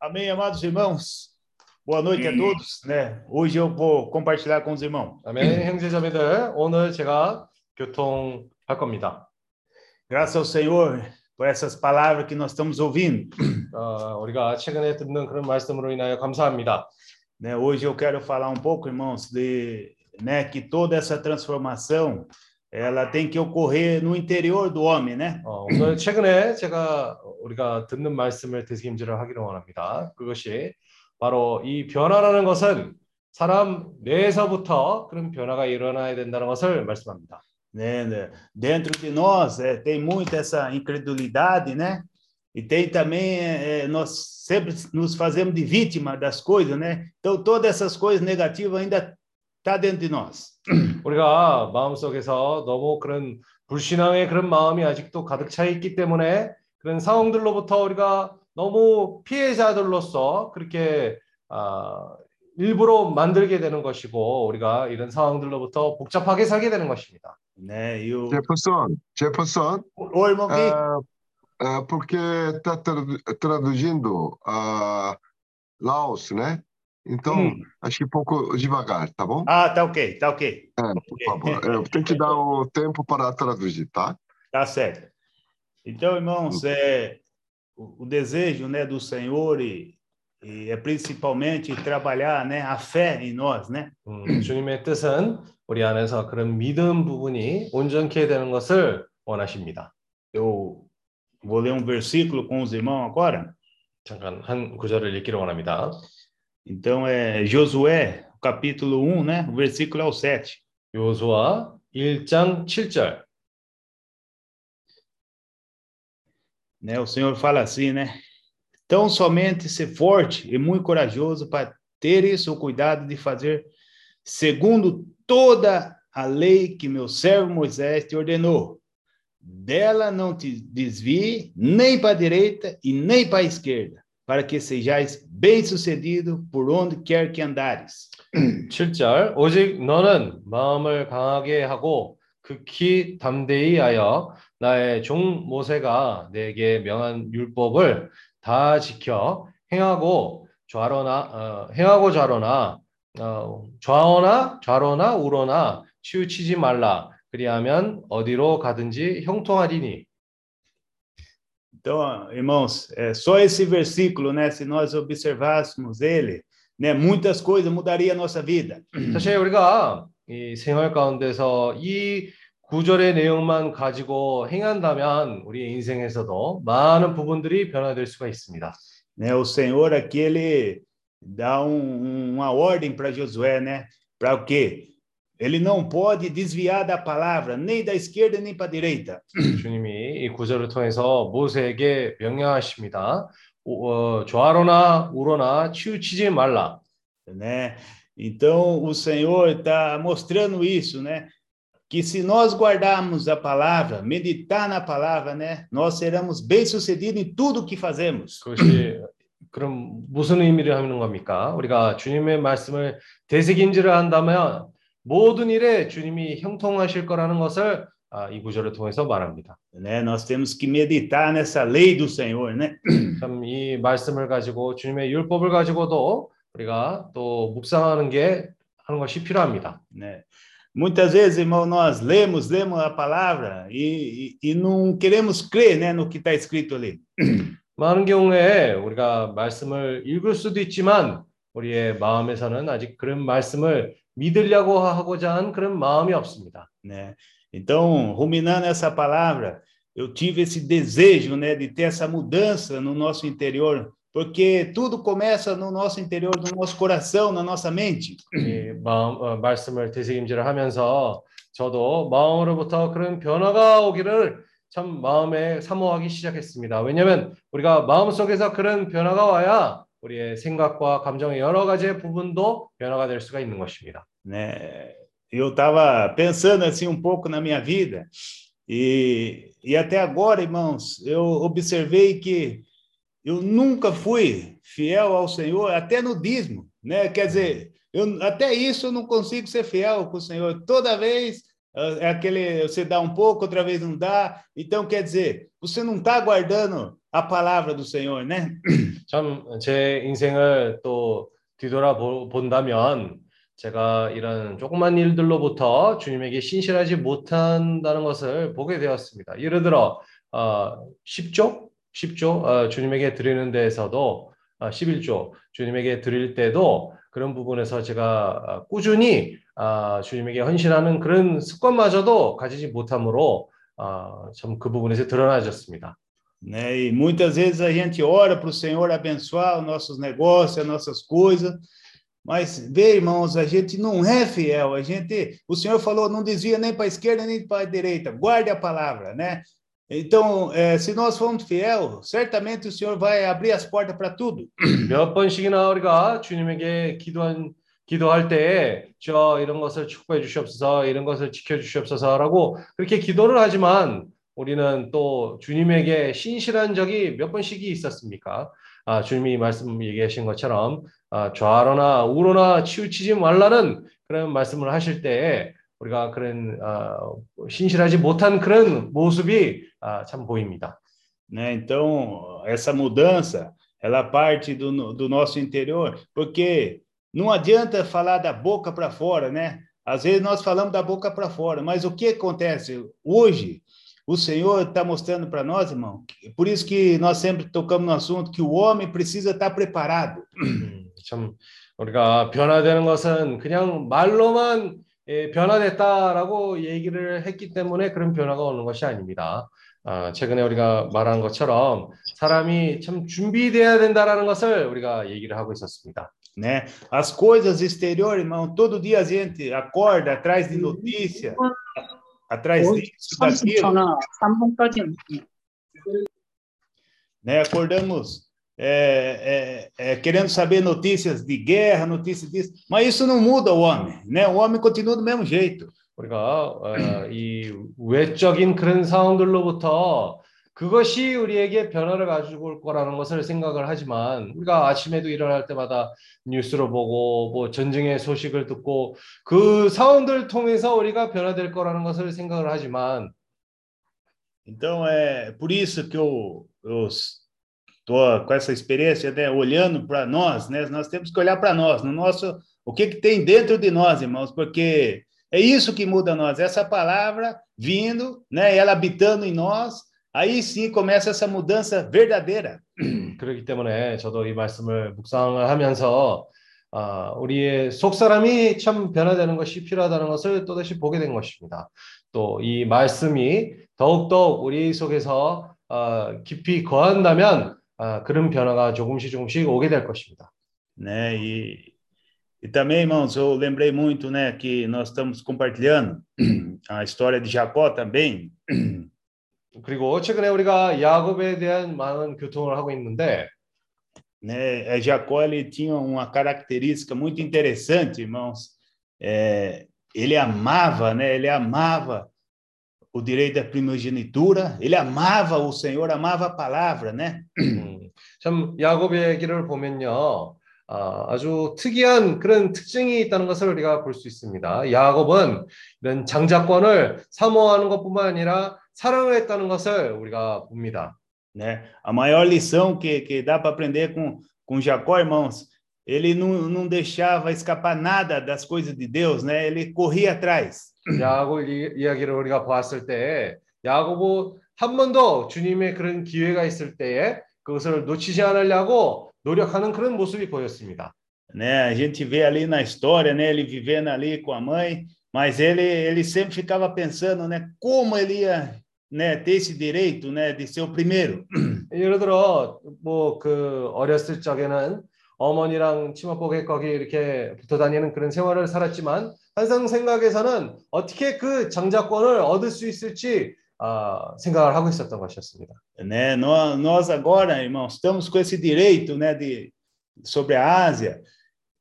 Amém, amados irmãos. Boa noite a todos, né? Hoje eu vou compartilhar com os irmãos. 아멘. 형제자매들, 오늘 제가 교통할 겁니다. Graças ao Senhor por essas palavras que nós estamos ouvindo. 어, 우리가 최근에 듣는 그런 말씀으로 인하여 감사합니다. Né? Hoje eu quero falar um pouco, irmãos, de né, que toda essa transformação ela tem que ocorrer no interior do homem, né? 어, 오늘 최근에 제가 우리가 듣는 말씀을 되새김질을 하기를 원합니다. 그것이 바로 이 변화라는 것은 사람 내에서부터 그런 변화가 일어나야 된다는 것을 말씀합니다. né, né? Dentro de nós é, tem muito essa incredulidade, né? E tem também é, é, nós sempre nos fazemos de vítima das coisas, né? Então todas essas coisas negativas ainda tá dentro de nós. 우리가 마음속에서 너무 그런 불신앙의 그런 마음이 아직도 가득 차 있기 때문에 그런 상황들로부터 우리가 너무 피해자들로서 그렇게 아, 일부러 만들게 되는 것이고 우리가 이런 상황들로부터 복잡하게 살게 되는 것입니다. Jefferson, o irmão Gui, ah, ah, porque está traduzindo a Laos, né? Então, Hum. acho que um pouco devagar, tá bom? ah, tá ok, tá ok, É, por favor. Eu tenho que dar o tempo para traduzir, tá? tá certo. Então, irmãos, é o, o desejo, né, do Senhor e, e é principalmente trabalhar, né, a fé em nós, né? 음, 주님의 뜻은 우리 안에서 그런 믿음 부분이 온전케 되는 것을 원하십니다. Eu vou ler um versículo com os irmãos agora. 잠깐 한 구절을 읽기를 원합니다. Então é Josué, capítulo 1, né? O versículo é o 7. 요수아 1장 7절. Né? O Senhor fala assim, né? Então somente ser forte e muito corajoso para ter isso o cuidado de fazer segundo toda a lei que meu servo Moisés te ordenou. Dela não te desvie nem para a direita e nem para a esquerda, para que sejais bem-sucedido por onde quer que andares. 7절 오직 너는 마음을 강하게 하고 극히 담대히 하여 나의 종 모세가 내게 명한 율법을 다 지켜 행하고 좌로나 어, 행하고 좌로나 어, 좌어나 좌로나 우로나 치우치지 말라 그리하면 어디로 가든지 형통하리니 Então, irmãos, é só esse versículo, né? Se nós observássemos ele, né? Muitas coisas mudaria a nossa vida. 사실 우리가 이 생활 가운데서 이 구절의 내용만 가지고 행한다면 우리 인생에서도 많은 부분들이 변화될 수가 있습니다. Né? O Senhor aqui ele dá um- uma ordem para Josué, né? Para o quê? Ele não pode desviar da palavra, nem da esquerda nem para a direita. 주님이 이 구절을 통해서 모세에게 명령하십니다. 오- 어, 좌로나 우로나 치우치지 말라. né? Então o Senhor está mostrando isso, né? Que se nós guardarmos a palavra, meditar na palavra, né? Nós seremos bem-sucedidos em tudo que fazemos. 그것이 그럼 무슨 의미를 하는 겁니까? 우리가 주님의 말씀을 되새김질을 한다면 모든 일에 주님이 형통하실 거라는 것을 아, 이 구절을 통해서 말합니다. né? Nós temos que meditar nessa lei do Senhor, né? 참이 말씀을 가지고 주님의 율법을 가지고도 우리가 또 묵상하는 게 하는 것이 필요합니다. né? Muitas vezes, irmão, nós lemos, lemos a palavra e, e, e não queremos crer, né, no que está escrito ali. 많은 경우에 우리가 말씀을 읽을 수도 있지만 우리의 마음에서는 아직 그런 말씀을 믿으려고 하고자 한 그런 마음이 없습니다. né? Então, ruminando essa palavra, eu tive esse desejo, né, de ter essa mudança no nosso interior, porque tudo começa no nosso interior, no nosso coração, na nossa mente. 이 마음 어, 말씀을 되새김질을 하면서 저도 마음으로부터 그런 변화가 오기를 참 마음에 사모하기 시작했습니다. 왜냐하면 우리가 마음 속에서 그런 변화가 와야 우리의 생각과 감정의 여러 가지의 부분도 변화가 될 수가 있는 것입니다. né? Eu estava pensando assim um pouco na minha vida e, e até agora, irmãos, eu observei que eu nunca fui fiel ao Senhor, até no dízimo, né? Quer dizer, eu, até isso eu não consigo ser fiel com o Senhor. Toda vez é aquele você dá um pouco, outra vez não dá. Então quer dizer, você não está guardando a palavra do Senhor, né? 참 제 인생을 또 뒤돌아 보- 본다면 제가 이런 조그만 일들로부터 주님에게 신실하지 못한다는 것을 보게 되었습니다. 예를 들어 어, 10조, 10조 어, 주님에게 드리는 데에서도 어, 11조 주님에게 드릴 때도 그런 부분에서 제가 어, 꾸준히 아, 주님에게 헌신하는 그런 습관마저도 가지지 못함으로 아, 참그 부분에서 드러나졌습니다. né? E muitas vezes a gente ora para o Senhor abençoar os nossos negócios, as nossas coisas, mas vê, irmãos, a gente não é fiel. A gente, o Senhor falou, não desvia nem para a esquerda nem para a direita. Guarde a palavra, né? Então, eh, se nós formos fiel, certamente o Senhor vai abrir as portas para tudo. 몇 번씩이나 우리가 주님에게 기도한 기도할 때에 저 이런 것을 축복해 주시옵소서 이런 것을 지켜 주시옵소서라고 그렇게 기도를 하지만 우리는 또 주님에게 신실한 적이 몇 번씩이 있었습니까? 아, 주님이 말씀 얘기하신 것처럼 아, 좌로나 우로나 치우치지 말라는 그런 말씀을 하실 때에 우리가 그런 아, 신실하지 못한 그런 모습이 아, 참 보입니다. né? Então, essa mudança, ela parte do, do nosso interior, porque não adianta falar da boca para fora, né? Às vezes nós falamos da boca para fora, mas o que acontece hoje? O Senhor está mostrando para nós, irmão, que- por isso que nós sempre tocamos no assunto que o homem precisa estar preparado. 음, 참 우리가 변화되는 것은 그냥 말로만 예, 변화됐다라고 얘기를 했기 때문에 그런 변화가 오는 것이 아닙니다. 아, 최근에 우리가 말한 것처럼 사람이 참 준비돼야 된다라는 것을 우리가 얘기를 하고 있었습니다. Né? As coisas exteriores, irmão, todo dia a gente acorda atrás de notícia, atrás disso, daquilo. 30초나 3분까지 né? Acordamos é, é, é, querendo saber notícias de guerra, notícias disso, mas isso não muda o homem, né? O homem continua do mesmo jeito. 우리가 어, 이 외적인 그런 상황들로부터 그것이 우리에게 변화를 가지고 올 거라는 것을 생각을 하지만 우리가 아침에도 일어날 때마다 뉴스를 보고 뭐 전쟁의 소식을 듣고 그 상황들 통해서 우리가 변화될 거라는 것을 생각을 하지만 Então é por isso que eu estou com essa experiência, né? Olhando para nós, né? Nós temos que olhar para nós, no nosso, o que que tem dentro de nós, irmãos, porque é isso que muda nós, essa palavra vindo, né? Ela habitando em nós, aí sim começa essa mudança verdadeira. 그렇기 때문에 저도 이 말씀을 묵상을 하면서 아, 우리의 속 사람이 참 변화되는 것이 필요하다는 것을 또다시 보게 된 것입니다. 또 이 말씀이 더욱더욱 우리 속에서 아, 깊이 거한다면 아, 그런 변화가 조금씩 조금씩 오게 될 것입니다. né? E, e também, irmãos, eu lembrei muito, né, que nós estamos compartilhando a história de Jacó também, 그리고 최근에 우리가 야곱에 대한 많은 교통을 하고 있는데 né? Jacó ele tinha uma característica muito interessante, irmãos. É, ele amava, né? Ele amava o direito da primogenitura, ele amava o Senhor, amava a palavra, né? 음, 참 야곱의 얘기를 보면요. 아, 아주 특이한 그런 특징이 있다는 것을 우리가 볼 수 있습니다. 야곱은 이런 장자권을 사모하는 것뿐만 아니라 사랑을 했다는 것을 우리가 봅니다. né? A maior lição que, que dá para aprender com, com Jacó, irmãos, ele não, não deixava escapar nada das coisas de Deus, né? Ele corria atrás. 야곱 이- 이야기를 우리가 보았을 때 야곱은 한 번도 주님의 그런 기회가 있을 때에 그것을 놓치지 않으려고 노력하는 그런 모습이 보였습니다. Né? A gente vê ali na história, né? Ele vivendo ali com a mãe, mas ele, ele sempre ficava pensando, né? Como ele ia, né? Ter esse direito, né? De ser o primeiro. 예를 들어 뭐 그 어렸을 적에는 어머니랑 치마복에 거기 이렇게 붙어 다니는 그런 생활을 살았지만 항상 생각에서는 어떻게 그 장자권을 얻을 수 있을지 아, 생각을 하고 있었던 것이었습니다. né? Nós, nós agora, irmãos, estamos com esse direito, né? De, sobre a Ásia.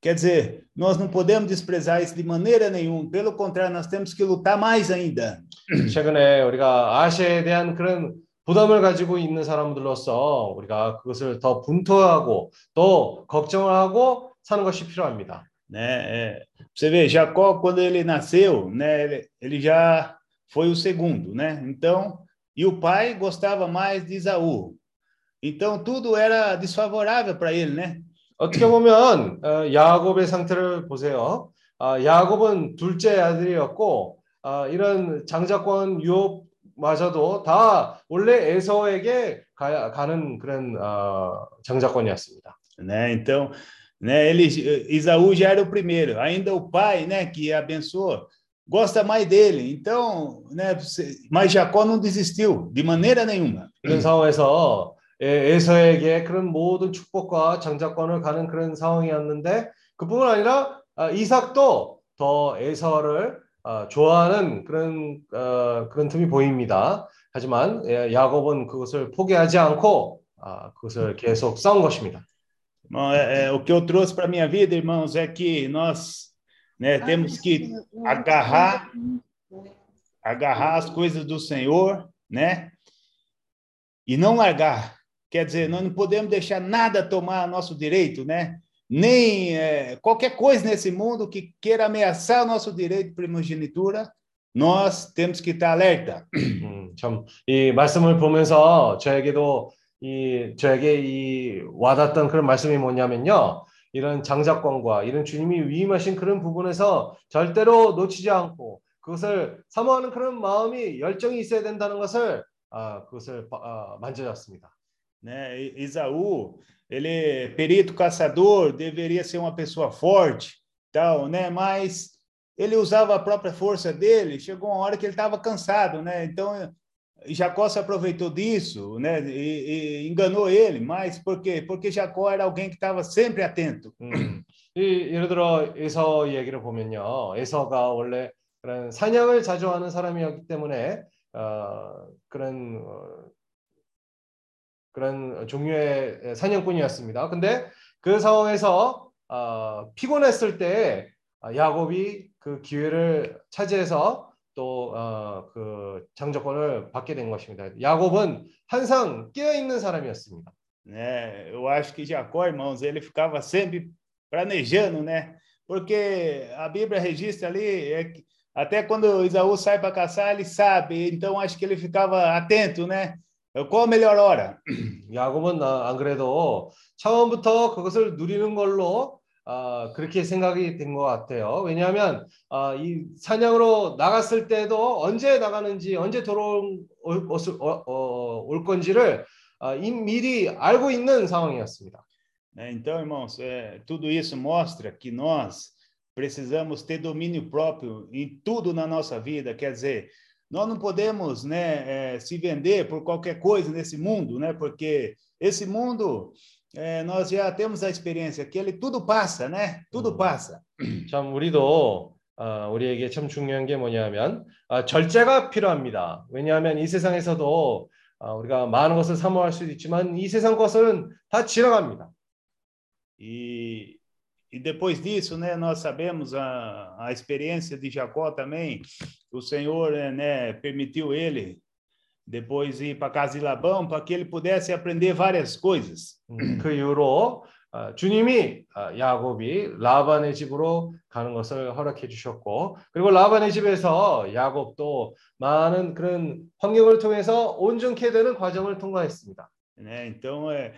Quer dizer, nós não podemos desprezar isso de maneira nenhuma. Pelo contrário, nós temos que lutar mais ainda. 최근에 우리가 아시아에 대한 그런 부담을 가지고 있는 사람들로서 우리가 그것을 더 분투하고 또 걱정을 하고 사는 것이 필요합니다. né? Você vê, Jacó, quando ele nasceu, né, ele, já foi o segundo, né? Então, e o pai gostava mais de Isaú. Então, tudo era desfavorável para ele, né? 어떻게 보면 어, 야곱의 상태를 보세요. 아, 야곱은 둘째 아들이었고 아, 이런 장자권 유업마저도 다 원래 에서에게 가, 가는 그런 어, 장자권이었습니다. né? Então, né, ele, Isaú já era o primeiro. Ainda o pai, né, que abençoou, gosta mais dele. Então, né, mas Jacó não desistiu de maneira nenhuma. 이런 상황에서 에- 에서에게 그런 모든 축복과 장자권을 가는 그런 상황이었는데 그뿐만 아니라 아, 이삭도 더 에서를 아, 좋아하는 그런 어, 그런 틈이 보입니다. 하지만 예, 야곱은 그것을 포기하지 않고 아, 그것을 계속 싸운 것입니다. É, é, o que eu trouxe para minha vida, irmãos, é que nós né, temos que agarrar agarrar as coisas do Senhor, né? E não largar. Quer dizer, nós não podemos deixar nada tomar nosso direito, né? Nem é, qualquer coisa nesse mundo que queira ameaçar o nosso direito de primogenitura, nós temos que estar alerta. 음, 참, 이 말씀을 보면서 저에게도 이, 저에게 이 와닿던 그런 말씀이 뭐냐면요. 이런 장자권과 이런 주님이 위임하신 그런 부분에서 절대로 놓치지 않고 그것을 사모하는 그런 마음이 열정이 있어야 된다는 것을 아, 그것을 아, 만져졌습니다. né? Isaú, ele é perito caçador, deveria ser uma pessoa forte, tal, né? Mas ele usava a própria força dele. Chegou uma hora que ele estava cansado, né? Então Jacó se aproveitou disso, né? E, e enganou ele. Mas por quê? Porque Jacó era alguém que estava sempre atento. 음, 이, 예를 들어 에서 얘기를 보면요. 에서가 원래 그런 사냥을 자주 하는 사람이었기 때문에 어, 그런 어, 그런 종류의 사냥꾼이었습니다. 근데 그 상황에서 어, 피곤했을 때 야곱이 그 기회를 차지해서 또 어, 그 장자권을 받게 된 것입니다. 야곱은 항상 깨어 있는 사람이었습니다. né? Eu acho que Jacó, irmãos, ele ficava sempre planejando, né? Porque a Bíblia registra ali, é que até quando Isaú sai para caçar, ele sabe. Então acho que ele ficava atento, né? Qual a melhor hora? 야곱은 아, 안 그래도 처음부터 그것을 누리는 걸로 아, 그렇게 생각이 된 것 같아요. 왜냐하면 아, 이 사냥으로 나갔을 때도 언제 나가는지 언제 돌아올 어, 어, 올 건지를 아, 이 미리 알고 있는 상황이었습니다. Então, irmãos, é, tudo isso mostra que nós precisamos ter domínio próprio em tudo na nossa vida. Quer dizer, nós não podemos né, é, se vender por qualquer coisa nesse mundo, né? Porque esse mundo, é, nós já temos a experiência que ele tudo passa, né? Tudo passa. 참 우리도 아, 우리에게 참 중요한 게 뭐냐면 아, 절제가 필요합니다. 왜냐하면 이 세상에서도 아, 우리가 많은 것을 사모할 수도 있지만 이 세상 것은 다 지나갑니다. E, e depois disso, né, nós sabemos a, a experiência de Jacó também. O Senhor eh, né, permitiu ele depois ir para a casa de Labão para que ele pudesse aprender várias coisas. 음, 그 이후로 아, 주님이 아, 야곱이 라반의 집으로 가는 것을 허락해 주셨고 그리고 라반의 집에서 야곱도 많은 그런 환경을 통해서 온전케 되는 과정을 통과했습니다. Né? Então, é,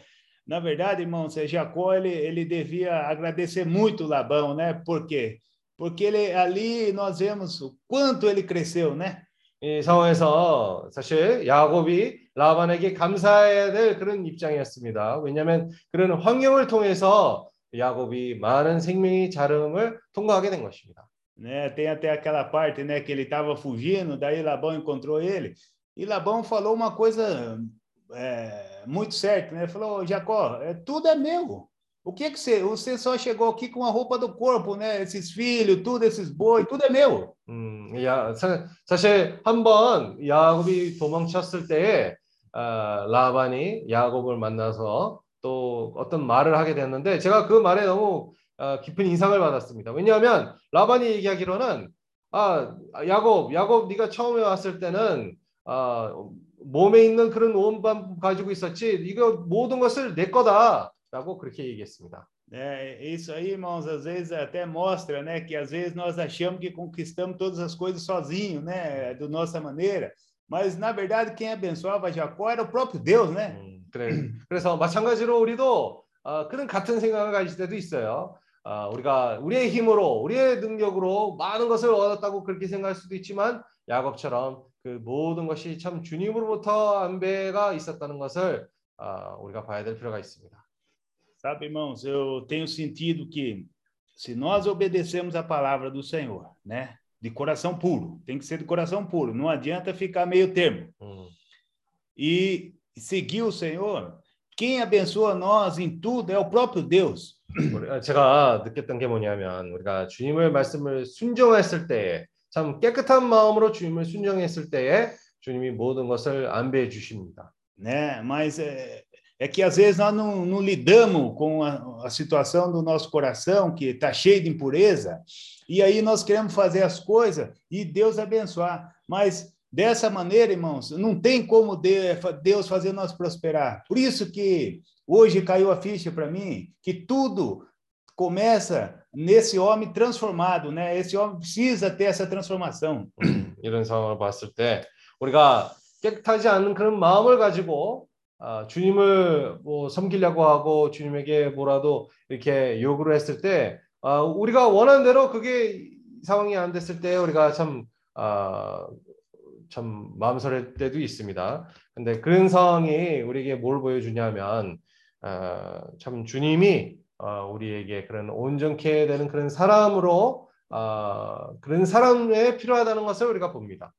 na verdade, irmãos, é, Jacó ele, ele devia agradecer muito Labão, né? Por quê? Porque ele, ali nós vemos o quanto ele cresceu, né? 이 상황에서 사실 야곱이 라반에게 감사해야 될 그런 입장이었습니다. 왜냐하면 그런 환경을 통해서 야곱이 많은 생명의 자름을 통과하게 된 것입니다. né? Tem até aquela parte, né, que ele estava fugindo, daí Labão encontrou ele, e Labão falou uma coisa é, muito certa, né? Falou, Jacó, é, tudo é meu. O que que você, você só chegou aqui com a roupa do corpo, né? Esses filhos, tudo, esses boi, tudo é meu. 음, 야, 사, 사실 한번 야곱이 도망쳤을 때에 아, 라반이 야곱을 만나서 또 어떤 말을 하게 됐는데 제가 그 말에 너무 아, 깊은 인상을 받았습니다. 왜냐하면 라반이 얘기하기로는 아, 야곱, 야곱 네가 처음에 왔을 때는 아, 몸에 있는 그런 온밤 가지고 있었지 이거 모든 것을 내 거다라고 그렇게 얘기했습니다. É, isso aí, irmãos, às vezes até mostra, né, que às vezes nós achamos que conquistamos todas as coisas sozinhos, né, da nossa maneira, mas na verdade quem abençoava Jacó era o próprio Deus, né? 음, 그래. 그래서 마찬가지로 우리도 어, 그런 같은 생각을 가질 때도 있어요. 아, 우리가 우리의 힘으로, 우리의 능력으로 많은 것을 얻었다고 그렇게 생각할 수도 있지만 야곱처럼 그 모든 것이 참 주님으로부터 안배가 있었다는 것을 아, 우리가 봐야 될 필요가 있습니다. Sabe, irmãos, eu tenho sentido que se nós obedecemos a palavra do Senhor, né, de coração puro, tem que ser de coração puro, não adianta ficar meio termo. 음, E seguir o Senhor, quem abençoa nós em tudo é o próprio Deus. 우리- 아, 제가 느꼈던 게 뭐냐면 우리가 주님의 말씀을 순종했을 때에 참 깨끗한 마음으로 주님을 순종했을 때에 주님이 모든 것을 안배해 주십니다. né? Mas é, é que às vezes nós não, não lidamos com a, a situação do nosso coração que está cheio de impureza, e aí nós queremos fazer as coisas e Deus abençoar. Mas dessa maneira, irmãos, não tem como de- Deus fazer nós prosperar. Por isso que hoje caiu a ficha para mim que tudo começa nesse homem transformado, né? Esse homem precisa ter essa transformação. 음, 이런 상황을 봤을 때 우리가 깨끗하지 않은 그런 마음을 가지고 아, 주님을 뭐 섬기려고 하고 주님에게 뭐라도 이렇게 요구를 했을 때 아, 우리가 원하는 대로 그게 상황이 안 됐을 때 우리가 참, 아, 참 마음 설릴 때도 있습니다. 근데 그런 상황이 우리에게 뭘 보여주냐면 아, 참 주님이 아, 우리에게 그런 온전케 되는 그런 사람으로 아, 그런 사람에 필요하다는 것을 우리가 봅니다.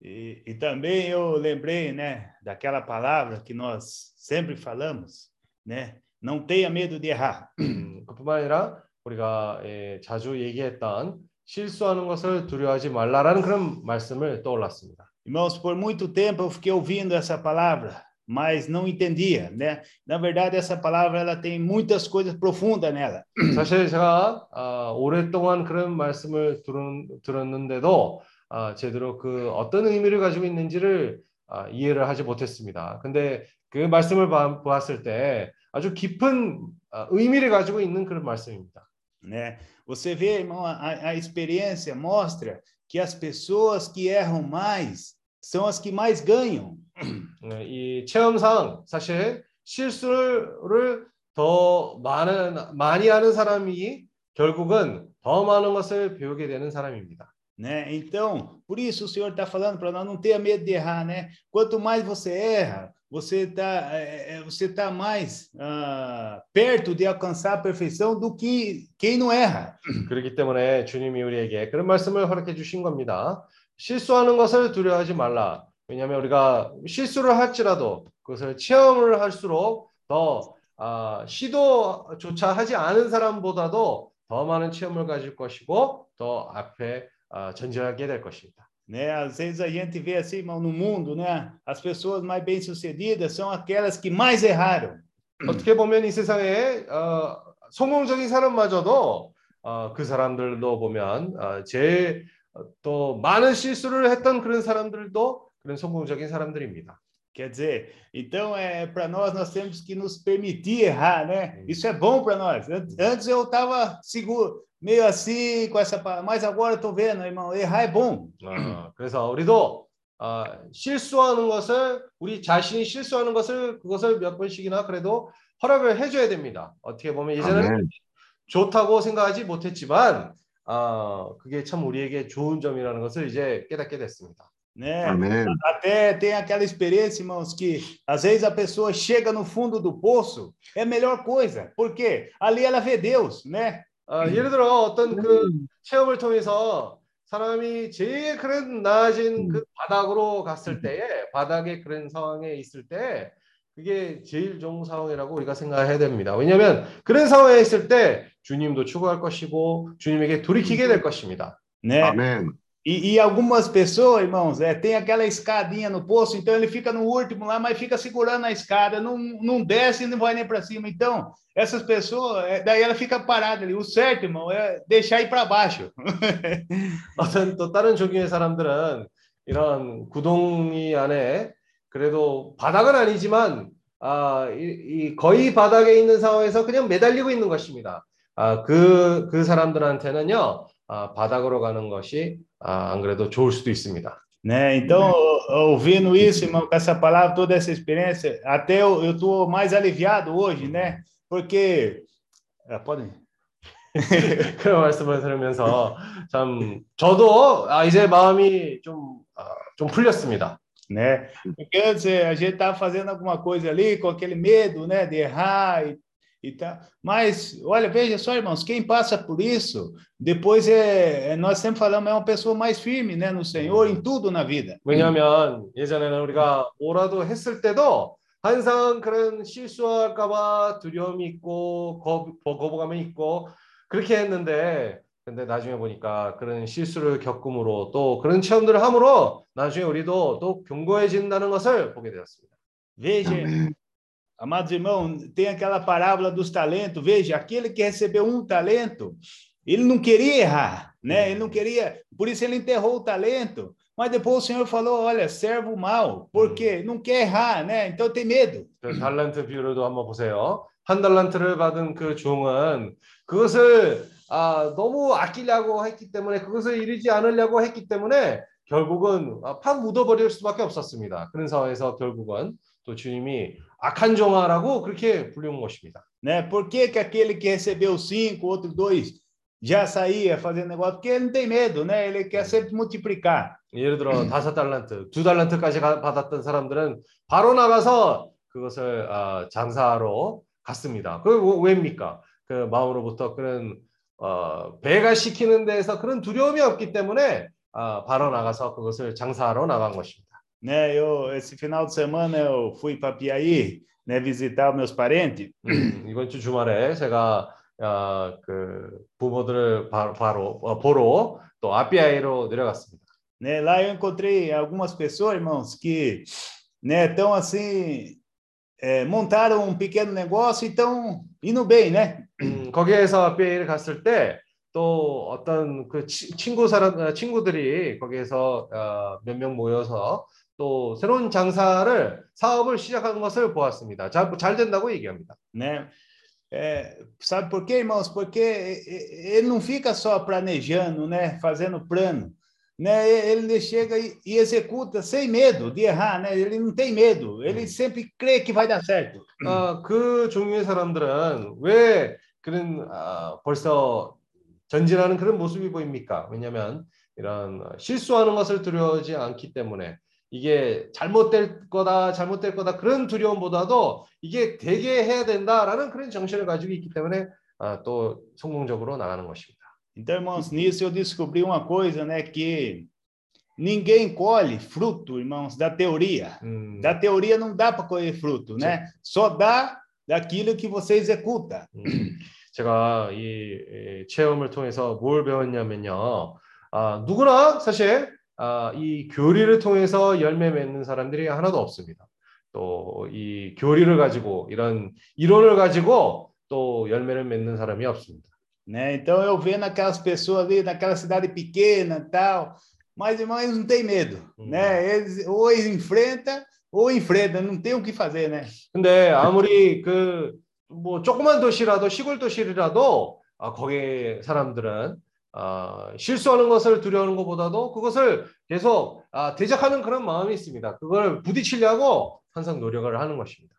E, e também eu lembrei, né, daquela palavra que nós sempre falamos, né? Não tenha medo de errar. 음, 그뿐만 아니라 우리가 예, 자주 얘기했던 실수하는 것을 두려워하지 말라라는 그런 말씀을 떠올랐습니다. Irmãos, por muito tempo eu fiquei ouvindo essa palavra, mas não entendia, né? Na verdade, essa palavra ela tem muitas coisas profundas nela. 사실 제가 아, 오랫동안 그런 말씀을 들은, 들었는데도 아, 제대로 그 어떤 의미를 가지고 있는지를 아, 이해를 하지 못했습니다. 근데 그 말씀을 봐- 보았을 때 아주 깊은 아, 의미를 가지고 있는 그런 말씀입니다. né? Você vê, irmão, a, a experiência mostra que as pessoas que erram mais são as que mais ganham. 네, 이 체험상 사실 실수를 더 많은 많이 하는 사람이 결국은 더 많은 것을 배우게 되는 사람입니다. Né? Então, por isso o Senhor está falando para nós não tenha medo de errar, né? Quanto mais você erra, você está você tá mais ah, perto de alcançar a perfeição do que quem não erra. 그렇기 때문에 주님이 우리에게 그런 말씀을 허락해 주신 겁니다. 실수하는 것을 두려워하지 말라. 왜냐하면 우리가 실수를 할지라도 그것을 체험을 할수록 더 아, 시도조차 하지 않은 사람보다도 더 많은 체험을 가질 것이고 더 앞에 아, 전진하게 될 것입니다. Né? Às vezes a gente vê assim, irmão, no mundo, né? As pessoas mais bem-sucedidas são aquelas que mais erraram. 어떻게 보면 이 세상에 어, 성공적인 사람마저도 어, 그 사람들도 보면 어, 제일 어, 또 많은 실수를 했던 그런 사람들도 그런 성공적인 사람들입니다. Quer dizer, então é para nós nós temos que nos permitir errar, né? Isso é bom para nós. An- Antes eu estava seguro, meio assim com essa, mas agora tô vendo, irmão, errar é bom. 어, 그래서 우리도 어, 실수하는 것을 우리 자신이 실수하는 것을 그것을 몇 번씩이나 그래도 허락을 해줘야 됩니다. 어떻게 보면 예전에는 아멘. 좋다고 생각하지 못했지만 어, 그게 참 우리에게 좋은 점이라는 것을 이제 깨닫게 됐습니다. Né? Amém. Até tem aquela experiência, irmãos, que às vezes a pessoa chega no fundo do poço, é a melhor coisa, porque ali ela vê Deus, né? 어, 예를 들어 어떤 그 체험을 통해서 사람이 제일 그런 나아진 그 바닥으로 갔을 때에 바닥의 그런 상황에 있을 때 그게 제일 좋은 상황이라고 우리가 생각해야 됩니다. 왜냐하면 그런 상황에 있을 때 주님도 추구할 것이고 주님에게 돌이키게 될 것입니다. né? Amém. E, e algumas pessoas, irmãos, é, tem aquela escadinha no poço, então ele fica no último lá, mas fica segurando a escada, não, não desce e não vai nem para cima. Então, essas pessoas, é, daí ela fica parada ali. O certo, irmão, é deixar ir para baixo. 어떤 또 다른 종교의 사람들은 이런 구덩이 안에 그래도 바닥은 아니지만 아, 이, 이 거의 바닥에 있는 상황에서 그냥 매달리고 있는 것입니다. 아, 그, 그 사람들한테는요, 아, 바닥으로 가는 것이 아, 안 그래도 좋을 수도 있습니다. Né? Então, ouvindo isso, irmão, com essa palavra, toda essa experiência, até eu estou mais aliviado hoje, né? Porque. Ah, podem. 그런 말씀을 들으면서 참 저도 아, 이제 마음이 좀, 아, 좀 풀렸습니다. né? Porque antes a gente estava fazendo alguma coisa ali com aquele medo, né, de errar e, e tal. Mas, olha, veja só, irmãos, quem passa por isso, depois é, é nós sempre falamos, é uma pessoa mais firme, né, no Senhor, em tudo na vida. 왜냐하면 예전에는 우리가 뭐라도 했을 때도 항상 그런 실수할까봐 두려움이 있고 거, 거부감이 있고 그렇게 했는데 근데 나중에 보니까 그런 실수를 겪음으로 또 그런 체험들을 함으로 나중에 우리도 또 견고해진다는 것을 보게 되었습니다. Veja. Amados irmãos, tem aquela parábola dos talentos. Veja, aquele que recebeu um talento, ele não queria errar, né? Ele não queria, por isso ele enterrou o talento. Mas depois o Senhor falou: olha, servo mal, porque não quer errar, né? Então tem medo. 그 달란트 비유를도 한번 보세요. 한 달란트를 받은 그 종은 그것을 아, 너무 아끼려고 했기 때문에 그것을 이루지 않으려고 했기 때문에 결국은 아, 팍 묻어버릴 수밖에 없었습니다. 그런 상황에서 결국은 또 주님이 악한 종아라고 그렇게 부르는 것입니다. né? Por que, que aquele que recebeu cinco, outro dois, já saía fazendo negócio? Porque ele não tem medo, né? Ele quer sempre multiplicar. 예를 들어 다섯 달란트, 두 달란트까지 가- 받았던 사람들은 바로 나가서 그것을 아, 장사하러 갔습니다. 그 왜- 왜입니까? 그 마음으로부터 그런 어, 배가 시키는 데에서 그런 두려움이 없기 때문에 아, 바로 나가서 그것을 장사하러 나간 것입니다. Né? Eu, esse final de semana eu fui para Piaí, né? Visitar os meus parentes. 음, 이번 주 주말에 제가 아, 그 부모들을 바, 바로 어, 보러 또 아비아이로 내려갔습니다. Né? Lá eu encontrei algumas pessoas, irmãos, que né, estão assim, é, montaram um pequeno negócio e estão indo bem, né? 음, 거기에서 아비아이를 갔을 때 또 어떤 그 치- 친구 사람 어, 친구들이 거기에서 어, 몇 명 모여서 또 새로운 장사를 사업을 시작한 것을 보았습니다. 잘, 잘 된다고 얘기합니다. né? É, sabe por quê, irmãos? Porque e- e- ele não fica só planejando, né? Fazendo plano, né? Ele chega e, e executa sem medo de errar, né? Ele não tem medo, ele sempre crê que vai dar certo. 어, 그 종류의 사람들은 왜 그런 아, 벌써 전진하는 그런 모습이 보입니까? 왜냐하면 이런 어, 실수하는 것을 두려워하지 않기 때문에 이게 잘못될 거다, 잘못될 거다 그런 두려움보다도 이게 되게 해야 된다라는 그런 정신을 가지고 있기 때문에 아, 또 성공적으로 나가는 것입니다. Então, irmãos, nisso eu descobri uma coisa, né? Que ninguém colhe fruto, irmãos, da teoria. 음, Da teoria não dá para colher fruto, né? Só dá daquilo que você executa. 음, 제가 이, 이 체험을 통해서 뭘 배웠냐면요. 아, 누구나 사실 아, 이 교리를 통해서 열매 맺는 사람들이 하나도 없습니다. 또 이 교리를 가지고 이런 이론을 가지고 또 열매를 맺는 사람이 없습니다. né? Então eu vendo aquelas pessoas ali naquela cidade pequena e tal, mas irmão, eles não têm medo, Hum. né? Eles ou eles enfrentam ou enfrentam, não tem o que fazer, né? 근데 아무리 그뭐 조그만 도시라도 시골 도시라도 아, 거기 사람들은 아, 실수하는 것을 두려워하는 것보다도 그것을 계속 아, 대적하는 그런 마음이 있습니다. 그걸 부딪히려고 항상 노력을 하는 것입니다.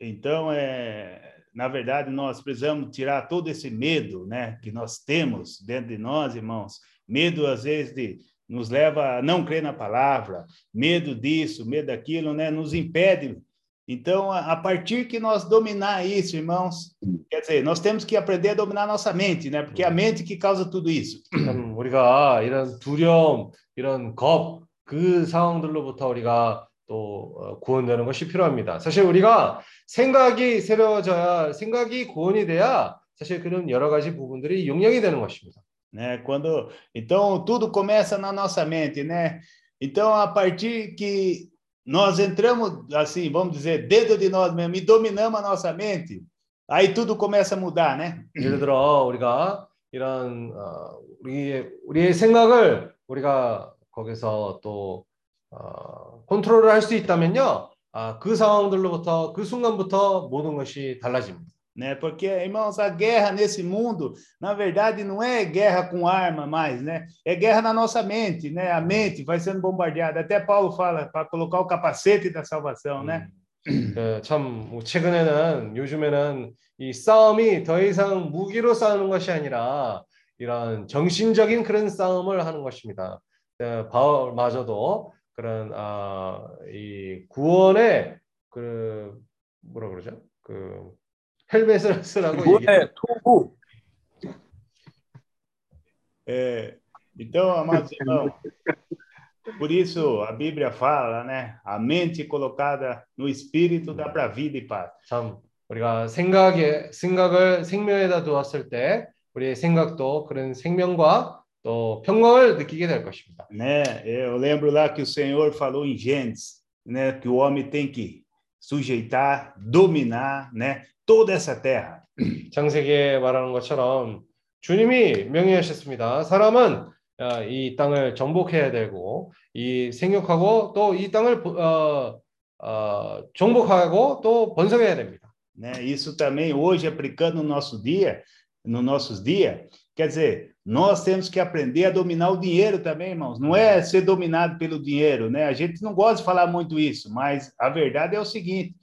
Então é, na verdade nós precisamos tirar todo esse medo, né, que nós temos dentro de nós, irmãos. Medo às vezes de nos leva a não crer na palavra, medo disso, medo daquilo, né, nos impede. Então, a, partir que nós dominar isso, irmãos, quer dizer, nós temos que aprender a dominar nossa mente, né? Porque é a mente que causa tudo isso. 참 우리가 이런 두려움, 이런 겁, 그 상황들로부터 우리가 또 어, 구원되는 것이 필요합니다. 사실 우리가 생각이 새로워져야 생각이 구원이 돼야 사실 그런 여러 가지 부분들이 용량이 되는 것입니다. né? Quando então tudo começa na nossa mente, né? Então a partir que nós entramos assim, vamos dizer, dentro de nós mesmo e dominamos a nossa mente, aí tudo começa a mudar, né? 예를 들어 우리가 이런 어, 우리의 우리의 생각을 우리가 거기서 또 어, 컨트롤을 할 수 있다면요. 아, 그 상황들로부터 그 순간부터 모든 것이 달라집니다. Né? Porque, irmãos, a guerra nesse mundo, na verdade, não é guerra com arma mais, né? É guerra na nossa mente, né? A mente vai sendo bombardeada. Até Paulo fala para colocar o capacete da salvação, né? 그, 참뭐 최근에는 요즘에는 이 싸움이 더 이상 무기로 싸우는 것이 아니라 이런 정신적인 그런 싸움을 하는 것입니다. 어, 바울마저도 그런 아, 이 구원의 그 뭐라 그러죠? 그 헬멧을 쓰라고 얘기. 구원의 토구. É, então, amados irmãos, por isso a Bíblia fala, né? A mente colocada no espírito dá para vida e paz. 참 우리가 생각에 생각을 생명에다 두었을 때 우리의 생각도 그런 생명과 또 평강을 느끼게 될 것입니다. né? Eu lembro lá que o Senhor falou em Gênesis, né? Que o homem tem que sujeitar, dominar, né? Toda essa terra. 창세기에 말하는 것처럼 주님이 명예하셨습니다. 사람은 어, 이 땅을 정복해야 되고 이 생육하고 또 이 땅을 어, 어, 정복하고 또 번성해야 됩니다. né? Isso também hoje aplicando no nosso dia, nos nossos dias, quer dizer, nós temos que aprender a dominar o dinheiro também, irmãos. Não é ser dominado pelo dinheiro, né? A gente não gosta de falar muito isso, mas a verdade é o seguinte: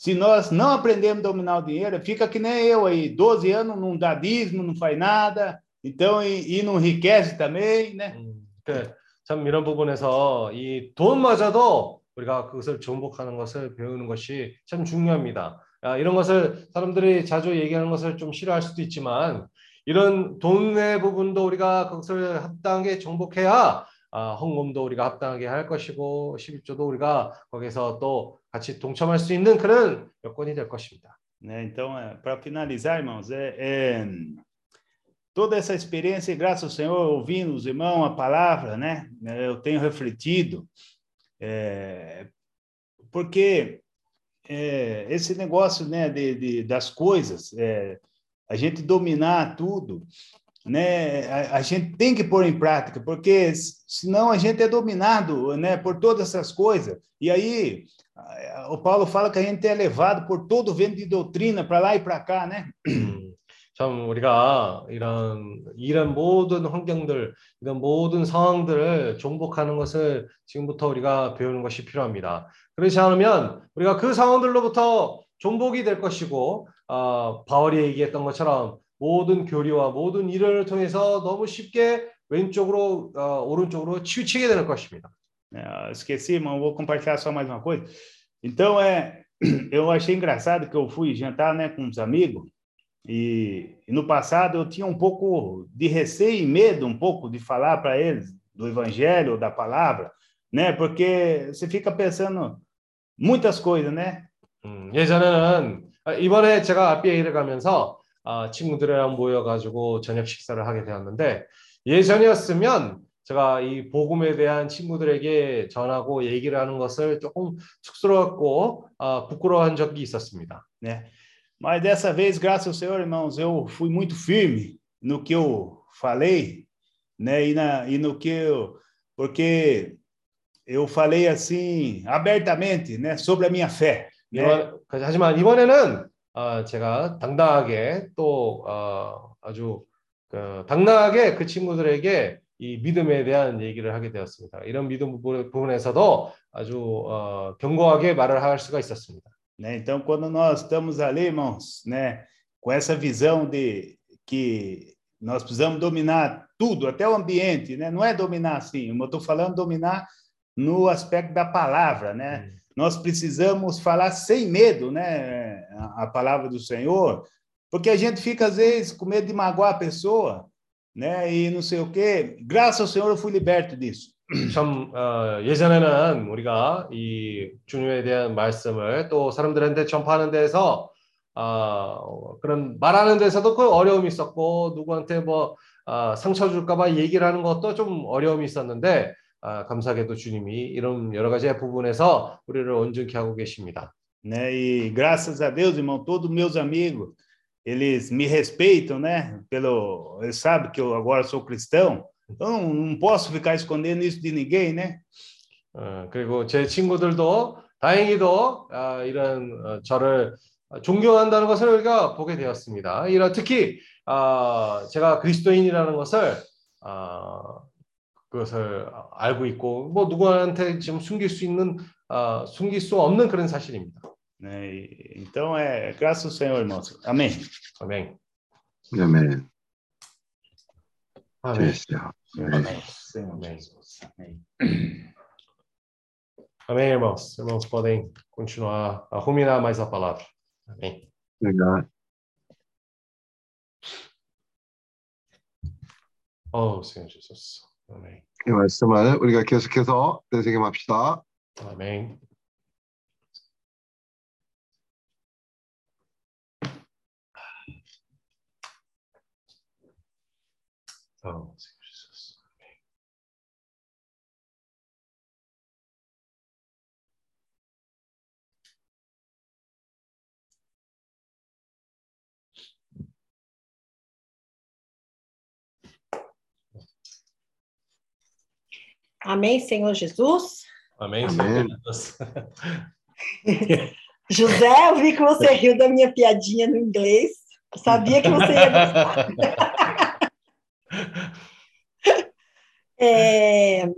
se nós não aprendemos a dominar o dinheiro, fica que nem eu aí, 12 anos, não dá dízimo, não faz nada, então e, e não enriquece também, né? 음, 그, 참 이런 부분에서 이 돈마저도 우리가 그것을 정복하는 것을 배우는 것이 참 중요합니다. 아, 이런 것을 사람들이 자주 얘기하는 것을 좀 싫어할 수도 있지만 이런 돈의 부분도 우리가 그것을 합당하게 정복해야 아, 헌금도 우리가 합당하게 할 것이고 11조도 우리가 거기서 또 같이 동참할 수 있는 그런 여건이 될 것입니다. né? Então, para finalizar, irmãos, é, é, toda essa experiência, graças ao Senhor, ouvindo os irmãos, a palavra, né? É, Eu tenho refletido, é, porque é, esse negócio, né, de, de- das coisas, é, a gente dominar tudo, né? A, a gente tem que pôr em prática, porque senão a gente é dominado, né, por todas essas coisas. E aí o Paulo fala que a gente é levado por todo vento de doutrina para lá e para cá, né? 음, 참 우리가 이런 이런 모든 환경들, 이런 모든 상황들을 정복하는 것을 지금부터 우리가 배우는 것이 필요합니다. 그렇지 않으면 우리가 그 상황들로부터 정복이 될 것이고, 어, 바울이 얘기했던 것처럼 모든 교리와 모든 일을 통해서 너무 쉽게 왼쪽으로 어, 오른쪽으로 치우치게 되는 것입니다. É, eu esqueci, irmão, vou compartilhar só mais uma coisa. Então, é, eu achei engraçado que eu fui jantar, né, com uns amigos, e, e no passado eu tinha um pouco de receio e medo, um pouco, de falar para eles do evangelho, da palavra, né, porque você fica pensando muitas coisas, né? 음, 예전에는 아, 이번에 제가 RBA를 가면서 아, 친구들이랑 모여가지고 저녁 식사를 하게 되었는데 예전이었으면 제가 이 복음에 대한 친구들에게 전하고 얘기를 하는 것을 조금 쑥스러웠고 아, 부끄러워한 적이 있었습니다. né? Mas dessa vez, graças ao Senhor, irmãos, eu fui muito firme no que eu falei, né? E, na, e no que eu. Porque eu falei assim, abertamente, né? Sobre a minha fé. Né? 이번, 하지만 이번에는 아, 제가 당당하게 또 어, 아주 그, 당당하게 그 친구들에게 이 믿음에 대한 얘기를 하게 되었습니다. 이런 믿음 부분- 부분에서도 아주 어, 견고하게 말을 할 수가 있었습니다. né? Então, quando nós estamos ali, irmãos, né? Com essa visão de que nós precisamos dominar tudo, até o ambiente, né? Não é dominar assim, eu estou falando dominar no aspecto da palavra, né? 음, nós precisamos falar sem medo, né? A, palavra do Senhor, porque a gente fica, às vezes, com medo de magoar a pessoa, né? E não sei o quê. Graças ao Senhor eu fui liberto disso. 참 어, 예전에는 우리가 이 주님에 대한 말씀을 또 사람들한테 전파하는 데서 아, 그런 말하는 데서도 그 어려움이 있었고 누구한테 뭐 아, 상처 줄까봐 얘기를 하는 것도 좀 어려움이 있었는데 아, 감사하게도 주님이 이런 여러 가지 부분에서 우리를 온전케 하고 계십니다. Né? E graças a Deus, irmão, todos meus amigos, eles me respeitam, né? Pelo, eles sabem que eu agora sou cristão, então não, posso ficar escondendo isso de ninguém, né? 어, 그리고 제 친구들도 다행히도 아, 이런 어, 저를 존경한다는 것을 우리가 보게 되었습니다. 이런 특히 아, 제가 그리스도인이라는 것을 아, 그것을 알고 있고 뭐 누구한테 지금 숨길 수 있는 아, 숨길 수 없는 그런 사실입니다. E- Então, é graças ao Senhor, irmãos. Amém. 아멘. 아멘. 아멘. 됐어요. Amém. Senhor Amém. Jesus. Amém. Amém, irmãos. Irmãos podem continuar a ruminar mais a palavra. Amém. 내가 Oh, Senhor Jesus. Amém. 이 말씀을 우리가 계속해서 되새김합시다. Oh, Senhor Amém, Senhor Jesus. Amém, Amém. Senhor Jesus. José, eu vi que você riu da minha piadinha no inglês. Eu sabia que você ia gostar. É,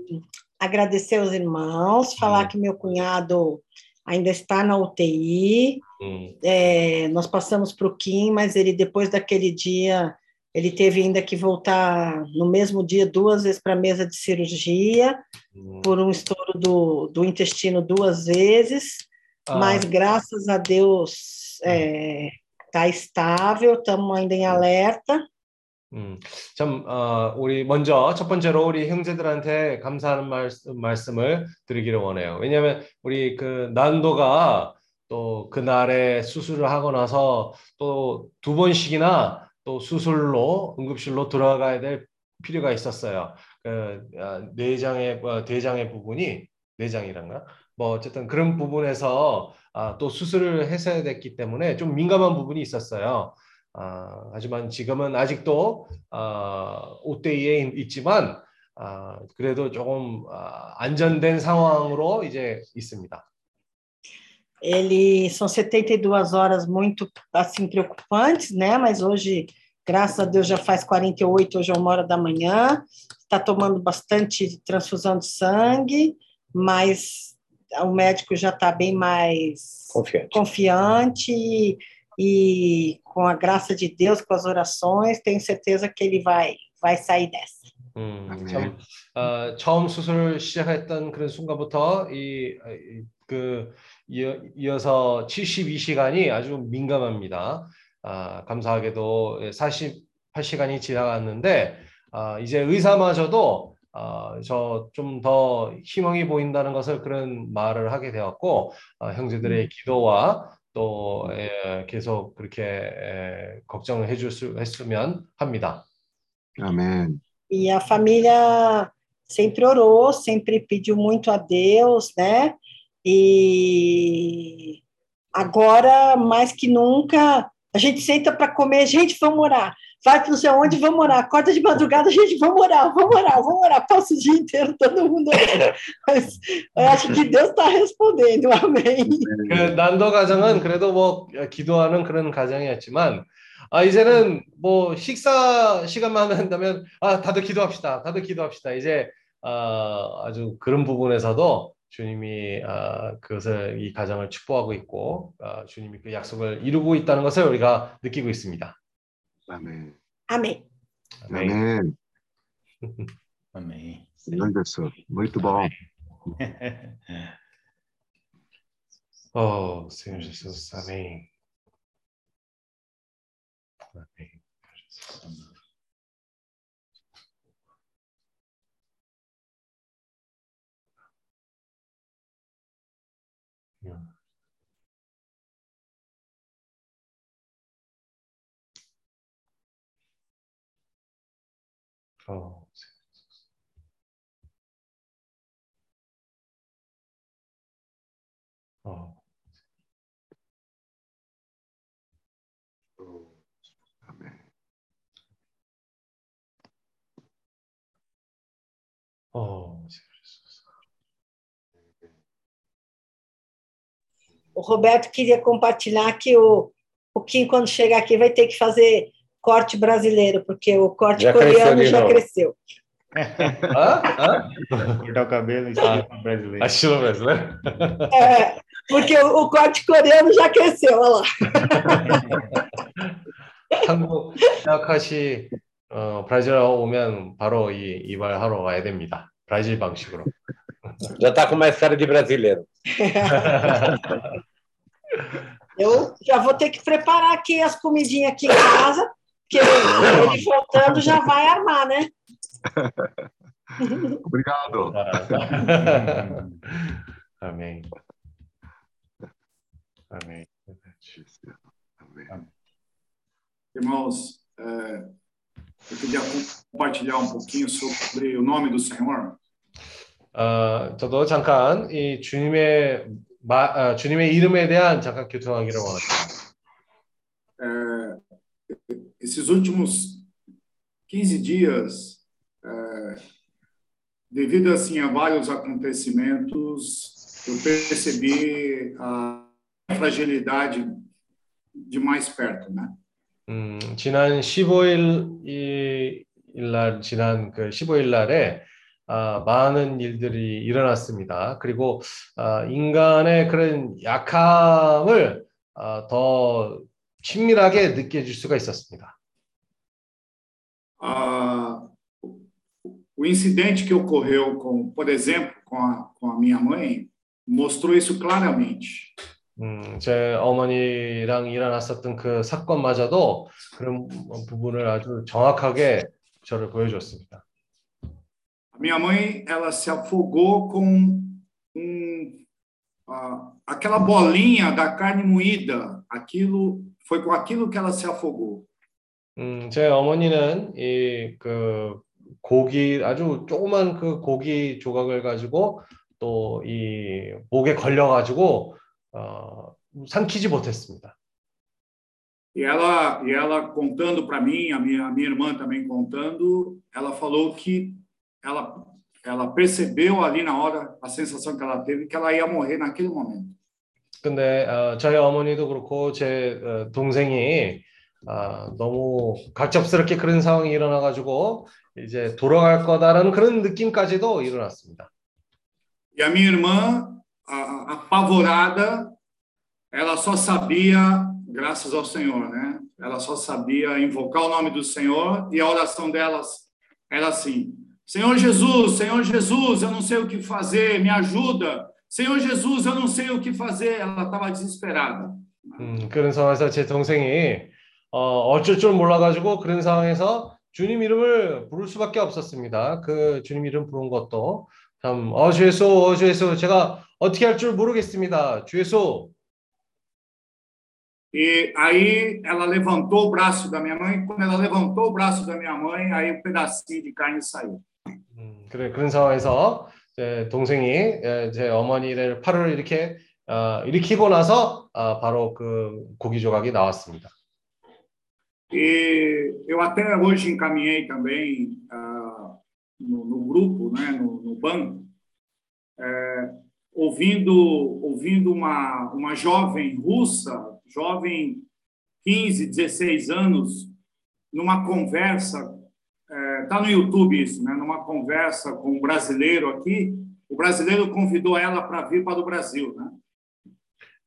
agradecer aos irmãos, falar que meu cunhado ainda está na UTI. Hum, É, nós passamos para o Kim, mas ele, depois daquele dia, ele teve ainda que voltar no mesmo dia duas vezes para a mesa de cirurgia, hum. por um estouro do, do intestino duas vezes. 아, Mas graças a Deus está estável, estamos ainda em alerta. 음, 참, 어, 우리 먼저 첫 번째로 우리 형제들한테 감사하는 말씀, 말씀을 드리기를 원해요. 왜냐하면 우리 그 난도가 또 그날에 수술을 하고 나서 또 두 번씩이나 또 수술로 응급실로 들어가야 될 필요가 있었어요. 그 아, 내장의 어, 대장의 부분이 내장이란가? 뭐 어쨌든 그런 부분에서 아, 또 수술을 했어야 됐기 때문에 좀 민감한 부분이 있었어요. 아, 하지만 지금은 아직도 아, ODE에 있지만 아, 그래도 조금 아, 안전된 상황으로 이제 있습니다. Ele são 72 horas muito assim preocupantes, né? Mas hoje, graças a Deus, já faz 48, hoje é uma hora da manhã. Está tomando bastante transfusão de sangue, mas o médico já está bem mais Confiante. confiante e, e com a graça de Deus, com as orações, tenho certeza que ele vai vai sair dessa. 음, 아멘. 참, 어, 처음 수술을 시작했던 그런 순간부터 이, 이- 그 이어, 이어서 72시간이 아주 민감합니다. 아, 감사하게도 48시간이 지나갔는데 아, 이제 의사마저도 아, 저좀 더 희망이 보인다는 것을 그런 말을 하게 되었고 아, 형제들의 기도와 또 에, 계속 그렇게 에, 걱정을 해줄 수 했으면 합니다. 아멘. E a família sempre orou, sempre pediu muito a Deus, né? E agora, mais que nunca, a gente senta para comer, gente, vamos orar. Vai para não sei onde, vamos orar. Acorda de madrugada, gente, vamos orar, vamos orar, vamos orar. Passa o dia inteiro todo mundo orando. Mas eu acho que Deus está respondendo, amém. 그 난도 가정은 그래도 뭐 기도하는 그런 가정이었지만 아 이제는 뭐 식사 시간만 한다면 아 다들 기도합시다. 다들 기도합시다. 이제 아 아주 그런 부분에서도 주님이 아 그것을 이 가정을 축복하고 있고 아 주님이 그 약속을 이루고 있다는 것을 우리가 느끼고 있습니다. 아멘. Amém. 아멘. 아멘. Amém. Grande pessoa. Muito bom. 어, Senhor Jesus. 아멘. 아멘. Oh, oh. oh. Amém. Oh, Senhor Jesus. O Roberto queria compartilhar que o, o Kim, quando chegar aqui, vai ter que fazer corte brasileiro, porque o corte Já coreano cresceu de já novo. cresceu. Hã? Hã? Cortar o cabelo em estilo brasileiro. 아, 실로 브레슬러? É, porque o, o corte coreano já cresceu, olha lá. 한국 시작하시 어, 브라질 오면 바로 이 이발하러 와야 됩니다. 브라질 방식으로. Já tá com mais cara de brasileiro. Eu já vou ter que preparar aqui as comidinhas aqui em casa, porque ele voltando já vai armar, né? Obrigado. 아멘. 아멘. Amém. Irmãos, é, eu queria compartilhar um pouquinho sobre o nome do Senhor. 어, 저도 잠깐 이 주님의 마, 아, 주님의 이름에 대한 잠깐 교통하기를 원합니다. É, esses últimos 15 dias, é, devido assim a vários acontecimentos, eu percebi a fragilidade de mais perto, né? 음, 지난 15일 이, 일날 지난 그 15일 날에 아, 많은 일들이 일어났습니다. 그리고 아, 인간의 그런 약함을 아, 더 친밀하게 느껴질 수가 있었습니다. Ah, o incidente que ocorreu com, por exemplo, com a, com a minha mãe, mostrou isso claramente. 음, 제 어머니랑 일어났었던 그 사건마저도 그런 부분을 아주 정확하게 저를 보여줬습니다. A minha mãe, ela se afogou com um, ah, aquela bolinha da carne moída. Aquilo foi com aquilo que ela se afogou. 음, 제 어머니는 이 그 고기 아주 조그만 그 고기 조각을 가지고 또 이 목에 걸려 가지고 어, 삼키지 못했습니다. E ela, e ela contando para mim, a minha, a minha irmã também contando, ela falou que ela, ela percebeu ali na hora a sensação que ela teve que ela ia morrer naquele momento. 근데 어, 저희 어머니도 그렇고 제 어, 동생이 아, 너무 갑작스럽게 그런 상황이 일어나 가지고 이제 돌아갈 거다라는 그런 느낌까지도 일어났습니다. E a minha irmã, a- a- apavorada, ela só sabia, graças ao Senhor, né? Ela só sabia invocar o nome do Senhor e a oração delas era assim: Senhor Jesus, Senhor Jesus, eu não sei o que fazer, me ajuda. Senhor Jesus, eu não sei o que fazer. Ela estava desesperada. 음, 그런 상황에서 제 동생이 어, 어쩔 줄 몰라가지고 그런 상황에서 주님 이름을 부를 수밖에 없었습니다. 그 주님 이름 부른 것도 참, 어, 주 예수, 어, 주 예수, 제가 어떻게 할 줄 모르겠습니다. 주 예수. E aí ela levantou o braço da minha mãe. Quando ela levantou o braço da minha mãe, aí um pedacinho de carne saiu. 음, 그래, 그런 상황에서 제 동생이 에, 제 어머니를 팔을 이렇게 어, 일으키고 나서 어, 바로 그 고기 조각이 나왔습니다. E eu até hoje encaminhei também ah, no, no grupo, né, no, no banco, é, ouvindo, ouvindo uma, uma jovem russa, jovem 15, 16 anos, numa conversa, está no YouTube isso, né, numa conversa com um brasileiro aqui, o brasileiro convidou ela para vir para o Brasil, né?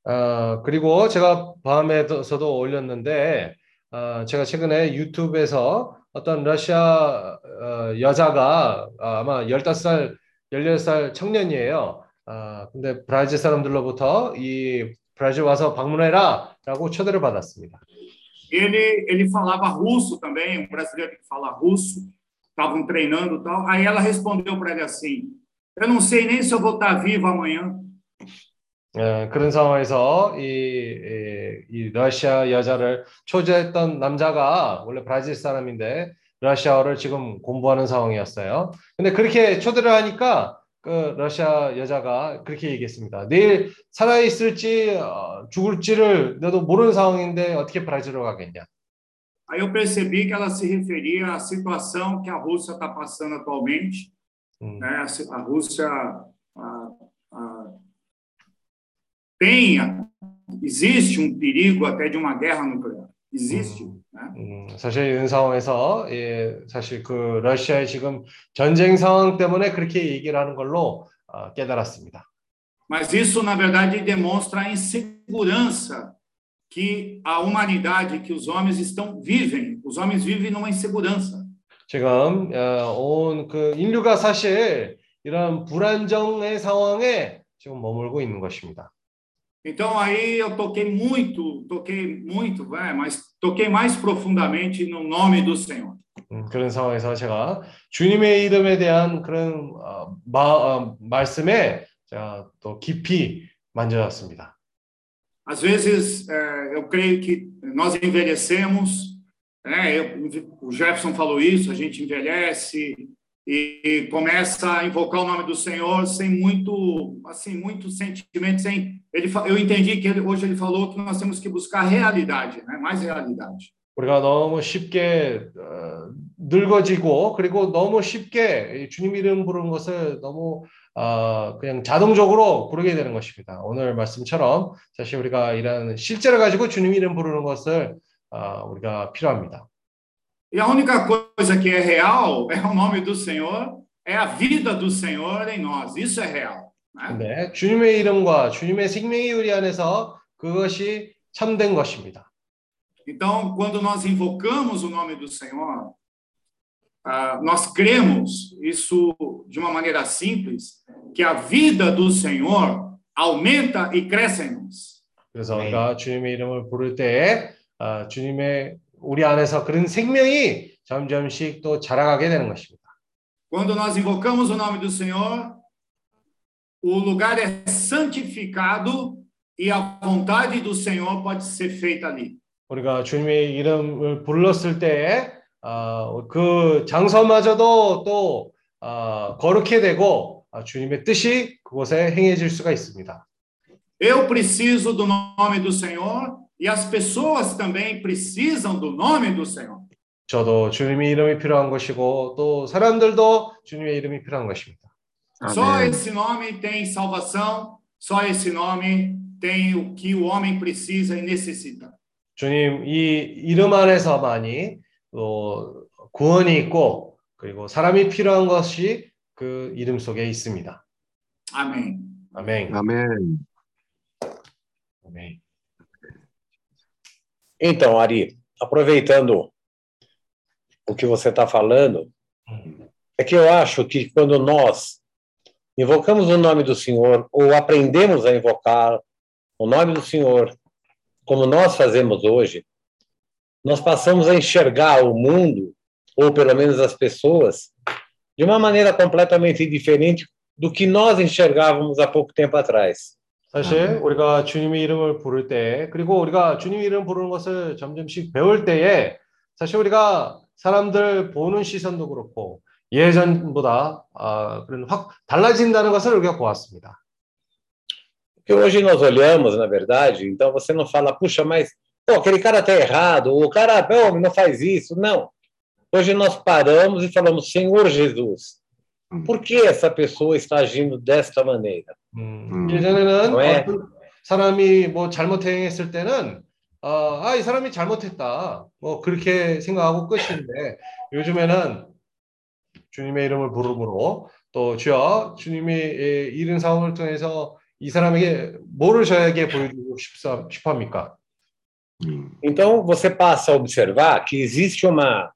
어, 그리고 제가 밤에서도 올렸는데, 어, 제가 최근에 유튜브에서 어떤 러시아 어, 여자가 어, 아마 15살, 16살 청년이에요. 아, 근데 브라질 사람들로부터 이 브라질 와서 방문해라 라고 초대를 받았습니다. Ele, ele falava russo também, um brasileiro que fala russo, estavam treinando e tal. Aí ela respondeu para ele assim: Eu não sei nem se eu vou estar viva amanhã. 예, 그런 상황에서 이, 이, 이 러시아 여자를 초대했던 남자가 원래 브라질 사람인데 러시아어를 지금 공부하는 상황이었어요. 근데 그렇게 초대를 하니까 그 러시아 여자가 그렇게 얘기했습니다. 내일 살아 있을지 어, 죽을지를 너도 모르는 상황인데 어떻게 브라질로 가겠냐. Aí eu percebi que ela se referia à situação que a Rússia está passando atualmente. 음, Né? A, a Rússia a, a, tem existe um perigo até de uma guerra nuclear. Existe. Hum. né? 음, 사실 이런 상황에서 예, 사실 그 러시아의 지금 전쟁 상황 때문에 그렇게 얘기를 하는 걸로 어, 깨달았습니다. Mas isso, na verdade, demonstra a insegurança que a humanidade, que os homens estão vivem. Os homens vivem numa insegurança. 지금 어, 온그 인류가 사실 이런 불안정의 상황에 지금 머물고 있는 것입니다. Então aí eu toquei muito, toquei muito, vai, mas toquei mais profundamente no nome do Senhor. 음, 그런 상황에서 제가 주님의 이름에 대한 그런 어, 마, 어, 말씀에 제가 또 깊이 만져졌습니다. Às vezes eh, eu creio que nós envelhecemos, né? Eu- o Jefferson falou isso, a gente envelhece e, e começa a invocar o nome do Senhor sem muito, assim, muito sentimento, sem ele, eu entendi que ele, hoje ele falou que nós temos que buscar realidade, né? Mais realidade. 우리가 너무 쉽게 어, 늙어지고 그리고 너무 쉽게 이 주님 이름 부르는 것을 너무 어, 그냥 자동적으로 부르게 되는 것입니다. 오늘 말씀처럼 사실 우리가 이런 실제를 가지고 주님 이름 부르는 것을 어, 우리가 필요합니다. E a única coisa que é real é o nome do Senhor, é a vida do Senhor em nós. Isso é real. Né? 근데 주님의 이름과 주님의 생명이 우리 안에서 그것이 참된 것입니다. Então, quando nós invocamos o nome do Senhor, ah, nós cremos, isso de uma maneira simples, que a vida do Senhor aumenta e cresce em nós. 그래서 우리가 주님의 이름을 부를 때에 어, 주님의 우리 안에서 그런 생명이 점점씩 또 자라가게 되는 것입니다. Quando nós invocamos o nome do Senhor, o lugar é santificado e a vontade do Senhor pode ser feita ali. 우리가 주님의 이름을 불렀을 때에 어, 그 장소마저도 또 어, 거룩해 되고 어, 주님의 뜻이 그곳에 행해질 수가 있습니다. Eu preciso do nome do Senhor e as pessoas também precisam do nome do Senhor. 저도 주님의 이름이 필요한 것이고 또 사람들도 주님의 이름이 필요한 것입니다. Só esse nome tem salvação, só esse nome tem o que o homem precisa e necessita. 주님 이 이름 안에서만이 또 구원이 있고 그리고 사람이 필요한 것이 그 이름 속에 있습니다. Amém. 아멘. Amém. 아멘. Então, Ari, aproveitando o que você está falando, é que eu acho que quando nós invocamos o nome do Senhor ou aprendemos a invocar o nome do Senhor, como nós fazemos hoje, nós passamos a enxergar o mundo, ou pelo menos as pessoas, de uma maneira completamente diferente do que nós enxergávamos há pouco tempo atrás. 사실 우리가 주님의 이름을 부를 때 그리고 우리가 주님의 이름 부르는 것을 점점씩 배울 때에 사실 우리가 sa람들 보는 시선도 그렇고 예전보다 아, 그런 확 달라진다는 것을 우리가 보았습니다. Porque hoje nós olhamos, na verdade, então você não fala, puxa, mas pô, aquele cara está errado, o cara pô, não faz isso. Não. Hoje nós paramos e falamos, Senhor Jesus, por que essa pessoa está agindo desta maneira? 음, 음. 예전에는 왜? 어떤 사람이 뭐 잘못 행했을 때는 어, 아, 이 사람이 잘못했다. 뭐 그렇게 생각하고 끝인데 요즘에는 주님의 이름을 부르므로 또 주여 주님이 예, 이런 상황을 통해서 이 사람에게 뭐를 저에게 보여주고 싶사, 싶합니까? Então você passa a observar que existe uma,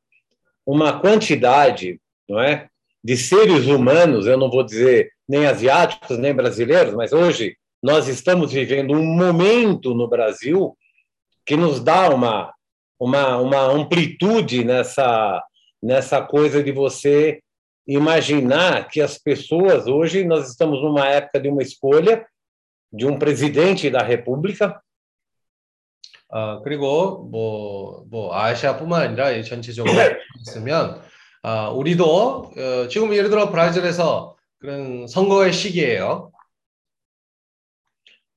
uma quantidade, não é? De seres humanos, eu não vou dizer nem asiáticos, nem brasileiros, mas hoje nós estamos vivendo um momento no Brasil que nos dá uma, uma, uma amplitude nessa, nessa coisa de você imaginar que as pessoas hoje nós estamos numa época de uma escolha de um presidente da República 아, 그리고 뭐, 뭐 아시아뿐만 아니라 이 전체적으로 있으면 아, 우리도 어, 지금 예를 들어 브라질에서 그런 선거의 시기예요.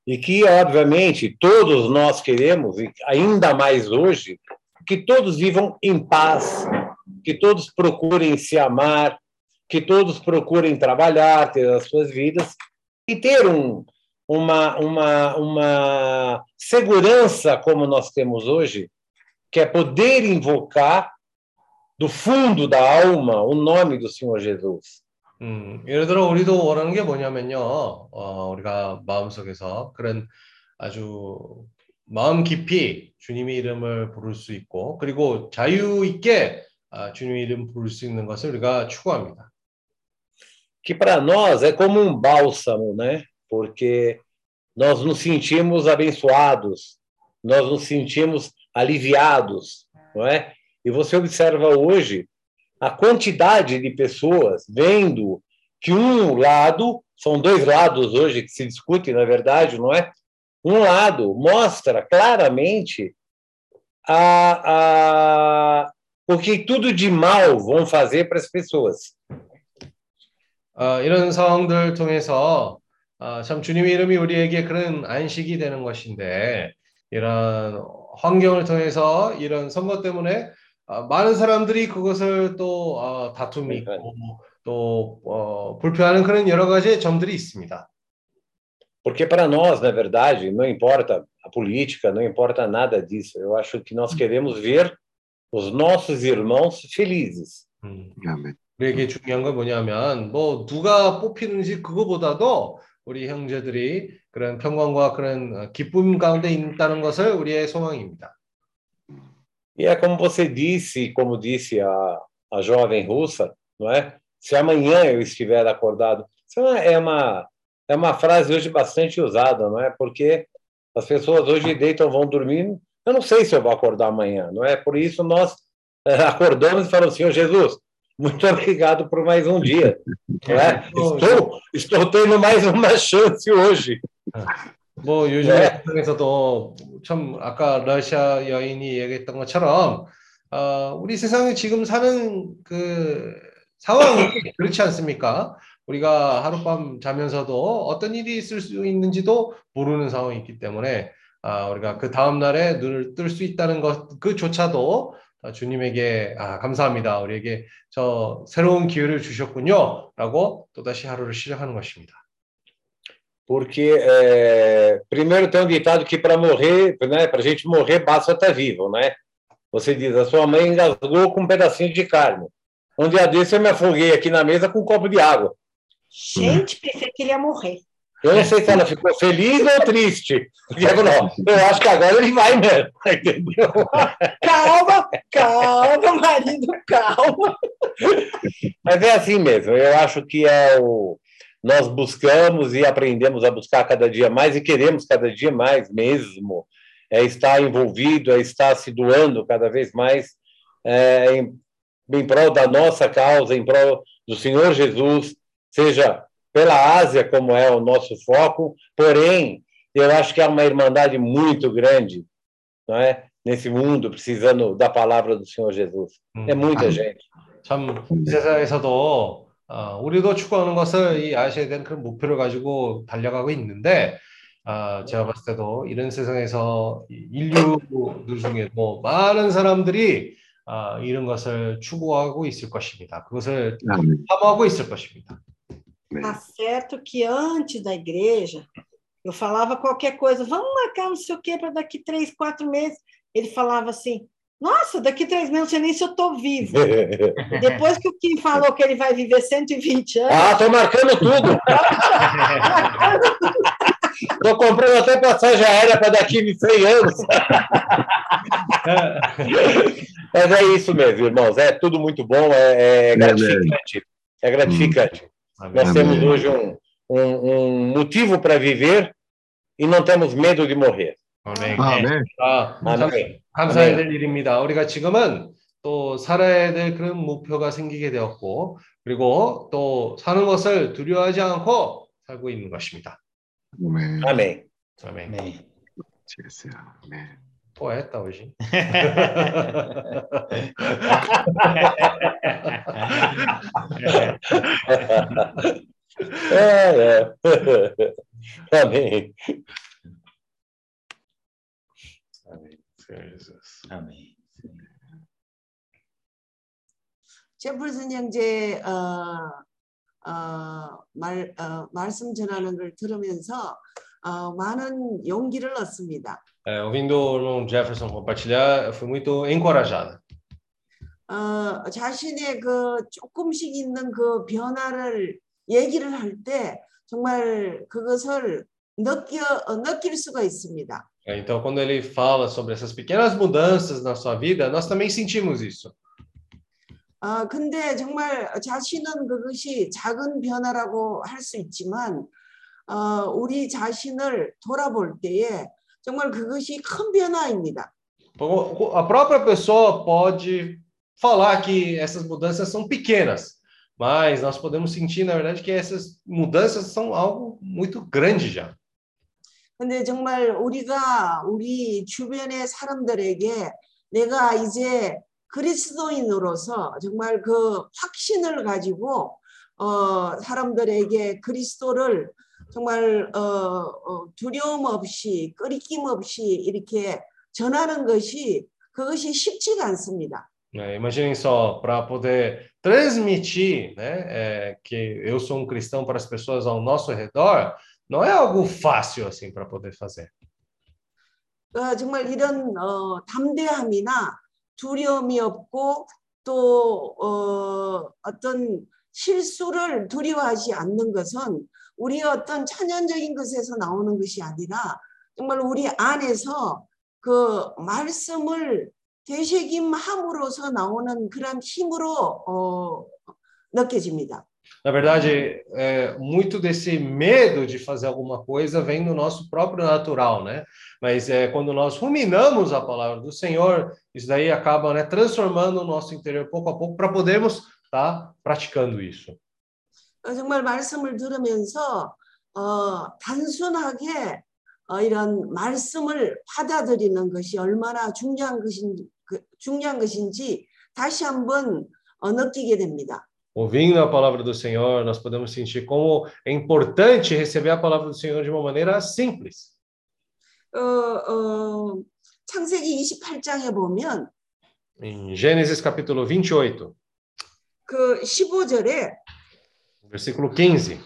e que, obviamente, todos nós queremos, e ainda mais hoje, que todos vivam em paz, que todos procurem se amar, que todos procurem trabalhar, ter as suas vidas e ter um, uma, uma, uma segurança como nós temos hoje, que é poder invocar do fundo da alma o nome do Senhor Jesus. 음, 예를 들어 우리도 원하는 게 뭐냐면요. 어, 우리가 마음속에서 그런 아주 마음 깊이 주님의 이름을 부를 수 있고 그리고 자유 있게 아, 주님의 이름 부를 수 있는 것을 우리가 추구합니다. Que para nós é como um bálsamo, né? Porque nós nos sentimos abençoados, nós nos sentimos aliviados, não é? E você observa hoje a quantidade de pessoas vendo que um lado, são dois lados hoje que se discute, na verdade, não é? Um lado mostra claramente a, a, o que tudo de mal vão fazer para as pessoas. 어, 이런 상황들 통해서 어, 참 주님의 이름이 우리에게 그런 안식이 되는 것인데 이런 환경을 통해서 이런 선거 때문에 어, 많은 사람들이 그것을 또 어, 다툼이 있고 또 어, 불편하는 그런 여러 가지 점들이 있습니다. Porque para nós, na verdade, não importa a política, não importa nada disso. Eu acho que nós queremos ver os nossos irmãos felizes. 음. 우리에게 중요한 건 뭐냐면 뭐 누가 뽑히는지 그거보다도 우리 형제들이 그런 평강과 그런 어, 기쁨 가운데 있다는 것을 우리의 소망입니다. E é como você disse, como disse a, a jovem russa, não é? Se amanhã eu estiver acordado. Isso é uma, é uma, é uma frase hoje bastante usada, não é? Porque as pessoas hoje deitam, vão dormir. Eu não sei se eu vou acordar amanhã, não é? Por isso nós eh, acordamos e falamos, Senhor Jesus, muito obrigado por mais um dia. É? estou, estou tendo mais uma chance hoje. 뭐 요즘에 네. 세상에서도 참 아까 러시아 여인이 얘기했던 것처럼 어, 우리 세상에 지금 사는 그 상황이 그렇지 않습니까? 우리가 하룻밤 자면서도 어떤 일이 있을 수 있는지도 모르는 상황이 있기 때문에 아, 우리가 그 다음 날에 눈을 뜰 수 있다는 것 그조차도 주님에게 아, 감사합니다. 우리에게 저 새로운 기회를 주셨군요라고 또다시 하루를 시작하는 것입니다. Porque, é, primeiro, tem um ditado que para morrer, né, para a gente morrer, basta estar vivo, né? Você diz, a sua mãe engasgou com um pedacinho de carne. Um dia desse eu me afoguei aqui na mesa com um copo de água. Gente, pensei que ele ia morrer. Eu não sei se ela ficou feliz ou triste. Ela falou, eu acho que agora ele vai mesmo, entendeu? Calma, calma, marido, calma. Mas é assim mesmo. Eu acho que é o nós buscamos e aprendemos a buscar cada dia mais e queremos cada dia mais mesmo é estar envolvido, é estar se doando cada vez mais é, em, em prol da nossa causa, em prol do Senhor Jesus, seja pela Ásia, como é o nosso foco, porém, eu acho que há uma irmandade muito grande não é? nesse mundo, precisando da palavra do Senhor Jesus. É muita gente. 참 이 세상에서도 어, 우리도 추구하는 것을 이 아시아에 대한 그런 목표를 가지고 달려가고 있는데 아, 제가 봤을 때도 이런 세상에서 이 인류들 중에 뭐 많은 사람들이 아, 이런 것을 추구하고 있을 것입니다. 그것을. 탐하고 있을 것입니다. Tá certo que antes da igreja, eu falava qualquer coisa, vamos marcar não sei o quê para daqui três, quatro meses. Ele falava assim, Nossa, daqui três meses não sei nem se eu estou vivo. Depois que o Kim falou que ele vai viver 120 anos. Ah, estou marcando tudo. Estou comprando até passagem aérea para daqui 100 anos. Mas é isso mesmo, irmãos. É tudo muito bom, é, é gratificante. É gratificante. Hum. Nós temos hoje um, um, um motivo para viver e não temos medo de morrer. Amém. Amém. Ah, amém. Amém. 아멘. 감사해야 될 일입니다. 우리가 지금은 또 살아야 될 그런 목표가 생기게 되었고, 그리고 또 사는 것을 두려워하지 않고 살고 있는 것입니다. Amém. 아멘. Amém. Jesus. Amém. 또 했다, 우리. É, é. Amém. Amém. 제플슨 형제 어, 어, 말, 어, 말씀 전하는 걸 들으면서 어, 많은 용기를 얻습니다. É, ouvindo o irmão Jefferson compartilhar, eu fui muito encorajada. 어, 자신의 그 조금씩 있는 그 변화를 얘기를 할 때 정말 그것을 느껴 어, 느낄 수가 있습니다. É, Então, quando ele fala sobre essas pequenas mudanças na sua vida, nós também sentimos isso. 아, 근데 정말 자신은 그것이 작은 변화라고 할 수 있지만, 어, 우리 자신을 돌아볼 때에 정말 그것이 큰 변화입니다. Então, A própria pessoa pode falar que essas mudanças são pequenas, mas nós podemos sentir, na verdade, que essas mudanças são algo muito grande já. 근데 정말 우리가 우리 주변의 사람들에게 내가 이제 그리스도인으로서 정말 그 확신을 가지고 어, 사람들에게 그리스도를 정말 어, 어, 두려움 없이 끄리낌 없이 이렇게 전하는 것이 그것이 쉽지가 않습니다. né? Imaginem só, para poder transmitir né, é, que eu sou um cristão para as pessoas ao nosso redor, não é algo fácil assim para poder fazer. 어, 정말 이런 어, 담대함이나 두려움이 없고 또 어, 어떤 실수를 두려워하지 않는 것은 우리의 어떤 천연적인 것에서 나오는 것이 아니라 정말 우리 안에서 그 말씀을 되새김함으로써 나오는 그런 힘으로 어, 느껴집니다. Na verdade, é, muito desse medo de fazer alguma coisa vem do nosso próprio natural, né? Mas é, quando nós ruminamos a palavra do Senhor, isso daí acaba né, transformando o nosso interior pouco a pouco para podermos estar praticando isso. 어, 정말 말씀을 들으면서 어, 단순하게 어, 이런 말씀을 받아들이는 것이 얼마나 중요한 것인지, 그, 중요한 것인지 다시 한번 어, 느끼게 됩니다. Ouvindo a palavra do Senhor, nós podemos sentir como é importante receber a palavra do Senhor de uma maneira simples. 어, 어, 창세기 28장에 보면 Em Gênesis capítulo 28, 그 15절에 versículo 15.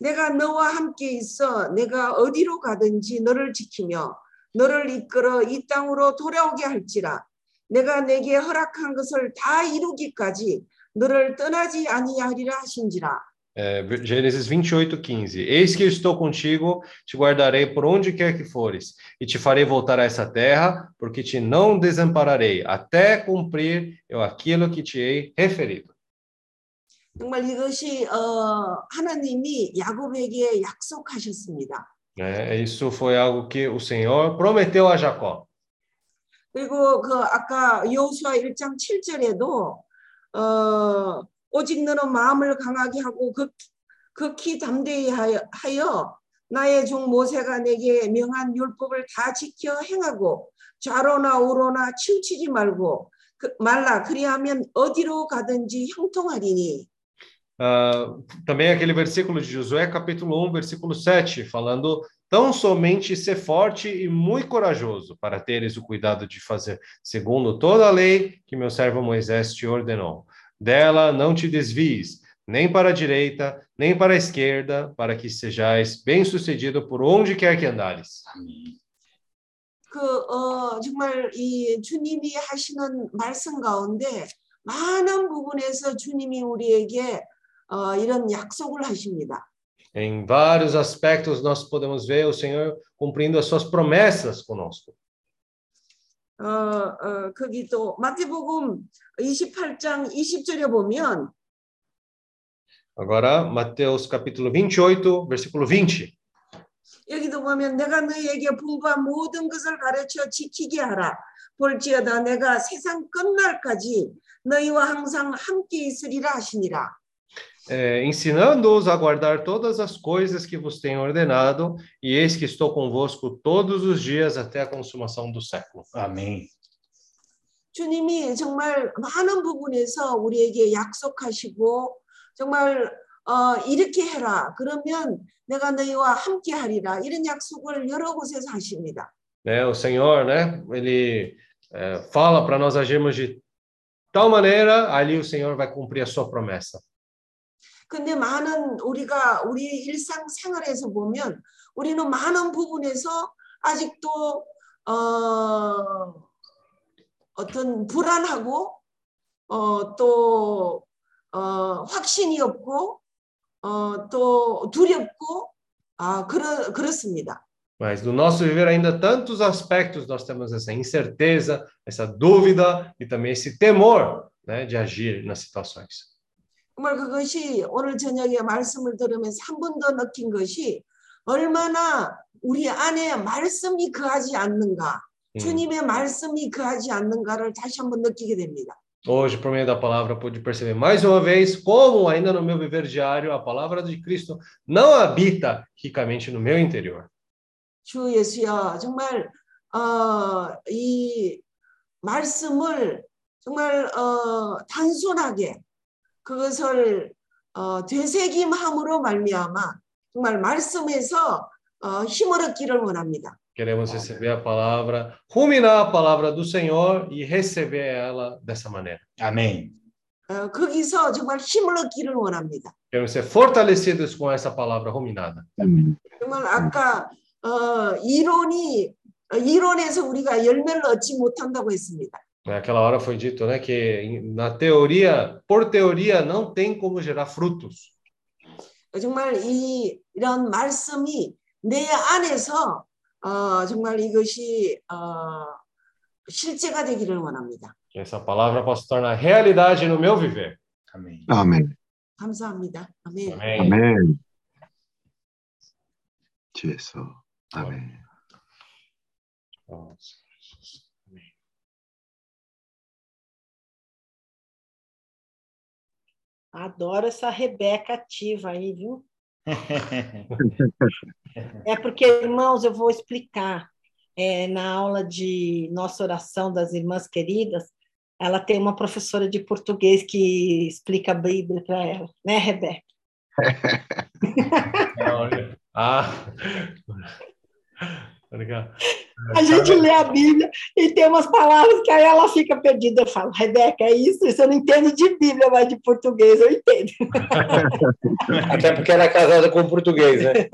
내가 너와 함께 있어 내가 어디로 가든지 너를 지키며 너를 이끌어 이 땅으로 돌아오게 할지라 내가 내게 허락한 것을 다 이루기까지 너를 떠나지 아니하리라 하신지라 É, Gênesis 28, 15. Eis que eu estou contigo, te guardarei por onde quer que fores, e te farei voltar a essa terra, porque te não desampararei, até cumprir eu aquilo que te hei referido. 정말 이것이 어, 하나님이 야곱에게 약속하셨습니다. É, isso foi algo que o Senhor prometeu a Jacó. 그리고 그 아까 여호수아 1장 7절에도 어, 오직 너는 마음을 강하게 하고 극, 극히 담대히 하여, 하여 나의 종 모세가 내게 명한 율법을 다 지켜 행하고 좌로나 우로나 치우치지 말고 그, 말라. 그리하면 어디로 가든지 형통하리니 Ah, também aquele versículo de Josué, capítulo 1, versículo 7, falando: Tão somente ser forte e muito corajoso, para teres o cuidado de fazer segundo toda a lei que meu servo Moisés te ordenou. Dela não te desvies, nem para a direita, nem para a esquerda, para que sejais bem-sucedido por onde quer que andares. 그 어, 정말 이 주님이 하시는 말씀 가운데 많은 부분에서 주님이 우리에게 어, 이런 약속을 하십니다. Em vários aspectos, nós podemos ver o Senhor cumprindo as suas promessas conosco. 어, 어, 거기 또 마태복음 28장 20절에 보면 Agora, Mateus capítulo 28, versículo 20. 여기도 보면 내가 너희에게 분부한 모든 것을 가르쳐 지키게 하라. 볼지어다 내가 세상 끝날까지 너희와 항상 함께 있으리라 하시니라. É, ensinando-os a guardar todas as coisas que vos tenho ordenado, e eis que estou convosco todos os dias até a consumação do século. Amém. 주님이 정말 많은 부분에서 우리에게 약속하시고 정말 어, 이렇게 해라. 그러면 내가 너희와 함께 하리라. 이런 약속을 여러 곳에서 하십니다. Né, o Senhor, né, ele é, fala para nós agirmos de tal maneira, ali o Senhor vai cumprir a sua promessa. 근데 많은 우리가 우리 일상 생활에서 보면 우리는 많은 부분에서 아직도 어, 어떤 불안하고 어, 또 어, 확신이 없고 어, 또 두렵고 아 그렇 그렇습니다. Mas no nosso viver ainda tantos aspectos nós temos essa incerteza, essa dúvida e também esse temor, né, de agir nas situações. 정말 그것이 오늘 저녁에 말씀을 들으면서 한 번 더 느낀 것이 얼마나 우리 안에 말씀이 거하지 않는가. 주님의 말씀이 거하지 않는가를 다시 한번 느끼게 됩니다. Hoje, por meio da palavra, pude perceber mais uma vez como ainda no meu viver diário a palavra de Cristo não habita ricamente no meu interior. 주 예수여 정말 어, 이 말씀을 정말 어, 단순하게 그것을 어, 되새김함으로 말미암아 정말 말씀에서 어, 힘을 얻기를 원합니다. Queremos receber a palavra, ruminar a palavra do Senhor e receber ela dessa maneira. Amém. 어, 거기서 정말 힘을 얻기를 원합니다. Queremos ser fortalecidos com essa palavra ruminada. 정말 아까 어, 이론이 어, 이론에서 우리가 열매를 얻지 못한다고 했습니다. Naquela hora foi dito, né, que na teoria, por teoria, não tem como gerar frutos. 정말 이 이런 말씀이 내 안에서 어, 정말 이것이 어, 실제가 되기를 원합니다. Que essa palavra possa se tornar realidade no meu viver. Amém. 아멘. 감사합니다. 아멘. Amém. 아멘. 주에서 아멘. Oh, Adoro essa Rebeca ativa aí, viu? É porque, irmãos, eu vou explicar. É, na aula de nossa oração das irmãs queridas, ela tem uma professora de português que explica a Bíblia para ela, né, Rebeca? Olha. Ah, legal. A gente lê a Bíblia e tem umas palavras que aí ela fica perdida. Eu falo, Rebeca, é isso? Isso eu não entendo de Bíblia, mas de português eu entendo. Até porque ela é casada com um português, né?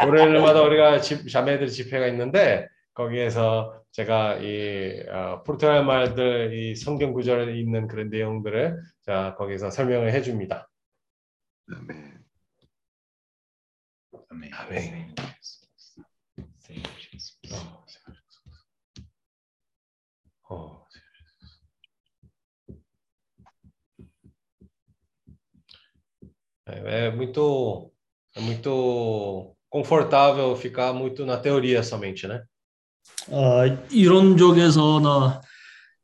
어, 월요일마다 우리가 집, 자매들 집회가 있는데 거기에서 제가 이 어, 포르투갈 말들 이 성경 구절에 있는 그런 내용들을 자 거기서 설명을 해줍니다. 아멘. Amém. 아멘. Senhor Jesus. 어, É, é muito é muito confortável ficar muito na teoria somente, né? 어, 이론적에서나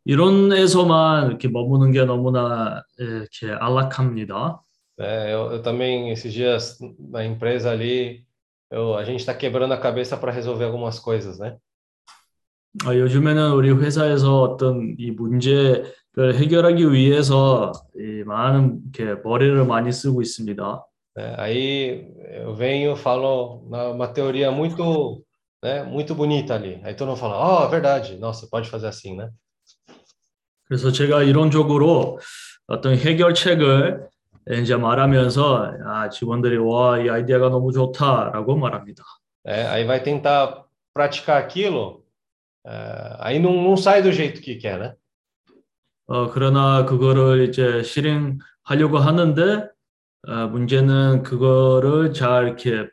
이론에서만 이렇게 머무는 게 너무나 예, 이렇게 안락합니다. É, eu, eu também esses dias na empresa ali eu, a gente está quebrando a cabeça para resolver algumas coisas, né? 어, 요즘에는 우리 회사에서 어떤 이 문제를 해결하기 위해서 이 많은 이렇게 머리를 많이 쓰고 있습니다. É, aí eu venho falo na- uma teoria muito né, muito bonita ali. Aí todo mundo fala, oh, é verdade, nossa, pode fazer assim, né? 그래서 제가 이론적으로 어떤 해결책을 이제 말하면서 아, 직원들이 와, 이 아이디어가 너무 좋다라고 말합니다. É, aí vai tentar praticar aquilo, é, aí não, não sai do jeito que quer, né? 어, 그러나 그거를 이제 실행하려고 하는데 어, 문제는 그거를 잘 이렇게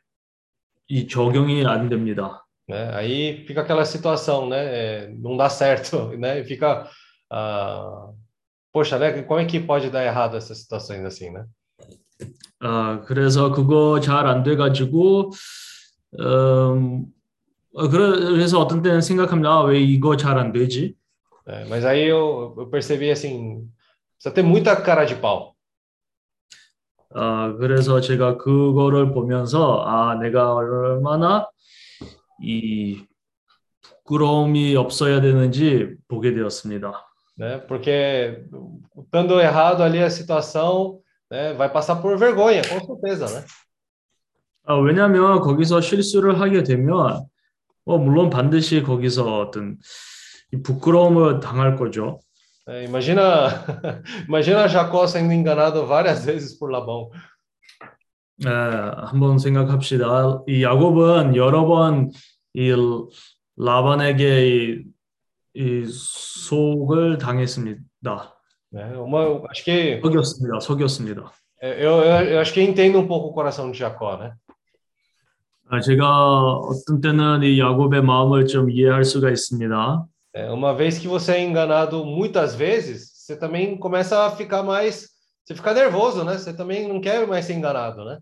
이 적용이 안 됩니다. né? Aí fica aquela situação, né? É, não dá certo, né? E fica, ah, poxa, né? Como é que pode dar errado essas situações assim, né? 어, 그래서 그거 잘 안 돼가지고 음, 어, 그래- 그래서 어떤 때는 생각합니다. 아, 왜 이거 잘 안 되지? É, mas aí eu, eu percebi assim, precisa ter muita cara de pau. 어, 그래서 제가 그거를 보면서 아, 내가 얼마나 이 부끄러움이 없어야 되는지 보게 되었습니다. Né? Porque estando errado ali a situação, né, vai passar por vergonha, com certeza, né? 아, 왜냐하면 거기서 실수를 하게 되면 어, 물론 반드시 거기서 어떤 이 부끄러움을 당할 거죠. É, imagina, imagina Jacó sendo enganado várias vezes por Labão. 에, 한번 생각합시다. 이 야곱은 여러 번이 라반에게 이, 이 속을 당했습니다. Né? Uma, acho que 속였습니다. 속였습니다. eu, eu, eu acho que entendo um pouco o coração de Jacó, né? 아, 제가 어떤 때는 이 야곱의 마음을 좀 이해할 수가 있습니다. É, uma vez que você é enganado muitas vezes, você também começa a ficar mais, você fica nervoso, né? Você também não quer mais ser enganado, né?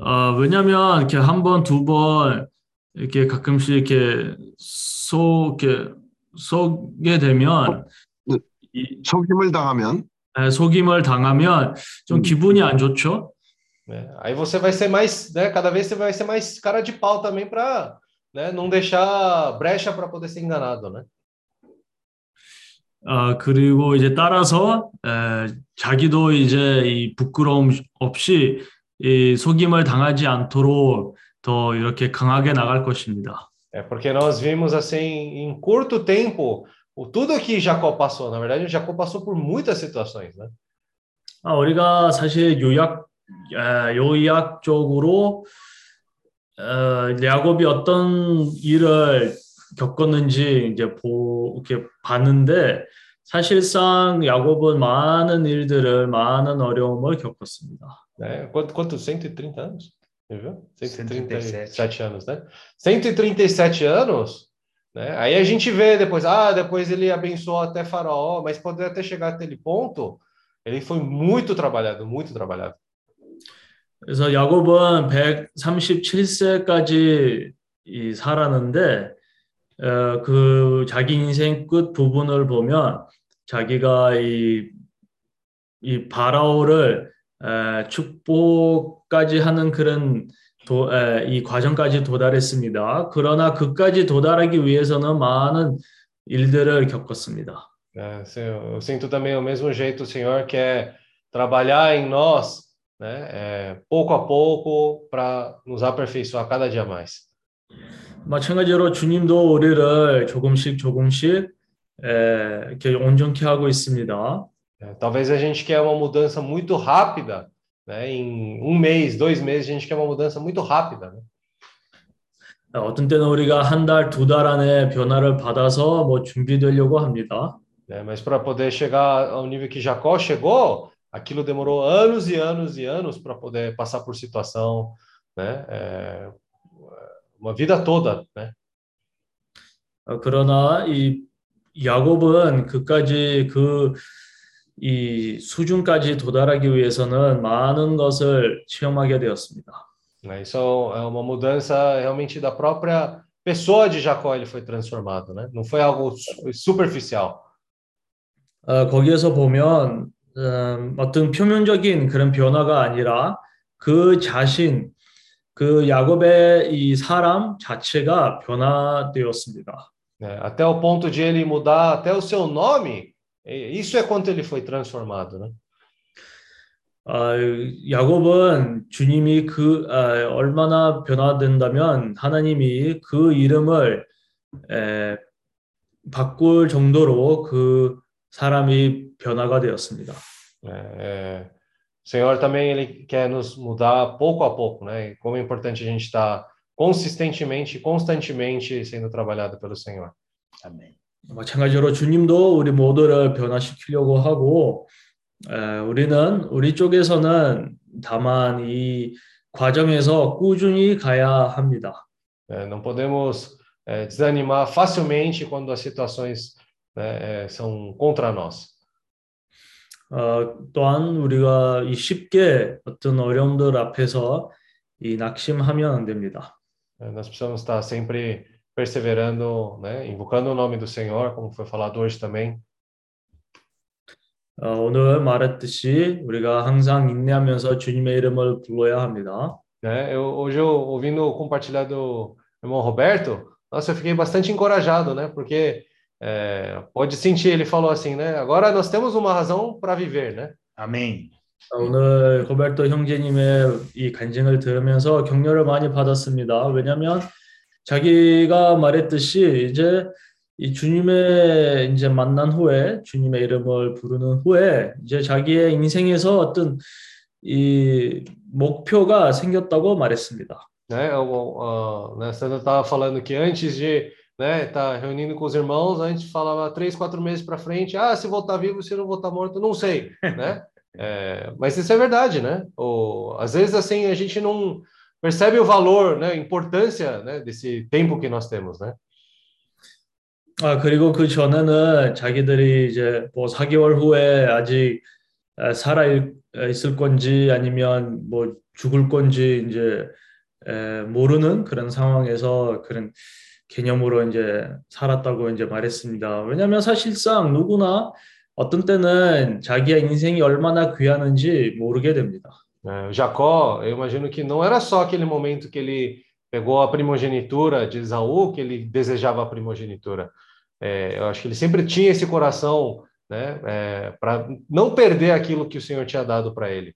아, 왜냐면 이렇게 한 번, 두 번 이렇게 가끔씩 이렇게 속 이렇게 속게 되면 네. 이 속임을 당하면 에, 속임을 당하면 좀 음. 기분이 안 좋죠. É, Aí você vai ser mais, né? Cada vez você vai ser mais cara de pau também para, né? Não deixar brecha para poder ser enganado, né? 아, 그리고 이제 따라서 에, 자기도 이제 이 부끄러움 없이 이 속임을 당하지 않도록 더 이렇게 강하게 나갈 것입니다. É porque nós vimos assim em curto tempo o tudo que Jacó passou. Na verdade, Jacó passou por muitas situações, né? 아, 우리가 사실 요약 에, 요약적으로 어, 야곱이 어떤 일을 겪었는지 이제 보 이렇게 봤는데 사실상 야곱은 많은 일들을 많은 어려움을 겪었습니다. né? Quanto, quanto? 130 anos? Você viu? 137. 137 anos, né? 137 anos, né? Aí a gente vê depois, ah, depois ele abençoou até Faraó, mas poder até chegar aquele ponto, ele foi muito trabalhado, muito trabalhado. 그래서 야곱은 137세까지 이 살았는데 어, 그 자기 인생 끝 부분을 보면 자기가 이, 이 바라오를 에, 축복까지 하는 그런 도, 에, 이 과정까지 도달했습니다. 그러나 그까지 도달하기 위해서는 많은 일들을 겪었습니다. né? Assim, Eu sinto também o mesmo jeito Senhor quer trabalhar em nós, né? É, pouco a pouco para nos aperfeiçoar cada dia mais. 마찬가지로 주님도 우리를 조금씩 조금씩 에, 이렇게 온전케 하고 있습니다. É, talvez a gente quer uma mudança muito rápida, né? Em um mês, dois meses, a gente quer uma mudança muito rápida, né? 어떤 때는 우리가 한 달, 두 달 안에 변화를 받아서 뭐 준비되려고 합니다. né? Mas para poder chegar ao nível que Jacó chegou, aquilo demorou anos e anos e anos para poder passar por situação, né? É, uma vida toda, né? 어, 그러나 이 야곱은 그까지 그 이 수준까지 도달하기 위해서는 많은 것을 체험하게 되었습니다. Isso é uma mudança realmente da própria pessoa de Jacó, ele foi transformado, né? Não foi algo su- superficial. 어, 거기에서 보면 음, 어떤 표면적인 그런 변화가 아니라 그 자신, 그 야곱의 이 사람 자체가 변화되었습니다. né? Até o ponto de ele mudar até o seu nome, e- isso é quanto ele foi transformado, né? 아, 야곱은 주님이 그 아, 얼마나 변화된다면 하나님이 그 이름을 에, 바꿀 정도로 그 사람이 변화가 되었습니다. O Senhor também ele quer nos mudar pouco a pouco, né? E como é importante a gente estar consistentemente, constantemente sendo trabalhado pelo Senhor. 아멘. 마찬가지로 주님도 우리 모두를 변화시키려고 하고 에, 우리는 우리 쪽에서는 다만 이 과정에서 꾸준히 가야 합니다. Não podemos desanimar facilmente quando as situações né, são contra nós. 어, 또한 우리가 이 쉽게 어떤 어려움들 앞에서 이 낙심하면 안 됩니다. Nós precisamos estar sempre perseverando, né, invocando o nome do Senhor, como foi falado hoje também. 어, 오늘 말했듯이 우리가 항상 인내하면서 주님의 이름을 불러야 합니다. Né? Eu, hoje, eu, ouvindo o compartilhar do irmão Roberto, nossa, eu fiquei bastante encorajado, né? Porque é, pode sentir, ele falou assim, né? Agora nós temos uma razão para viver, né? 아멘. 어, 오늘 로베르토 형제님의 이 간증을 들으면서 격려를 많이 받았습니다. 왜냐하면 자기가 말했듯이 이제 이 주님의 이제 만난 후에 주님의 이름을 부르는 후에 이제 자기의 인생에서 어떤 이 목표가 생겼다고 말했습니다. Né? Uh, né, Sandra estava falando que antes de né, estar reunindo com os irmãos, a gente falava três, quatro meses para frente, ah, se voltar vivo, se não voltar morto, não sei, né? É, mas isso é verdade, né? Ou, às vezes, assim, a gente não percebe o valor, né, a importância né, desse tempo que nós temos, né? 아, 그리고 그 전에는 자기들이 이제 뭐 4개월 후에 아직 아, 살아 있- 있을 건지 아니면 뭐 죽을 건지 이제 에, 모르는 그런 상황에서 그런 개념으로 이제 살았다고 이제 말했습니다. 왜냐하면 사실상 누구나 어떤 때는 자기의 인생이 얼마나 귀하는지 mo르게 됩니다. É, Jacó, eu imagino que não era só aquele momento que ele pegou a primogenitura de Esaú que ele desejava a primogenitura. É, eu acho que ele sempre tinha esse coração, né, para não perder aquilo que o Senhor tinha dado para ele.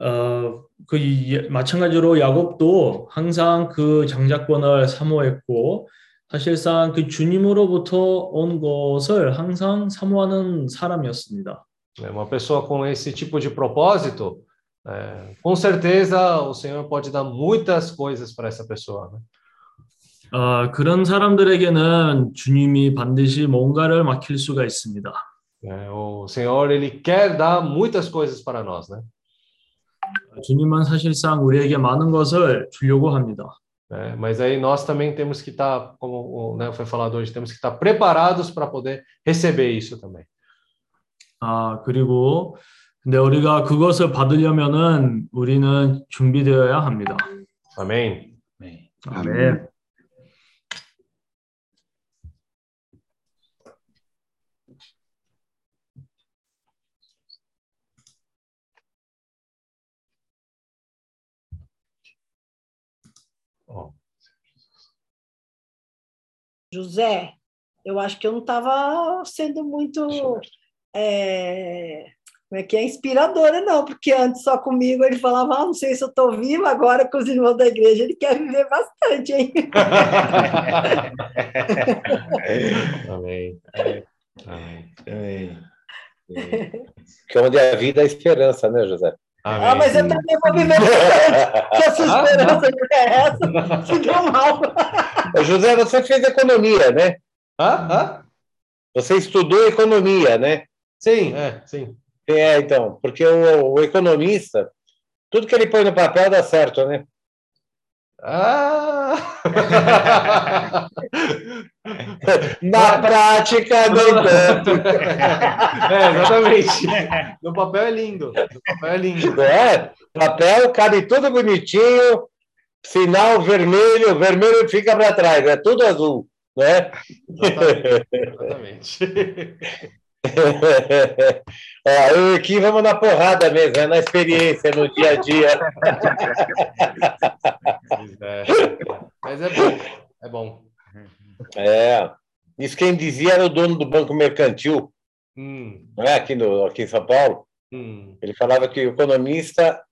어, 그 이- 마찬가지로 야곱도 항상 그 장자권을 사모했고 사실상 그 주님으로부터 온 것을 항상 사모하는 사람이었습니다. É, Uma pessoa com esse tipo de propósito, é, com certeza o Senhor pode dar muitas coisas para essa pessoa. Né? 어, 그런 사람들에게는 주님이 반드시 뭔가를 맡길 수가 있습니다. É, o Senhor ele quer dar muitas coisas para nós, né? 주님은 사실상 우리에게 많은 것을 주려고 합니다. É, mas aí nós também temos que estar, como né, foi falado hoje, temos que estar preparados para poder receber isso também. 아, 그리고 근데 우리가 그것을 받으려면은 우리는 준비되어야 합니다. Amém? Amém. 아멘. Ó, José, eu acho que eu não estava sendo muito. É, como é que é? Inspiradora, não, porque antes só comigo ele falava, ah, não sei se eu estou vivo, agora com os irmãos da igreja ele quer viver bastante, hein? Amém. Amém. Amém. Que onde a vida é a esperança, né, José? Ah, mas eu Amém. também vou viver bastante. Se a sua esperança não é essa, se deu mal. José, você fez economia, né? Hã? Hã? Você estudou economia, né? Sim, é, sim. É, então, porque o, o economista, tudo que ele põe no papel dá certo, né? Ah! Na prática, nem tanto. É, exatamente. No papel é lindo. No papel é lindo. É, papel cabe tudo bonitinho, sinal vermelho, vermelho fica para trás, é tudo azul, né? Exatamente. exatamente. Ó, eu aqui vamos na porrada mesmo, é na experiência, no dia a dia. É. Mas é bom. É bom. É, isso quem dizia era o dono do Banco Mercantil, Hum, não é? Aqui, no, aqui em São Paulo. hum. Ele falava que o economista,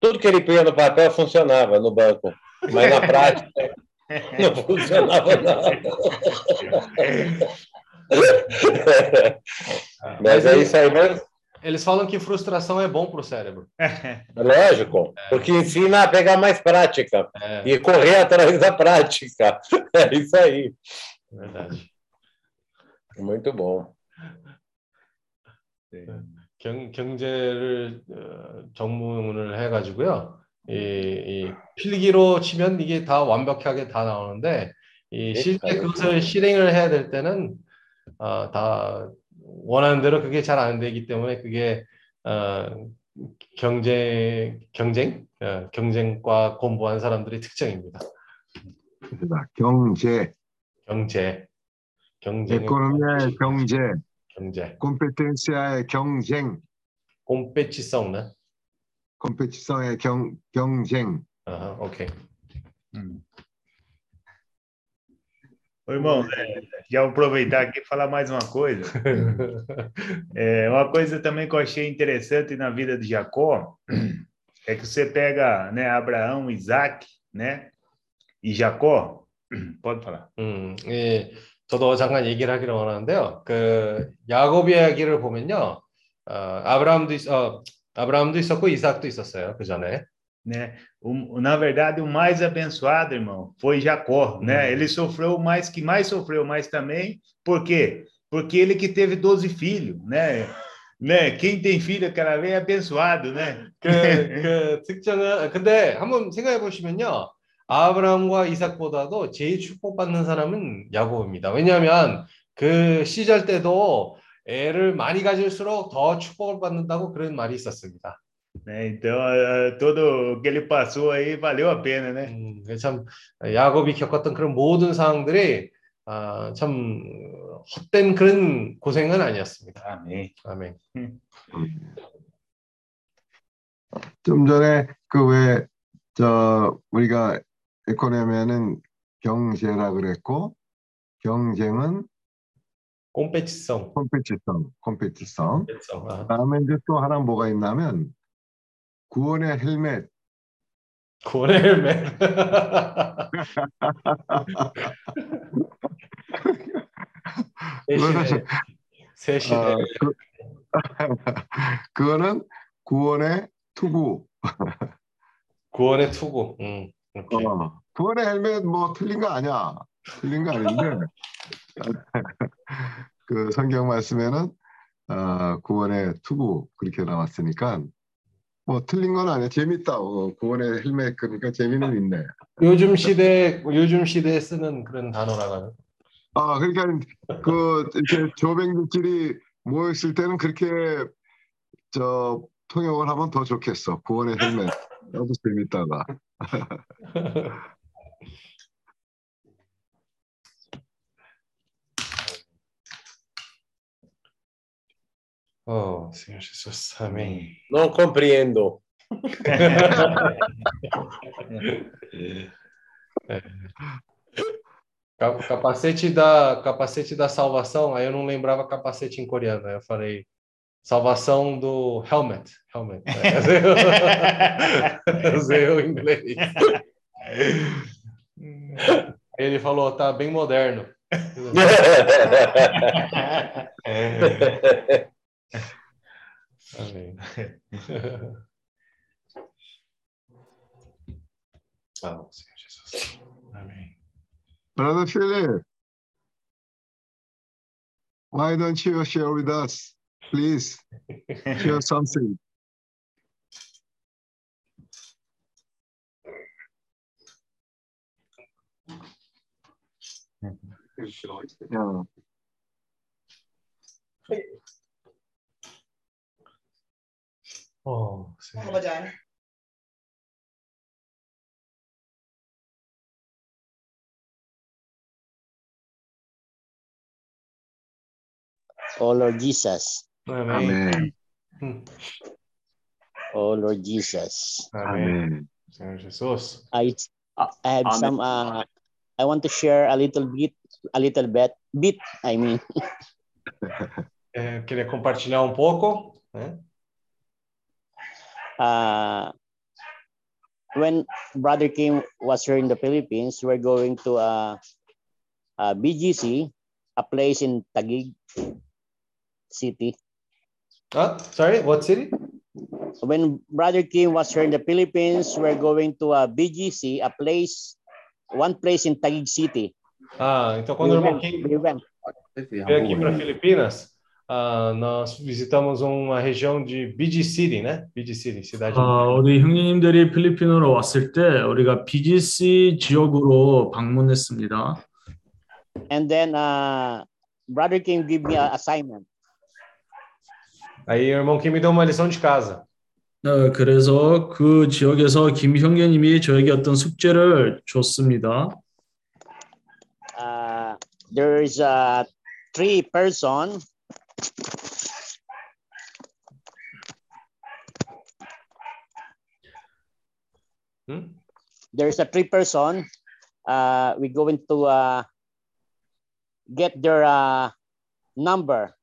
tudo que ele punha no papel funcionava no banco, mas na prática não funcionava nada. Mas é isso aí mesmo. Eles falam que frustração é bom para o cérebro. Lógico, porque ensina a pegar mais prática É, e correr atrás da prática. É isso aí. verdade. Muito bom. 경, 경제를 어, 전문을 해가지고요. 이, 이 필기로 치면 이게 다 완벽하게 다 나오는데 이 실제 그것을 실행을 해야 될 때는 어, 다 원하는 대로 그게 잘 안 되기 때문에 그게 어, 경제 경쟁 어, 경쟁과 공부한 사람들의 특징입니다. 경제, 경제 경쟁 economia é 경제, 경제 é 경쟁, competição é 경, 경쟁. Aham, ok. Hum. Ô, irmão, é, já vou aproveitar aqui e falar mais uma coisa. É, uma coisa também que eu achei interessante na vida de Jacó é que você pega né, Abraão, Isaac, né? E Jacó. Pode falar. 음, 예, 저도 잠깐 얘기를 하기를 원하는데요. 그 야곱 이야기를 보면요, 어, 아브라함도 있, 어, 아브라함도 있었고 이삭도 있었어요. 그 전에. né? O, na verdade, o mais abençoado, irmão, foi Jacó, né? Uhum. Ele sofreu mais que mais sofreu, mas também, por quê? Porque ele que teve 12 filhos, né? né? Quem tem filho aquela vez é abençoado, né? 그, 그 특징은 근데 한번 생각해 보시면요. 아브라함과 이삭보다도 제일 축복받는 사람은 야곱입니다. 왜냐하면 그 시절 때도 애를 많이 가질수록 더 축복을 받는다고 그런 말이 있었습니다. Né? Então, ah, tudo que ele passou aí valeu a pena, né? 음, 그참 야곱이 겪었던 그런 모든 상황들이 아, 참 헛된 그런 고생은 아니었습니다. Amém. 아멘. 좀 전에 그 왜저 우리가 에코노미는 경제라 그랬고 경쟁은. 컴페티성, 컴페티성. 꼼빼치성. 아, 다음에 이제 또 하나 뭐가 있냐면 구원의 헬멧. 구원의 헬멧. 세시대. 세시대. 어, 그, 그거는 구원의 투구. 구원의 투구. 음. 어, 구원의 헬멧 뭐 틀린 거 아니야. 틀린 거 아닌데 그 성경 말씀에는 어, 구원의 투구 그렇게 나왔으니까 뭐 틀린 건 아니야. 재밌다. 어, 구원의 헬멧 그러니까 재미는 있네. 요즘 시대 요즘 시대에 쓰는 그런 단어라가요. 아 그러니까 그 이렇게 조뱅들끼리 모여 있을 때는 그렇게 저 통역을 하면 더 좋겠어. 구원의 헬멧. 너무 재밌다가. 어, Senhor Jesus. Amém. Não compreendo. Ca- Capacete da capacete da salvação, aí eu não lembrava capacete em coreano, aí eu falei salvação do helmet, helmet. Aí eu usei o inglês. Ele falou, tá bem moderno. Amém. Ah, Senhor Jesus. Amém. Brother Philip, why don't you share with us, please? Share something. Yeah. Oh, Senhor. Oh Lord Jesus. Amém. Amen. Oh Lord Jesus. Amém. Amen. Senhor Jesus. I I have some uh I want to share a little bit a little bit bit I mean É, queria compartilhar um pouco, né? Uh when brother Kim was here in the Philippines we're going to a, a BGC a place in Taguig city. Ah, sorry, what city? when brother Kim was here in the Philippines we're going to a BGC a place one place in Taguig city. Ah, então quando we o irmão went, Kim we went. veio aqui para Filipinas, ah, nós visitamos uma região de BG City, né? BG City, cidade. 아, 우리 형님들이 필리핀으로 왔을 때 우리가 BGC 지역으로 방문했습니다. and then uh brother Kim give me a assignment Aí o irmão Kim me deu uma lição de casa. 어, 그래서 그 지역에서 김 형제님이 저에게 어떤 숙제를 줬습니다. uh, there is a three person Hmm? there's a three person uh, we going to uh, get their uh, number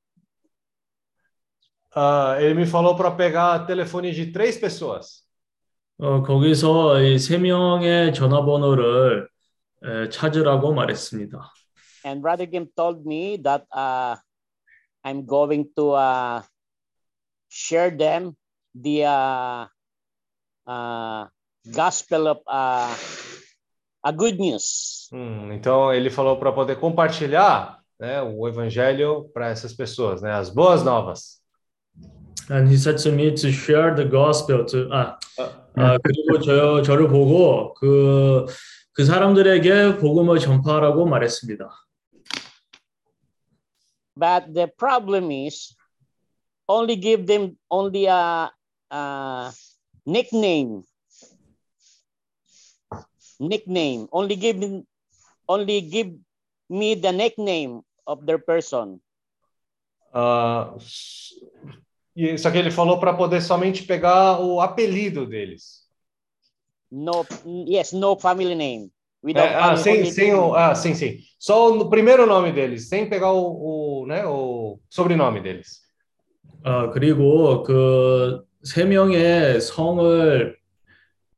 Ah, ele me falou para pegar telefone de três pessoas. 어, 거기서 이 세 명의 전화번호를 에, 찾으라고 말했습니다. and brother Kim told me that uh, I'm going to uh, share them the uh, uh, gospel of uh, a good news. Hum, então ele falou para poder compartilhar né, o evangelho para essas pessoas, né, as boas novas. And he said to me to share the gospel to 아, 아 그리고 저 저를 보고 그 그 사람들에게 복음을 전파하라고 말했습니다. But the problem is only give them only a, a nickname. Nickname. Only give them- only give me the nickname of their person. Ah, e, só que ele falou para poder somente pegar o apelido deles. No yes, no family name. Without ah, sem, sem o, ah, sim, sim. Só o primeiro nome deles, sem pegar o, o, né, o sobrenome deles. 아 그리고 그 세 명의 성을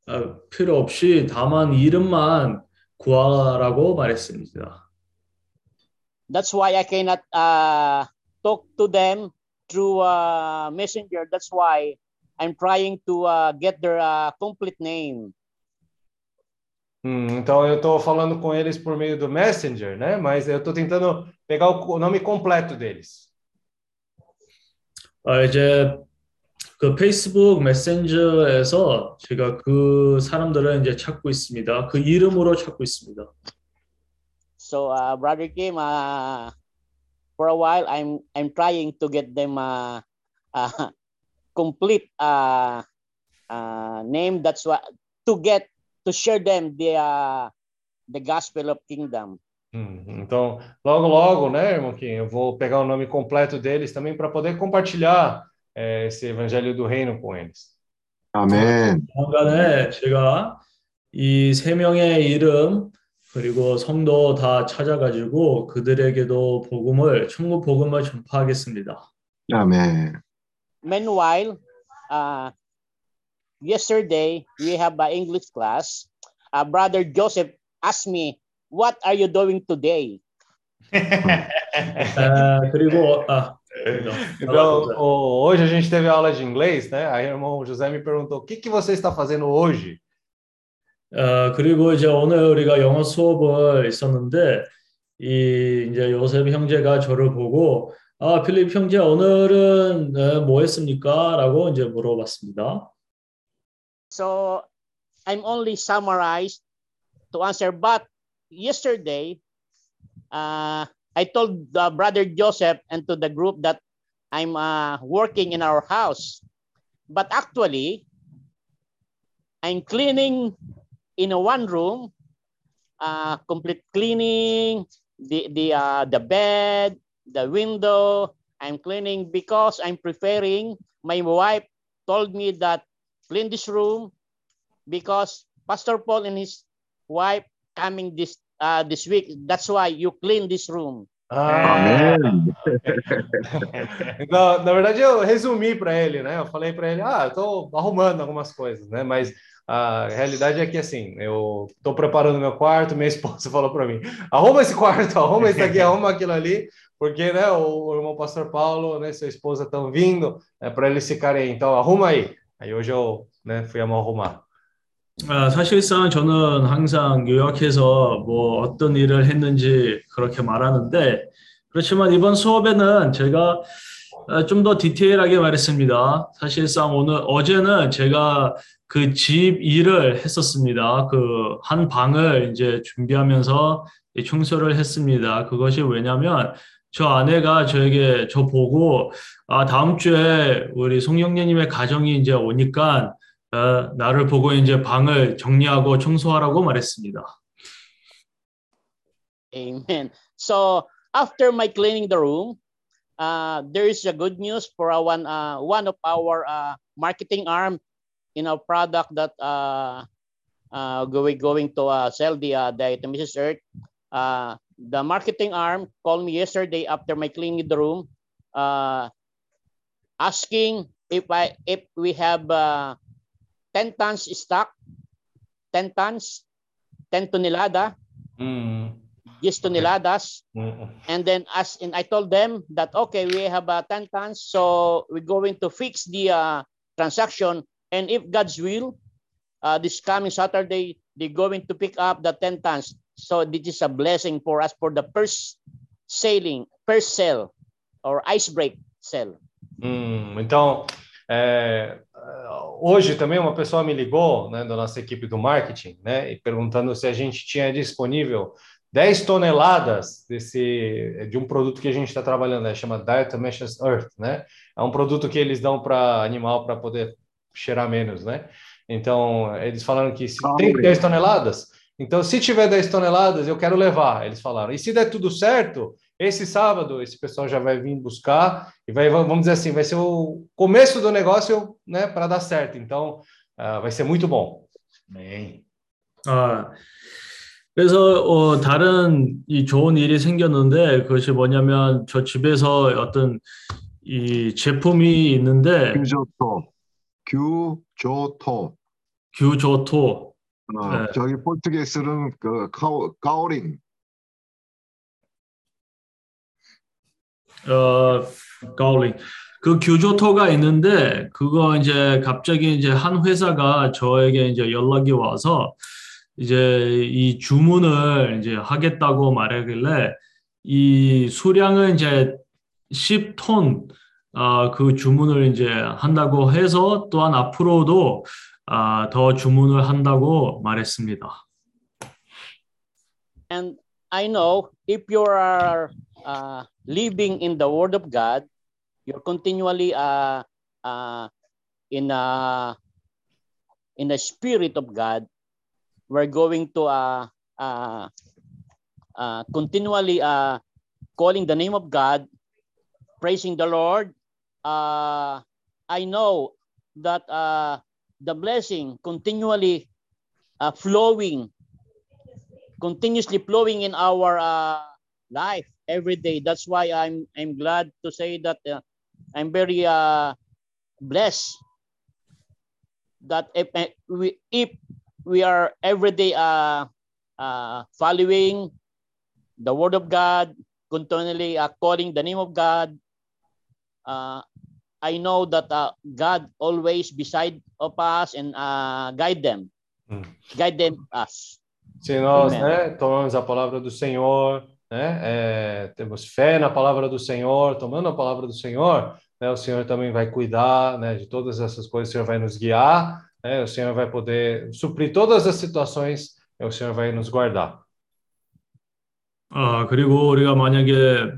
아, 필요 없이 다만 이름만 구하라고 말했습니다. That's why I cannot uh, talk to them through uh, messenger. That's why I'm trying to uh, get their uh, complete name. Hum, então eu estou falando com eles por meio do Messenger, né? Mas eu estou tentando pegar o, nome completo deles. 아, 이제 그 페이스북 메신저에서 제가 그 사람들을 이제 찾고 있습니다. 그 이름으로 찾고 있습니다. So, uh, Brother Kim, uh, for a while, I'm I'm trying to get them uh, uh, complete uh, uh, name. That's what to get to share them the uh, the gospel of kingdom. Hum, então, logo, logo, né, irmão Kim, eu vou pegar o nome completo deles também para poder compartilhar eh, esse evangelho do reino com eles. 아멘. 조만간에 제가 이 세 명의 이름 그리고 성도 다 찾아가지고 그들에게도 복음을 천국 복음을 전파하겠습니다. 아멘. Meanwhile, uh, yesterday we have an English class. Uh, Brother Joseph asked me, "What are you doing today?" 아, 그리고 아, Então, o- hoje a gente teve aula de inglês, né? Aí o irmão José me perguntou: o que, que você está fazendo hoje? 어, 그리고 이제 오늘 우리가 영어 수업을 있었는데 이 이제 요셉 형제가 저를 보고 아 필립 형제 오늘은 어, 뭐 했습니까? 라고 이제 물어봤습니다. So I'm only summarized to answer. But yesterday, uh, I told uh, Brother Joseph and to the group that I'm uh, working in our house. But actually, I'm cleaning in a one room, uh, complete cleaning the the uh, the bed, the window. I'm cleaning because I'm preparing. My wife told me that clean this room because Pastor Paul and his wife coming this uh, this week. That's why you clean this room. Ah, 아멘. Então, na verdade, eu resumi para ele, né? Eu falei para ele, ah, eu tô arrumando algumas coisas, né? Mas a realidade é que, assim, eu tô preparando meu quarto, minha esposa falou para mim, arruma esse quarto, arruma isso aqui, arruma aquilo ali, porque, né, o, o irmão pastor Paulo, né, sua esposa estão vindo, é para eles ficarem, então arruma aí. Mão arrumar. 아, 사실상 저는 항상 요약해서 뭐 어떤 일을 했는지 그렇게 말하는데 그렇지만 이번 수업에는 제가 좀 더 디테일하게 말했습니다. 사실상 오늘 어제는 제가 그 집 일을 했었습니다. 그 한 방을 이제 준비하면서 청소를 했습니다. 그것이 왜냐면 저 아내가 저에게 저 보고 아 다음 주에 우리 송영래님의 가정이 이제 오니까 어, 나를 보고 이제 방을 정리하고 청소하라고 말했습니다. Amen. So after my cleaning the room, uh, there is a good news for a one uh, one of our uh, marketing arm in our product that uh, uh, going going to uh, sell the uh, the Mrs. Earth. Uh, the marketing arm called me yesterday after my cleaning the room, uh, asking if I if we have uh, 10 tons stock, 10 tons, 10 tonelada, Hum, yes toneladas. hum, And then as and I told them that okay, we have uh, 10 tons, so we're going to fix the uh, transaction. And if God's will, uh, this coming Saturday, they're going to pick up the 10 tons. So this is a blessing for us for the first sailing, first sail or ice break sail. Hum, então, é, hoje também uma pessoa me ligou, né, da nossa equipe do marketing, né, e perguntando se a gente tinha disponível 10 toneladas desse de um produto que a gente está trabalhando, né, chama Diatomaceous Earth, né? É um produto que eles dão para animal para poder cheirar menos, né? Então, eles falaram que se tem 10 toneladas, então se tiver 10 toneladas, eu quero levar, eles falaram. E se der tudo certo, esse sábado esse pessoal já vai vir buscar e vai, vamos dizer assim, vai ser o começo do negócio, né, para dar certo. Então, uh, vai ser muito bom. Amém. 아, 그래서 어, 다른 이 좋은 일이 생겼는데 그것이 뭐냐면 저 집에서 어떤 이 제품이 있는데 규조토, 규조토. 규조토. 어, 네. 저기 포르투게스는 그 카오, 까오링. 어, 가울링. 그 규조토가 있는데 그거 이제 갑자기 이제 한 회사가 저에게 이제 연락이 와서 이제 이 주문을 이제 하겠다고 말하길래 이 수량은 이제 10톤 아, 그 주문을 이제 한다고 해서 또한 앞으로도 아, 더 주문을 한다고 말했습니다. And I know if you are uh, living in the Word of God, you're continually uh, uh, in a in the Spirit of God. We're going to uh, uh, uh, continually uh, calling the name of God, praising the Lord. Uh, I know that uh, the blessing continually uh, flowing continuously flowing in our uh, life every day. That's why I'm I'm glad to say that uh, I'm very uh, blessed that if uh, we if we are every day uh, uh, following the word of God, continually uh, calling the name of God. Uh, I know that uh, God always beside of us and uh, guide them, Hum. guide them us. Se nós, Amen. né, tomamos a palavra do Senhor, né, é, temos fé na palavra do Senhor, tomando a palavra do Senhor, né, o Senhor também vai cuidar, né, de todas essas coisas, o Senhor vai nos guiar, né, o Senhor vai poder suprir todas as situações, né, o Senhor vai nos guardar. 아, 그리고 우리가 만약에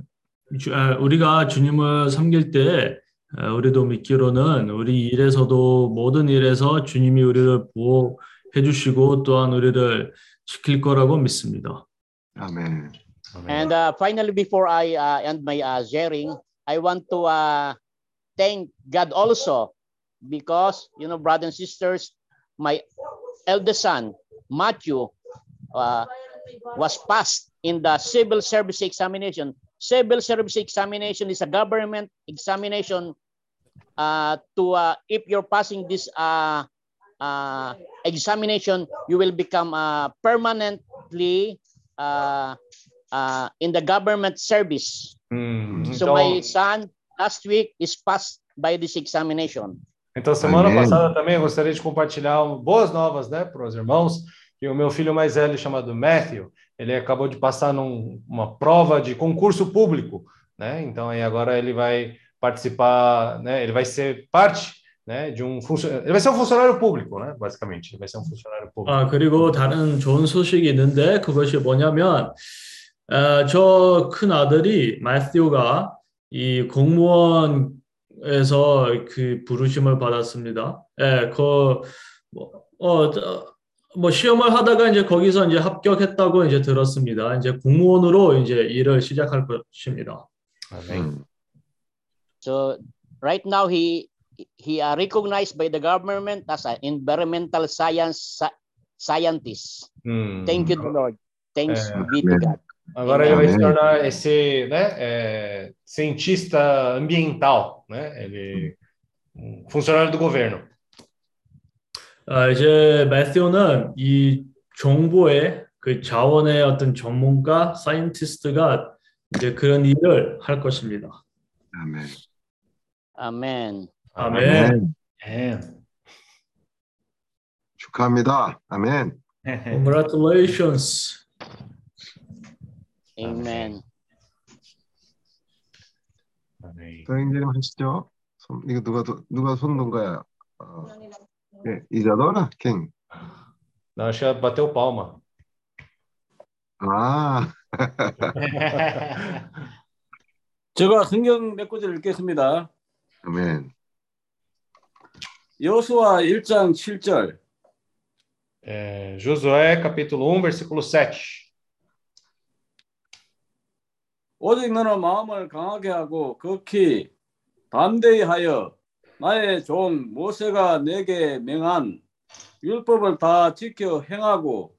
주- 아, 우리가 주님을 섬길 때 아, 우리도 믿기로는 우리 일에서도 모든 일에서 주님이 우리를 보호해 주시고 또한 우리를 지킬 거라고 믿습니다. 아멘. And uh, finally, before I uh, end my uh, sharing, I want to uh, thank God also because, you know, brothers and sisters, my eldest son, Matthew, uh, was passed in the civil service examination. Civil service examination is a government examination uh, to, uh, if you're passing this uh, uh, examination, you will become uh, permanently uh, uh, in the government service. Hum, So então, my son last week is passed by this examination. então, semana Amém. passada também eu gostaria de compartilhar um- boas novas, né, para os irmãos, que o meu filho mais velho, chamado Matthew, ele acabou de passar numa prova de concurso público, né, então aí agora ele vai participar, né, ele vai ser parte, né, de um funcionário, ele vai ser um funcionário público, né, basicamente, ele vai ser um funcionário público. 아, 그리고 다른 좋은 소식이 있는데 그것이 뭐냐면 아, 저큰 아들이 마티오가 이 공무원에서 그 부르심을 받았습니다. 예, 그 뭐, 어, 저, 뭐 시험을 하다가 이제 거기서 이제 합격했다고 이제 들었습니다. 이제 공무원으로 이제 일을 시작할 것입니다. Amém. 음. So right now he he are recognized by the government as an environmental science sci- scientist. Hum. Thank you, the Lord. Thanks É. be to God. Agora ele vai se tornar esse né, é, cientista ambiental, né? Ele um funcionário do governo. 아, 이제 매튜는 이 정부의 그 자원의 어떤 전문가, 사이언티스트가 이제 그런 일을 할 것입니다. 아멘. Amen. 아멘. 아멘. É. 축하합니다. 아멘. Congratulations. Amen. Amém. 도행님 하시죠. 손, 이거 누가 도- 누가 손든 거야? 어, 예, 이자도나 킹. Não, acho que bateu palma. 아, 제가 성경 몇 구절 읽겠습니다. 아멘. 여수와 1장 7절. É, Josué, capítulo 1, versículo 7. 오직 너는 마음을 강하게 하고 극히 담대히 하여 나의 종 모세가 내게 명한 율법을 다 지켜 행하고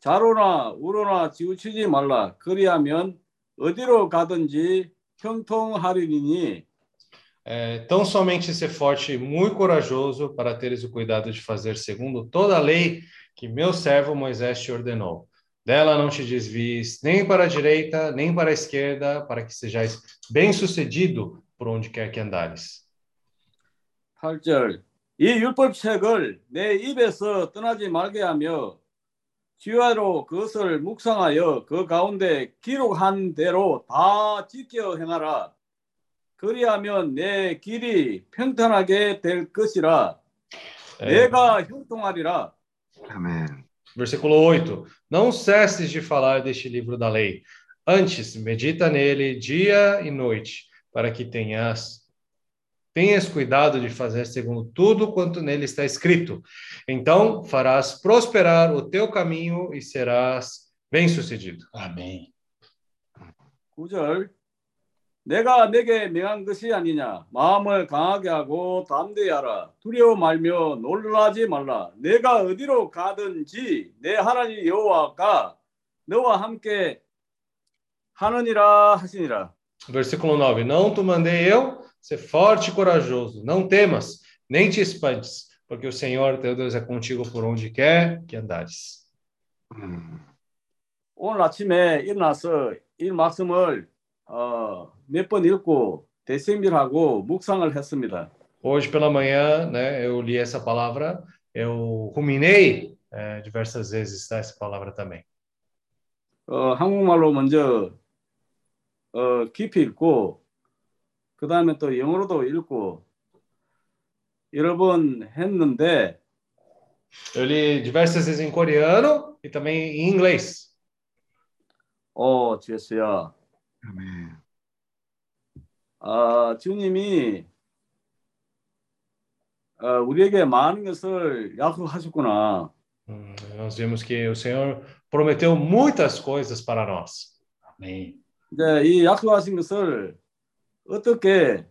자로나 우로나 지우치지 말라. 그리하면 어디로 가든지 형통하리니 É, tão somente ser forte e muito corajoso para teres o cuidado de fazer segundo toda a lei que meu servo Moisés te ordenou. Dela não te desvies nem para a direita, nem para a esquerda, para que sejais bem-sucedido por onde quer que andares. 8절 이 율법책을 내 입에서 떠나지 말게 하며 지화로 그것을 묵상하여 그 가운데 기록한 대로 다 지켜 행하라. 그리하면 내 길이 평탄하게 될 것이라. É, 내가 형통하리라. 아멘. Versículo 8. Não cesses de falar deste livro da lei. Antes, medita nele dia e noite, para que tenhas tenhas cuidado de fazer segundo tudo quanto nele está escrito. Então farás prosperar o teu caminho e serás bem-sucedido. Amém. 9절 내가 내게 명한 것이 아니냐 마음을 강하게 하고 담대히 하라 두려워 말며 놀라지 말라 내가 어디로 가든지 내 하나님 여호와가 너와 함께 하느니라 하시니라 Versículo 9. Não te mandei eu ser forte e corajoso. Não temas, nem te espantes, porque o Senhor teu Deus é contigo por onde quer que andares. 음, 오늘 아침에 일어나서 이 말씀을 어, 몇 번 읽고 대생밀하고 묵상을 했습니다. Hoje pela manhã, né, eu li essa palavra, eu ruminei eh, diversas vezes essa palavra também. 어, 한국말로 먼저 어, 깊이 읽고 그 다음에 또 영어로도 읽고 여러 번 했는데 Eu li diversas vezes em coreano e também em inglês. 어, 주였어요. 아멘. 아, 주님이 어, 우리에게 많은 것을 약속하셨구나. Hum, nós vimos que o Senhor prometeu muitas coisas para nós. Amém. 이제 이 약속하신 것을 어떻게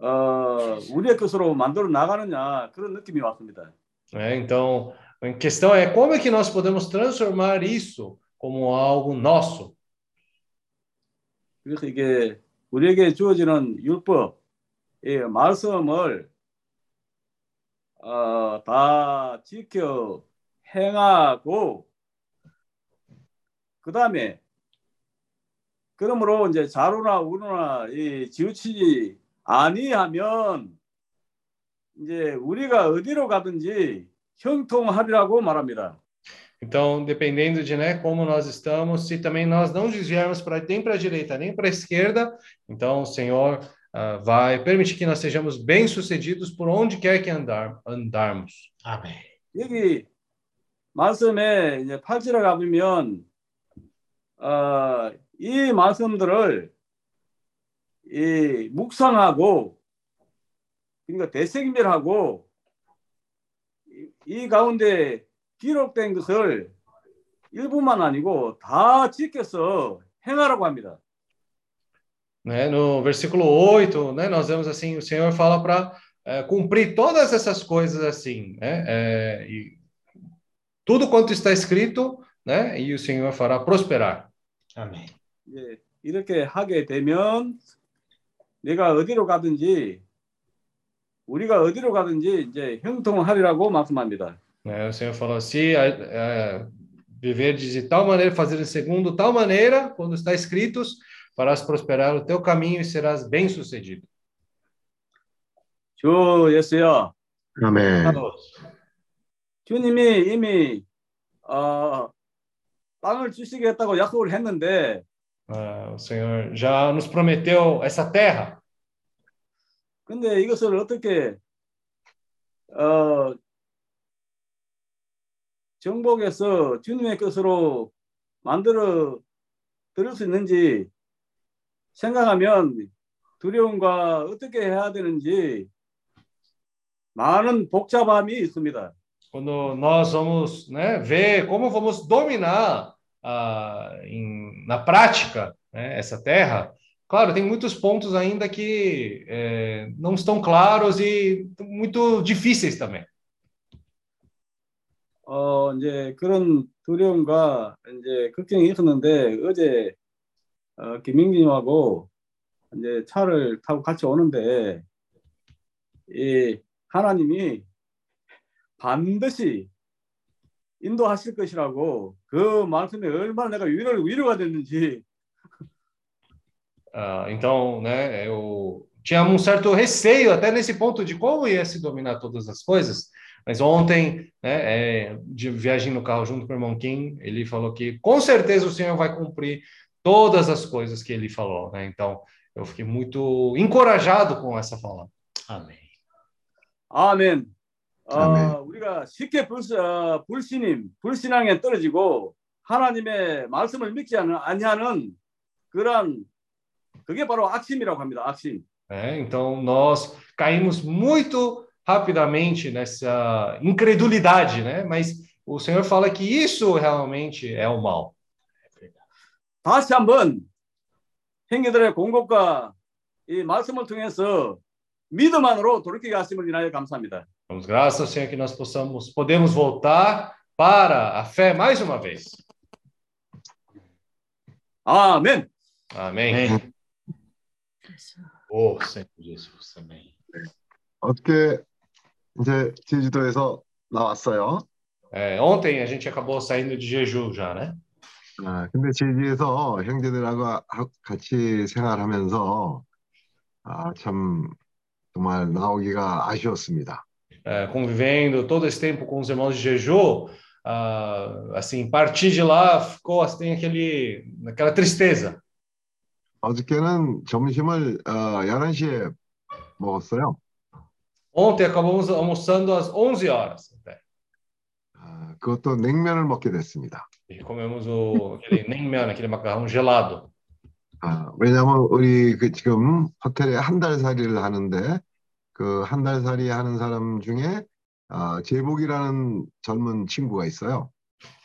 어, 우리의 것으로 만들어 나가느냐 그런 느낌이 왔습니다. né? Então, a questão é como é que nós podemos transformar isso como algo nosso. 그래서 이게 우리에게 주어지는 율법, 이 말씀을 어, 다 지켜 행하고 그 다음에 그러므로 이제 자로나 우로나 이 지우치지 아니하면 이제 우리가 어디로 가든지 형통하리라고 말합니다. Então, dependendo de né, como nós estamos, se também nós não desviarmos para nem para a direita nem para a esquerda, então o Senhor ah, vai permitir que nós sejamos bem-sucedidos por onde quer que andar, andarmos. Amém. 여기 말씀에 이제 8절에 가보면 어, 이 말씀들을 이 묵상하고 그러니까 대생밀하고 이, 이 가운데 기록된 것을 일부만 아니고 다 지켜서 행하라고 합니다. Né? No versículo 8, né, nós vemos assim, o Senhor fala para cumprir todas essas coisas assim, né? É, e tudo quanto está escrito, né? E o Senhor fará prosperar. Amém. 예, 이렇게 하게 되면 내가 어디로 가든지 우리가 어디로 가든지 이제 형통하리라고 말씀합니다. Né? O Senhor falou se é, viver de tal maneira, fazer segundo tal maneira, quando está escritos, farás prosperar o teu caminho e serás bem-sucedido. 주 예수여, 아멘. 주님이 이미 어, 땅을 주시겠다고 약속을 했는데 Ah, o Senhor já nos prometeu essa terra. 근데 이것을 어떻게 어, 정복해서 주님의 것으로 만들어 드릴 수 있는지 생각하면 두려움과 어떻게 해야 되는지 많은 복잡함이 있습니다. Quando nós vamos né, ver como vamos dominar ah, em- na prática né, essa terra, claro, tem muitos pontos ainda que eh, não estão claros e muito difíceis também. 어, 이제 그런 두려움과 이제 걱정이 있었는데 어제 어, 김민기님하고 이제 차를 타고 같이 오는데 이 하나님이 반드시 인도하실 것이라고 그 말씀에 얼마나 내가 위로, 위로가 됐는지 Ah, então, né, eu tinha um certo receio até nesse ponto de como ia se dominar todas as coisas, mas ontem, né, é, de viagem no carro junto com o irmão Kim, ele falou que com certeza o Senhor vai cumprir todas as coisas que ele falou, né? Então, eu fiquei muito encorajado com essa fala. Amém. 아멘. 어, 아멘. 우리가 쉽게 불, 어, 불신임, 불신앙에 떨어지고 하나님의 말씀을 믿지 않는 아니하는 그런 그게 바로 악심이라고 합니다. 악심. né? Então, nós caímos muito rapidamente nessa incredulidade, né? Mas o Senhor fala que isso realmente é o mal. 다시 한번 행위들의 공급과 이 말씀을 통해서 믿음 안으로 돌이키게 하심을 인하여 감사합니다. Damos graças ao Senhor que nós possamos, podemos voltar para a fé mais uma vez. 아멘. Amém. Amém. Ô, Senhor Jesus, amém. 어떻게 이제 제주도에서 나왔어요. É, ontem a gente acabou saindo de Jeju já, né? 아, 근데 제주에서 형제들하고 하- 같이 생활하면서 아, 참 정말 나오기가 아쉬웠습니다. É, convivendo todo esse tempo com os irmãos de Jeju, ah, assim, partir de lá ficou assim aquele, aquela tristeza. 어저께는 점심을 어, 11시에 먹었어요. Ontem acabamos almoçando às 11 horas. até. 아, 그것도 냉면을 먹게 됐습니다. E comemos o, aquele 냉면, aquele macarrão gelado. 아, 왜냐하면 우리 그 지금 호텔에 한 달 살이를 하는데 그 한 달 살이 하는 사람 중에 아, 제복이라는 젊은 친구가 있어요.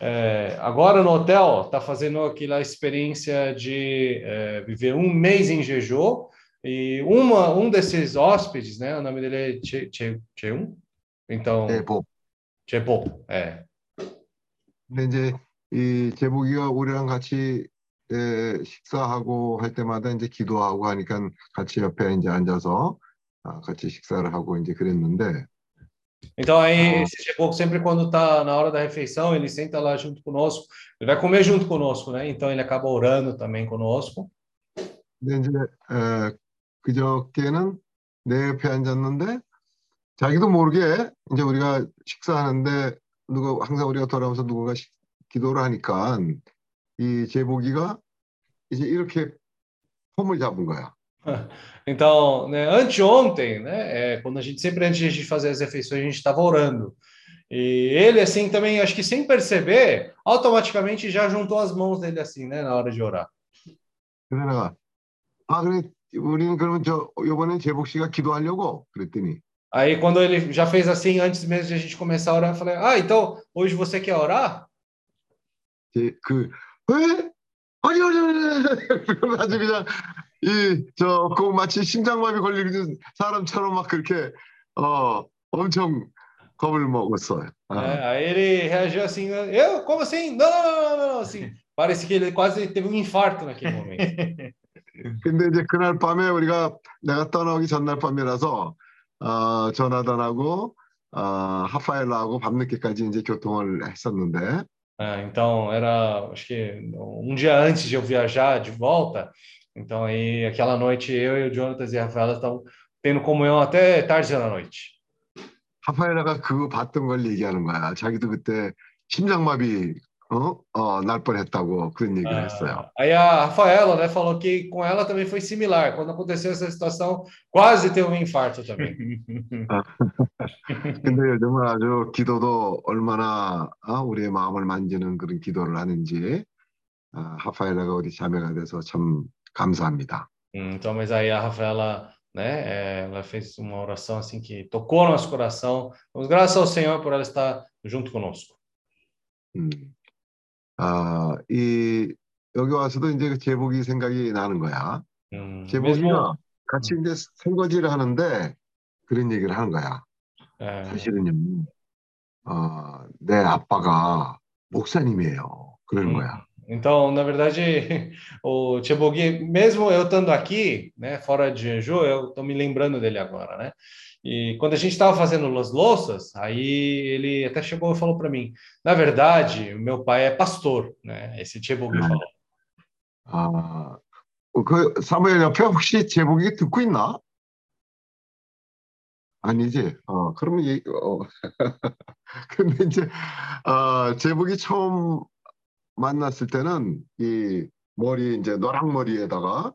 É, agora no hotel está fazendo aquela experiência de é, viver um mês em Jeju e uma um desses hóspedes, né? O nome dele é Che, che, Cheun? Então, 제복. Chepo, é. 근데 이제 이 제복이가 우리랑 같이 에, 식사하고 할 때마다 이제 기도하고 하니까 같이 옆에 이제 앉아서 아, 같이 식사를 하고 이제 그랬는데 Então aí Ah. esse Chepo sempre quando está na hora da refeição ele senta lá junto conosco, ele vai comer junto conosco, né? Então ele acaba orando também conosco. 근데 이제 에, 그저께는 내 옆에 앉았는데 자기도 모르게 이제 우리가 식사하는데 누가 항상 우리가 돌아오면서 누군가 시- 기도를 하니까 이 제복이가 이제 이렇게 폼을 잡은 거야. Então, né, anteontem, né, é, quando a gente sempre antes de fazer as refeições, a gente estava orando. E ele, assim, também, acho que sem perceber, automaticamente já juntou as mãos dele assim, né, na hora de orar. 그래서 내가 아 그래 우리는 그러면 저 이번엔 제복 씨가 기도하려고 그랬더니 Aí, quando ele já fez assim, antes mesmo de a gente começar a orar, eu falei: Ah, então hoje você quer orar? 제, 그 왜? 아니 아니 아니 그러면 아주 그냥 이저그 마치 심장마비 걸리는 사람처럼 막 그렇게 어 엄청 겁을 먹었어요. 아, É, aí ele reagiu assim: Eu? Como assim? Não, não, não, não, não, não. Assim, parece que ele quase teve um infarto naquele momento. 근데 이제 그날 밤에 우리가 내가 떠나기 전날 밤이라서 어, 전화도 안 하고 어, 하파엘라하고 밤늦게까지 이제 교통을 했었는데 É, então, era, acho que um dia antes de eu viajar de volta. Então, aí, aquela noite, eu e o Jonathan e a Rafaela tendo comunhão até tarde da noite. 하파엘라가 그거 봤던 걸 얘기하는 거야. 자기도 그때 심장마비 어? 어, 날 뻔했다고 그런 얘기를 했어요. Ah, aí a Rafaela né, falou que com ela também foi similar. Quando aconteceu essa situação, quase teve um infarto também. 근데 요즘은 아주 기도도 얼마나 어, 우리의 마음을 만지는 그런 기도를 하는지 아, 하파엘라가 우리 자매가 돼서 참 감사합니다. Hum, Então, mas aí a Rafaela, né, é, ela fez uma oração assim que tocou nosso coração. Damos graças ao Senhor por ela estar junto conosco. 음. 아, 이 여기 와서도 이제 그 제복이 생각이 나는 거야. Hum, 제복이가 mesmo, 같이 이제 설거지를 하는데 그런 얘기를 하는 거야. é, 사실은요, 어, 내 아빠가 목사님이에요. 그러는 Hum. 거야. Então, na verdade, o Chebogui, mesmo eu estando aqui, né, fora de Jeju, eu estou me lembrando dele agora, né? E quando a gente estava fazendo as louças, aí ele até chegou e falou para mim: na verdade, meu pai é pastor, né? Esse Chebogui Hum. falou. 아, 그 사무엘 옆에 혹시 제복이 듣고 있나? 아니지. 어, 그러면 얘, 어. 근데 이제 어, 제복이 처음 만났을 때는 이 머리 이제 노랑 머리에다가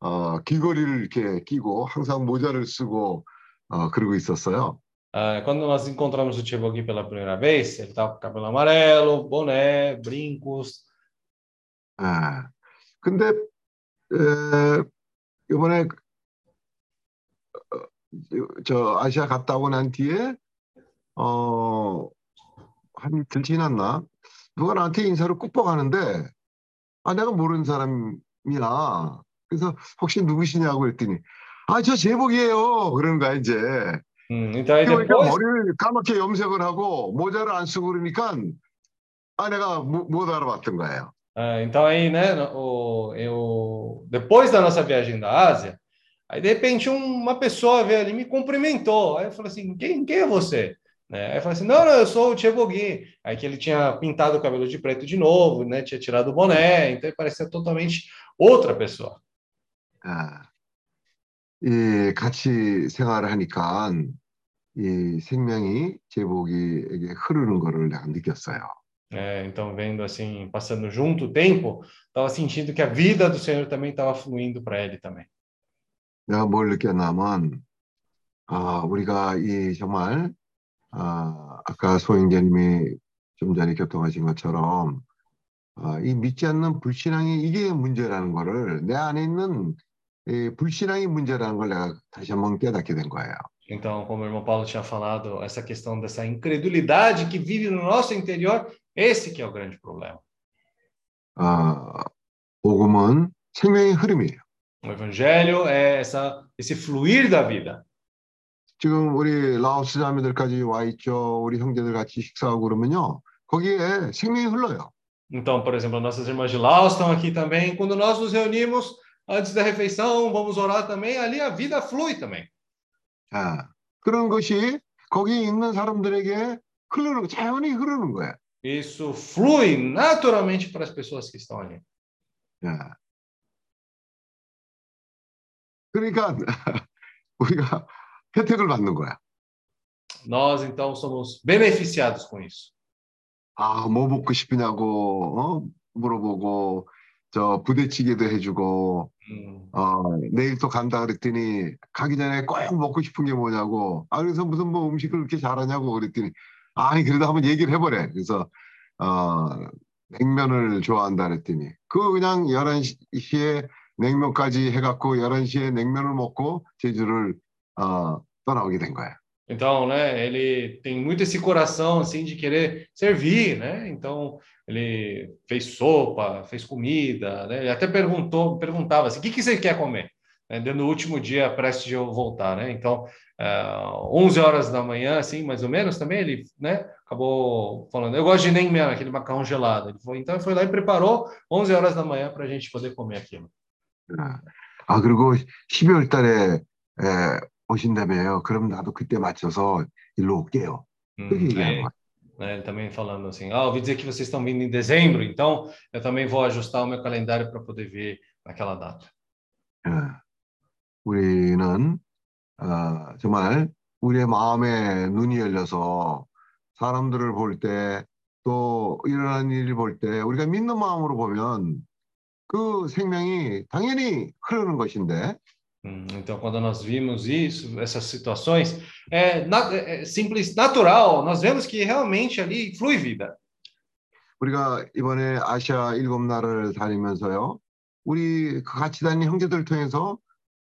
어, 귀걸이를 이렇게 끼고 항상 모자를 쓰고 어, 그러고 있었어요. Ah, quando nós encontramos o Chebogui pela primeira vez, ele estava com cabelo amarelo, boné, brincos. 예. 근데 에, 이번에 어, 저 아시아 갔다 오고 난 뒤에 어, 한 이틀 지났나? 누가 나한테 인사를 꾹 하는데 아 내가 모르는 사람이야. 그래서 혹시 누구시냐고 그랬더니 아 저 제복이에요. 그러는 거야 이제. Hum, então, aí 그러니까 depois, 머리를 까맣게 염색을 하고 모자를 안 쓰고 그러니까 아 내가 못, 못 알아봤던 거예요. ah, então aí, né, o, eu, depois da nossa viagem da Ásia, aí de repente um- uma pessoa veio ali e me cumprimentou. Aí eu falei assim: quem, quem é você? Né? Aí eu falei assim: não, não, eu sou o Chebogui. Aí que ele tinha pintado o cabelo de preto de novo, né, tinha tirado o boné, então ele parecia totalmente outra pessoa. 아, 이 같이 생활을 하니까 이 생명이 제복이에게 흐르는 거를 내가 느꼈어요. É, então, vendo assim, passando junto o tempo, estava sentindo que a vida do Senhor também estava fluindo para ele também. 내가 뭘 느꼈냐면 아, 우리가 이 정말 아, 아까 소영재님이 좀 전에 교통하신 것처럼 아, 이 믿지 않는 불신앙이 이게 문제라는 거를 내 안에 있는 이 불신앙이 문제라는 걸 내가 다시 한번 깨닫게 된 거예요. Então, como o irmão Paulo tinha falado, essa questão dessa incredulidade que vive no nosso interior, esse que é o grande problema. 아, 복음은 생명의 흐름이에요. O evangelho é essa, esse fluir da vida. 지금 우리 라오스 자매들까지 와 있죠. 우리 형제들 같이 식사하고 그러면요. 거기에 생명이 흘러요. Então, por exemplo, nossas irmãs de Laos estão aqui também. Quando nós nos reunimos antes da refeição, vamos orar também, ali a vida flui também. 아, 그런 것이 거기 있는 사람들에게 흐르는, 자연히 흐르는 거예요. Isso flui naturalmente para as pessoas que estão ali. 예. 그러니까 우리가 혜택을 받는 거야. Nós, então, somos beneficiados com isso. 아, 뭐 먹고 싶으냐고 어? 물어보고 저 부대찌개도 해주고 어, 내일 또 간다 그랬더니 가기 전에 꼭 먹고 싶은 게 뭐냐고 아 그래서 무슨 뭐 음식을 그렇게 잘하냐고 그랬더니 아니 그래도 한번 얘기를 해보래 그래서 어, 냉면을 좋아한다 그랬더니 그거 그냥 11시에 냉면까지 해갖고 11시에 냉면을 먹고 제주를 어, 떠나오게 된 거야. Então, né, ele tem muito esse coração assim de querer servir, né? Então, ele fez sopa, fez comida, né? Ele até perguntou, perguntava assim: "O que que você quer comer?" Né, dentro do último dia prestes de eu voltar, né? Então, ah, 11 horas da manhã, assim, mais ou menos, também ele, né, acabou falando: "Eu gosto de nem aquele macarrão gelado". Ele foi, então, ele foi lá e preparou 11 horas da manhã para a gente poder comer aquilo. 아 그리고 12월 달에 에, 오신다며요. 그럼 나도 그때 맞춰서 일로 올게요. Hum, 그 Né, ele também falando assim, ah, ouvi dizer que vocês estão vindo em dezembro, então eu também vou ajustar o meu calendário para poder vir naquela data. 예. 우리는 어, 정말 우리의 마음에 눈이 열려서 사람들을 볼 때 또 일어나는 일을 볼 때 우리가 믿는 마음으로 보면 그 생명이 당연히 흐르는 것인데 Então, quando nós vimos isso, essas situações, é, na- é- é simples, natural, nós vemos que realmente ali flui vida. 우리가 이번에 아시아 일곱 나라를 다니면서요. 우리 그 같이 다니는 형제들 통해서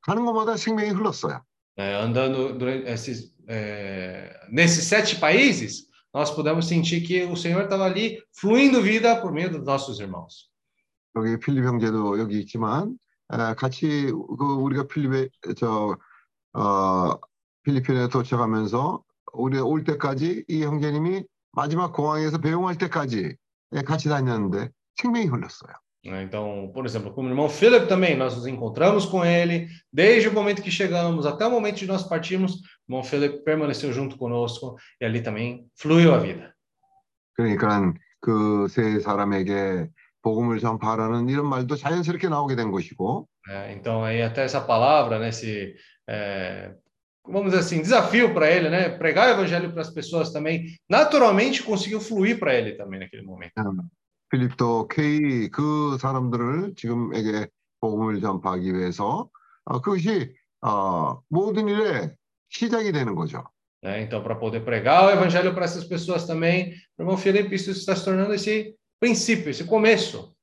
가는 곳마다 생명이 흘렀어요. É, andando durante esses, é, nesses sete países, nós pudemos sentir que o Senhor estava ali fluindo vida por meio dos nossos irmãos. 여기 필립 형제도 여기 있지만 에, 같이 그 우리가 필립에 저 어, 필리핀에 도착하면서 우리 올 때까지 이 형제님이 마지막 공항에서 배웅할 때까지 예, 같이 다녔는데 생명이 흘렀어요. Então, por exemplo, como o irmão Philip também, nós nos encontramos com ele, desde o momento que chegamos até o momento de nós partirmos, o irmão Philip permaneceu junto conosco e ali também fluiu a vida. 그러니까 그세 사람에게 복음을 전파하라는 이런 말도 자연스럽게 나오게 된 것이고 né? Então, aí até essa palavra, né, esse, é, vamos dizer assim, desafio para ele, né, pregar o evangelho para as pessoas também, naturalmente conseguiu fluir para ele também naquele momento. 필립도 K 그 사람들을 지금에게 복음을 전파하기 위해서 어, 그것이 어, 모든 일의 시작이 되는 거죠. né? Então, para poder pregar o evangelho para essas pessoas também, o irmão Felipe, isso está se tornando esse princípio, esse começo.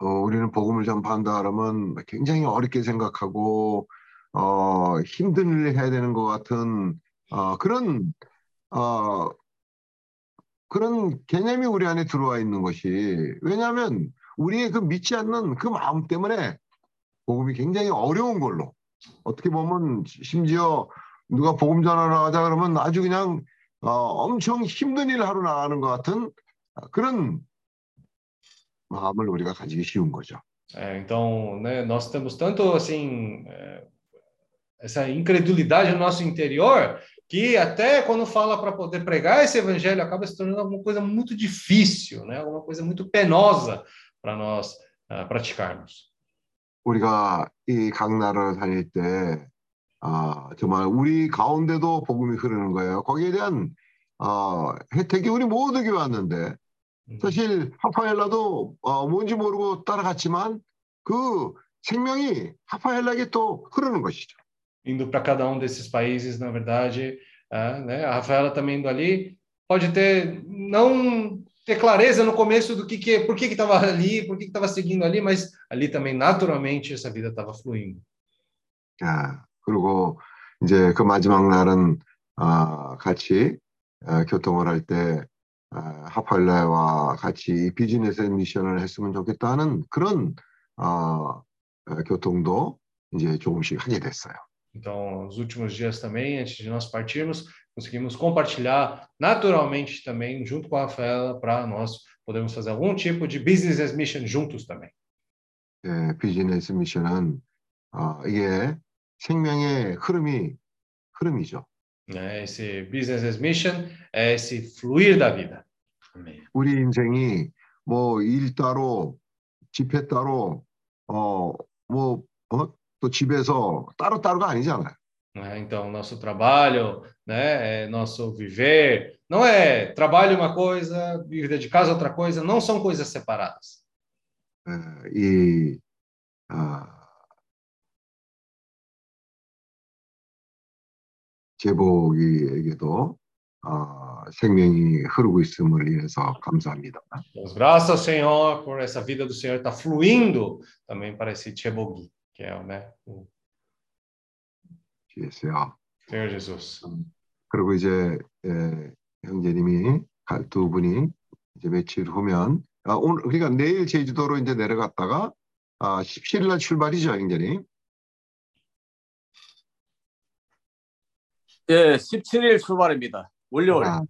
어, 우리는 복음을 전파한다 그러면 굉장히 어렵게 생각하고 어, 힘든 일을 해야 되는 것 같은 어, 그런 어, 그런 개념이 우리 안에 들어와 있는 것이 왜냐하면 우리의 그 믿지 않는 그 마음 때문에 복음이 굉장히 어려운 걸로 어떻게 보면 심지어 누가 복음 전하러 가자 그러면 아주 그냥 어, 엄청 힘든 일을 하러 나가는 것 같은 그런 마음을 우리가 가지기 쉬운 거죠. É, então, né, nós temos tanto assim é, essa incredulidade no nosso interior que até quando fala para poder pregar esse evangelho acaba se tornando alguma coisa muito difícil, né? Alguma coisa muito penosa para nós ah, praticarmos. 우리가 이 각 나라를 다닐 때 아, 정말 우리 가운데도 복음이 흐르는 거예요. 거기에 대한 어, 혜택이 우리 모두에게 왔는데 사실 하파엘라도 어, 뭔지 모르고 따라갔지만 그 생명이 하파엘라에게 또 흐르는 것이죠. Indo para cada um desses países, na verdade, ah, né? A Rafaela também indo ali pode ter não ter clareza no começo do que que por que que estava ali, por que que estava seguindo ali, mas ali também naturalmente essa vida estava fluindo. 아, 그리고 이제 그 마지막 날은 아, 같이 아, 교통을 할 때 아, 하팔레와 같이 이 비즈니스 미션을 했으면 좋겠다는 그런 아, 아, 교통도 이제 조금씩 하게 됐어요. Então, nos últimos dias também, antes de nós partirmos, conseguimos compartilhar naturalmente também, junto com a Rafaela, para nós podermos fazer algum tipo de business as mission juntos também. 예, 비즈니스 미션은 아, 이게 생명의 흐름이 흐름이죠. Né? Esse business as mission é esse fluir da vida. Amém. 우리 인생이 뭐 일 따로 집회 따로 어뭐 어? 또 집에서 따로 따로가 아니잖아요. né? Então, nosso trabalho, né, é nosso viver, não é trabalho uma coisa, vida de casa outra coisa, não são coisas separadas. 예, 이 아, 제복이에게도 아, 생명이 흐르고 있음을 인해서 감사합니다. Damos graças ao Senhor por essa vida do Senhor estar fluindo também para esse Chebogi, que é né, o 주였어요. Senhor Jesus. 그리고 이제 예, 형제님이 갈두 분이 이제 며칠 후면 아, 오늘 그러니까 내일 제주도로 이제 내려갔다가 아, 17일 날 출발이죠, 형제님. 예, 17일 출발입니다. 월요일. 아,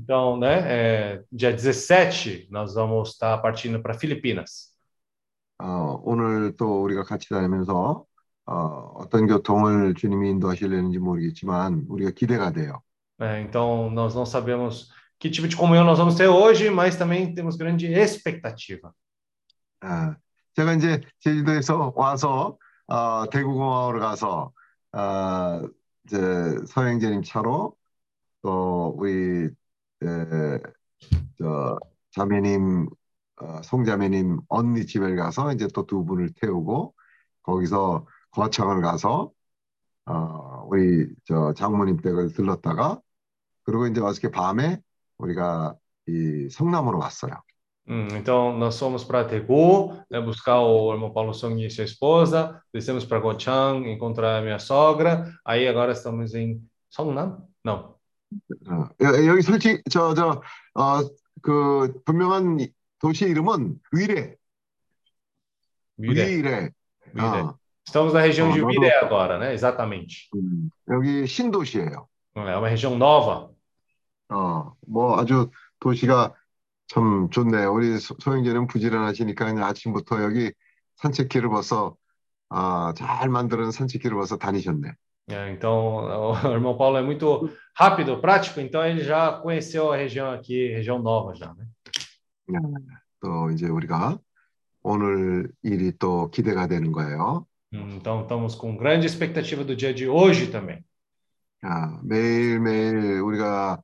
Então, né, é, dia 17, nós vamos estar partindo para Filipinas. 어, 오늘 또 우리가 같이 다니면서 어, 어떤 교통을 주님이 인도하시려는지 모르겠지만 우리가 기대가 돼요. né? então, nós não sabemos que tipo de comunhão nós vamos ter hoje, mas também temos grande expectativa. 아, 제가 이제 제주도에서 와서 어, 대구공항으로 가서 아, 이제 서영재님 차로 또 우리 에, 저 자매님 어, 송자매님 언니 집에 가서 이제 또 두 분을 태우고 거기서 거창을 가서 어, 우리 저 장모님 댁을 들렀다가 그리고 이제 어저께 밤에 우리가 이 성남으로 왔어요. Hum, então, nós fomos para Daegu, né, buscar o irmão Paulo Song e sua esposa, descemos para Gochang, encontrar a minha sogra, aí agora estamos em Songnam? Não, 어, 여- 여기 솔직히 저 저 어 그 분명한 도시 이름은 위례 Viré. 위례 Viré. 어, Estamos na região Ah, de nós Viré não- agora, né? Exatamente. 음, 여기 신도시예요. É uma região nova. 어, 뭐 아주 도시가 참 좋네요. 우리 소- 소영재는 부지런하시니까 그냥 아침부터 여기 산책길을 벌써 아, 잘 만드는 산책길을 벌써 다니셨네. É, então, o irmão Paulo é muito rápido, prático, então ele já conheceu a região aqui, região nova já, né? 또 이제 우리가 오늘 일이 또 기대가 되는 거예요. Então, estamos com grande expectativa do dia de hoje também. 아, 매일매일 우리가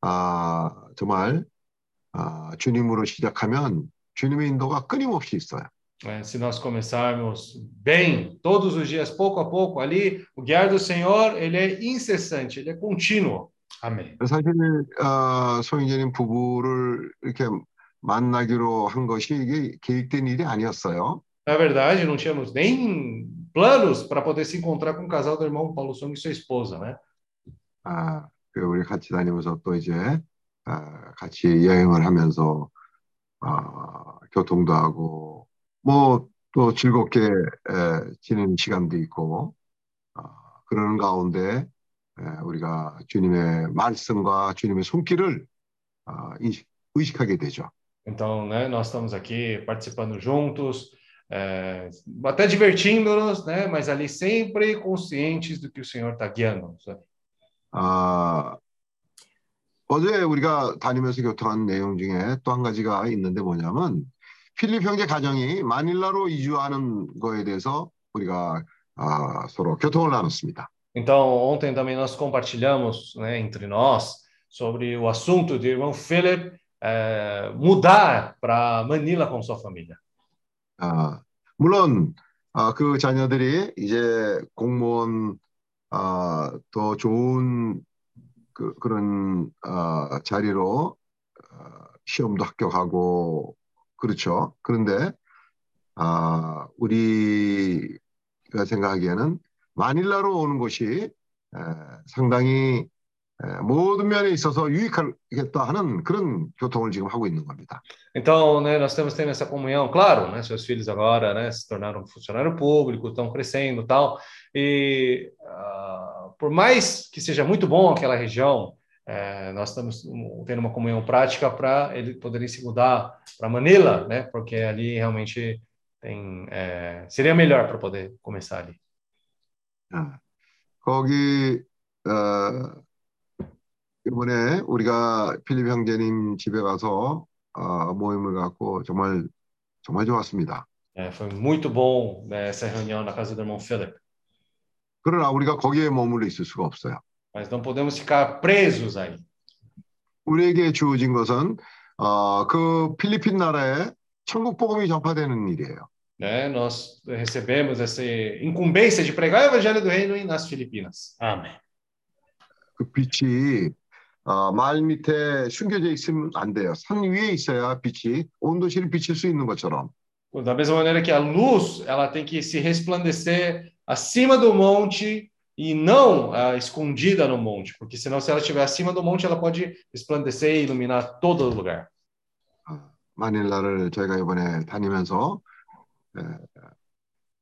아, 정말 아, 주님으로 시작하면 주님의 인도가 끊임없이 있어요. né? Se nós começarmos bem, todos os dias, pouco a pouco, ali, o guiar do Senhor, ele é incessante, ele é contínuo. Amém. 사실 어, 소영재님 부부를 이렇게 만나기로 한 것이 이게 계획된 일이 아니었어요. Na verdade, não tínhamos nem planos para poder se encontrar com o casal do irmão Paulo Song e sua esposa, né? 아, 그 우리 같이 다니면서 또 이제 아, 같이 여행을 하면서 아, 교통도 하고 뭐 또 즐겁게 에, 지내는 시간도 있고 아, 그러는 가운데 에, 우리가 주님의 말씀과 주님의 손길을 아, 의식하게 되죠. Então, né, nós estamos aqui participando juntos, é, até divertindo-nos, né? Mas ali sempre conscientes do que o Senhor está guiando. sabe? 아, 어제 우리가 다니면서 교통한 내용 중에 또 한 가지가 있는데 뭐냐면 필립 형제 가정이 마닐라로 이주하는 거에 대해서 우리가 아, 서로 교통을 나눴습니다. Então, ontem também nós compartilhamos, né, entre nós, sobre o assunto de irmão Philip é, mudar para Manila com sua família. 아, 물론 아, 그 자녀들이 이제 공무원 아, 더 좋은 그, 그런 아, 자리로 아, 시험도 합격하고 그렇죠. 그런데 아, 우리가 생각하기에는 마닐라로 오는 것이 에, 상당히 에, 모든 면에 있어서 유익하겠다 하는 그런 교통을 지금 하고 있는 겁니다. Então, né, nós temos tendo essa comunhão, claro, né, seus filhos agora, né, se tornaram funcionário público, estão crescendo, e tal. E ah, por mais que seja muito bom aquela região, eh, nós estamos um, tendo uma comunhão prática para eles poderem se mudar para Manila, né, porque ali realmente tem eh, seria melhor para poder começar ali. 아, 거기 어, 이번에 우리가 필립 형제님 집에 가서 어, 모임을 갖고 정말 정말 좋았습니다. Eh, foi muito bom né, essa reunião na casa do irmão Philip, 그러나 우리가 거기에 머물러 있을 수가 없어요. mas não podemos ficar presos aí. 우리에게 주어진 것은 어, 그 필리핀 나라에 천국 복음이 전파되는 일이에요. Né? Nós recebemos essa incumbência de pregar o evangelho do reino nas Filipinas. Amém. 그 빛이 어, 말 밑에 숨겨져 있으면 안 돼요. 산 위에 있어야 빛이 온 도시를 비칠 수 있는 것처럼 Da mesma maneira que a luz, ela tem que se resplandecer acima do monte e não ah, escondida no monte, porque senão se ela estiver acima do monte, ela pode resplandecer e iluminar todo lugar. 마닐라를 저희가 이번에 다니면서 에,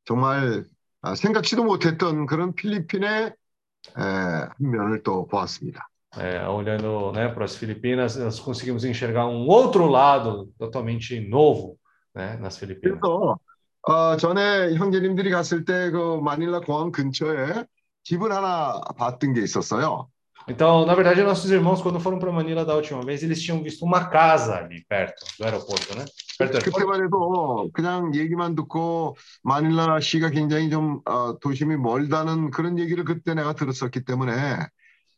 정말 아, 생각지도 못했던 그런 필리핀의 에, 한 면을 또 보았습니다. É, olhando né, para as Filipinas, nós conseguimos enxergar um outro lado totalmente novo né, nas Filipinas. 그래서 어, 전에 형제님들이 갔을 때 그 마닐라 공항 근처에 집을 하나 봤던 게 있었어요. Então, na verdade, nossos irmãos, quando foram para Manila da última vez, eles tinham visto uma casa ali perto do aeroporto, né? Certo. 그때만 해도 그냥 얘기만 듣고 마닐라 시가 굉장히 좀 어, 도심이 멀다는 그런 얘기를 그때 내가 들었었기 때문에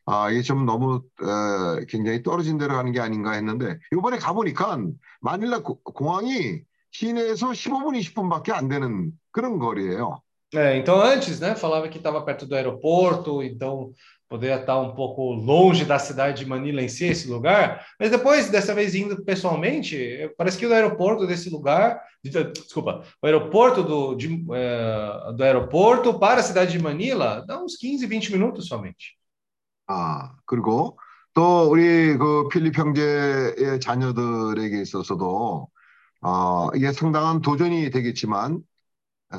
아 이게 좀 너무 어, 굉장히 떨어진 데로 가는 게 아닌가 했는데 이번에 가보니까 마닐라 고- 공항이 시내에서 15분 20분밖에 안 되는 그런 거리예요. É, então antes, né, falava que estava perto do aeroporto, então poderia estar um pouco longe da cidade de Manila em si, esse lugar, mas depois, dessa vez indo pessoalmente, eh, parece que o aeroporto desse lugar, de- desculpa, o aeroporto do, de, eh, do aeroporto para a cidade de Manila dá uns 15, 20 minutos somente. 아, 그리고 또 우리 그 필립 형제의 자녀들에게 있어서도 어, 이게 상당한 도전이 되겠지만 에,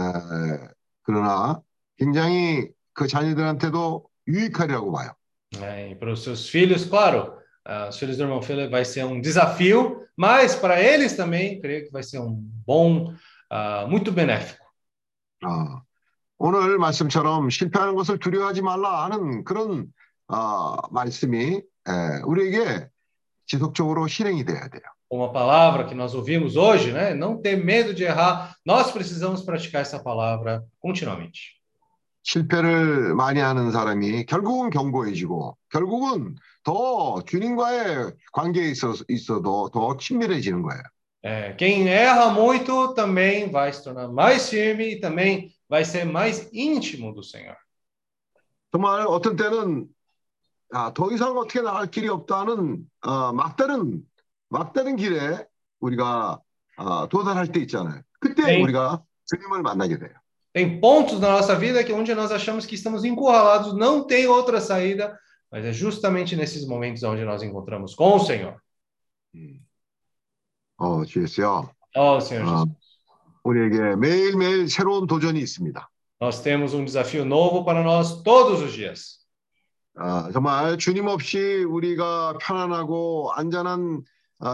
그러나 굉장히 그 자녀들한테도 유익하리라고 봐요. É, e para os seus filhos, claro, ah, os filhos do irmão Philip vai ser um desafio, mas para eles também, creio que vai ser um bom, ah, muito benéfico. 어, 오늘 말씀처럼 실패하는 것을 두려워하지 말라 하는 그런 어, 말씀이 에, 우리에게 지속적으로 실행이 돼야 돼요. uma palavra que nós ouvimos hoje, né? Não ter medo de errar. Nós precisamos praticar essa palavra continuamente. 실패를 많이 하는 사람이 결국은 견고해지고 결국은 더 주님과의 관계에 있어, 있어도 더 친밀해지는 거예요. É, quem erra muito também vai se tornar mais firme e também vai ser mais íntimo do Senhor. 정말 어떤 때는 아, 더 이상 어떻게 나갈 길이 없다는 어, 막다른 막다른 길에 우리가 어, 도달할 때 있잖아요. 그때 네. 우리가 주님을 만나게 돼요. Tem pontos na nossa vida que onde nós achamos que estamos encurralados, não tem outra saída, mas é justamente nesses momentos onde nós encontramos com o Senhor. 어, 주였어요. Ó Senhor 아, Jesus, 우리에게 매일매일 새로운 도전이 있습니다. nós temos um desafio novo para nós todos os dias. 아, 정말 주님 없이 우리가 편안하고 안전한 아,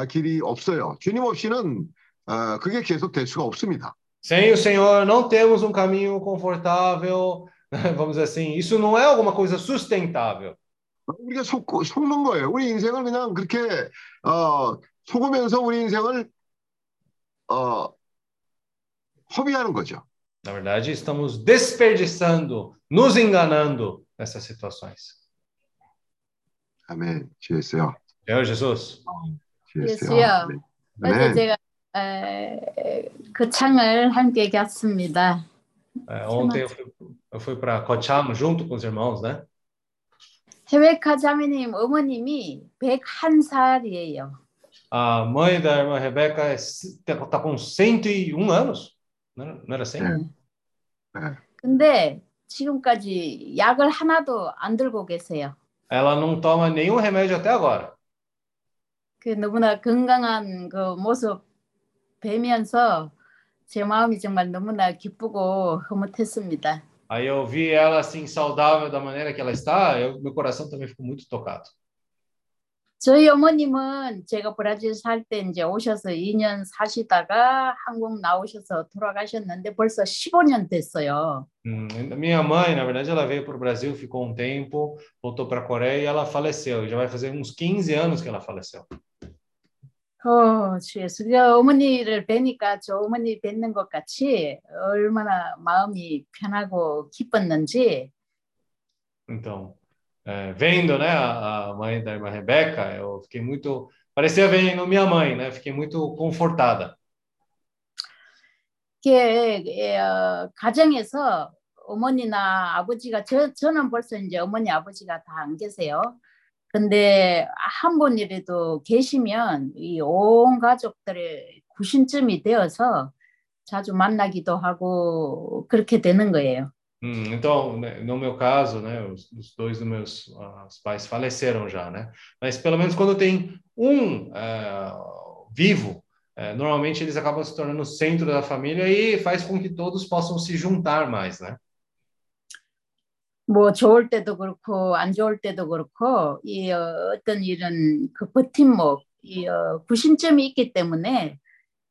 길이 없어요. 주님 없이는 아, 그게 계속 될 수가 없습니다. Sem o Senhor, não temos um caminho confortável, vamos dizer assim, isso não é alguma coisa sustentável. 우리가 속, 속는 거예요. 우리 인생을 그냥 그렇게 어, 속으면서 우리 인생을 어, 허비하는 거죠. Na verdade, estamos desperdiçando, nos enganando nessas situações. 아멘. Senhor Jesus. 예수요. 네. 어제. 제가 에, 그 창을 함께 갔습니다. é, ontem eu fui, eu fui para Kocham junto com os irmãos, né? 헤베카 자매님 어머님이 101살이에요. A mãe da irmã Rebeca está com 101 anos, não era- não era 100? 네. 네. 근데 지금까지 약을 하나도 안 들고 계세요. Ela não toma nenhum remédio até agora. 그 너무나 건강한 그 모습 뵈면서 제 마음이 정말 너무나 기쁘고 흐뭇했습니다. Aí eu vi ela assim saudável da maneira que ela está, eu- meu coração também ficou muito tocado. 저희 어머님은 제가 브라질 살 때 이제 오셔서 2년 사시다가 한국 나오셔서 돌아가셨는데 벌써 15년 됐어요. Hum, minha mãe, na verdade, ela veio para o Brasil, ficou um tempo, voltou para a Coreia e ela faleceu. Já vai fazer uns 15 anos que ela faleceu. 어, 주 예수. 그 어머니를 뵈니까 저 어머니 뵙는 것 같이 얼마나 마음이 편하고 기뻤는지 Então, é, vendo, né, a, a mãe da irmã Rebeca, eu fiquei muito, parecia vendo minha mãe, né? Fiquei muito confortada. 이게 예, 어, 가정에서 어머니나 아버지가 저, 저는 벌써 이제 어머니 아버지가 다 안 계세요. 근데 한 분이라도 계시면 이 온 가족들의 구심점이 되어서 자주 만나기도 하고 그렇게 되는 거예요. Hum, então, né, no meu caso, né, os, os dois dos meus ah, os pais faleceram já, né? Mas pelo menos quando tem um ah, vivo, eh, normalmente eles acabam se tornando o centro da família e faz com que todos possam se juntar mais, né? 뭐 좋을 때도 그렇고 안 좋을 때도 그렇고 이 어, 어떤 이런 그 버팀목, 이 어, 구심점이 있기 때문에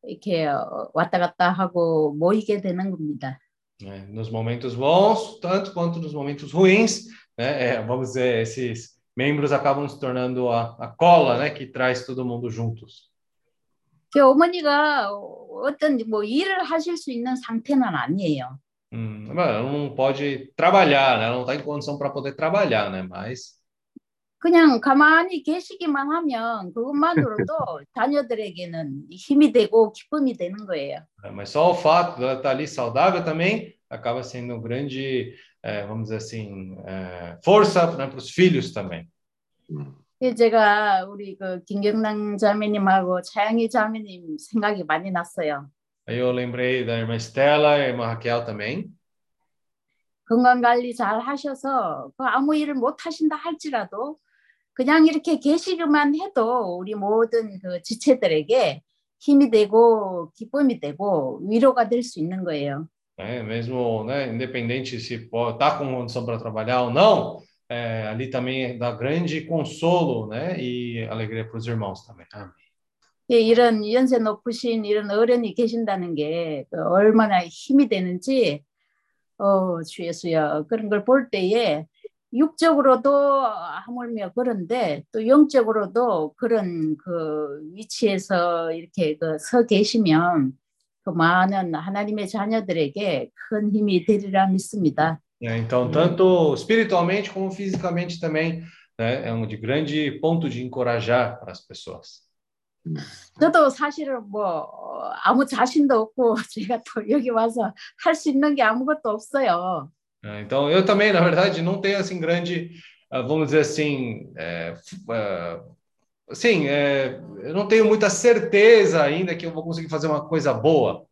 이렇게 어, 왔다 갔다 하고 모이게 되는 겁니다. né? Nos momentos bons, tanto quanto nos momentos ruins, né? É, vamos dizer, esses membros acabam se tornando a, a cola, né, que traz todo mundo juntos. 그 어머니가 어떤 뭐 일을 하실 수 있는 상태는 아니에요. Hum, mas ela não pode trabalhar, né? Ela não está em condição para poder trabalhar, né? Mas 그냥 가만히 계시기만 하면 그것만으로도 자녀들에게는 힘이 되고 기쁨이 되는 거예요. É, Mas só o fato dela estar ali saudável também acaba sendo um grande, eh, vamos dizer assim, eh, força né, para os filhos também. 그래서 제가 우리 그 김경남 자매님하고 차영희 자매님 생각이 많이 났어요. Aí eu lembrei da irmã Estela e a irmã Raquel também. 건강 관리 잘 하셔서 그 아무 일을 못 하신다 할지라도 그냥 이렇게 계시기만 해도 우리 모든 그 지체들에게 힘이 되고 기쁨이 되고 위로가 될 수 있는 거예요. né? Mesmo, né, independente se está com condição para trabalhar ou não, eh, ali também dá grande consolo, né, e alegria para os irmãos também. Amém. 예, 이런 연세 높으신 이런 어른이 계신다는 게그 얼마나 힘이 되는지 어, 주 예수여 그런 걸 볼 때에 육적으로도 하물며 그런데 또 영적으로도 그런 그 위치에서 이렇게 그 서 계시면 그 많은 하나님의 자녀들에게 큰 힘이 되리라 믿습니다. É, então, tanto espiritualmente como fisicamente também, né, é um de grande ponto de encorajar para as pessoas. 저도 사실은 뭐 아무 자신도 없고 제가 또 여기 와서 할 수 있는 게 아무것도 없어요. Então, eu também, na verdade, não tenho assim grande, ah, vamos dizer assim, é, ah, assim, é, eu não tenho muita certeza ainda que eu vou conseguir fazer uma coisa boa.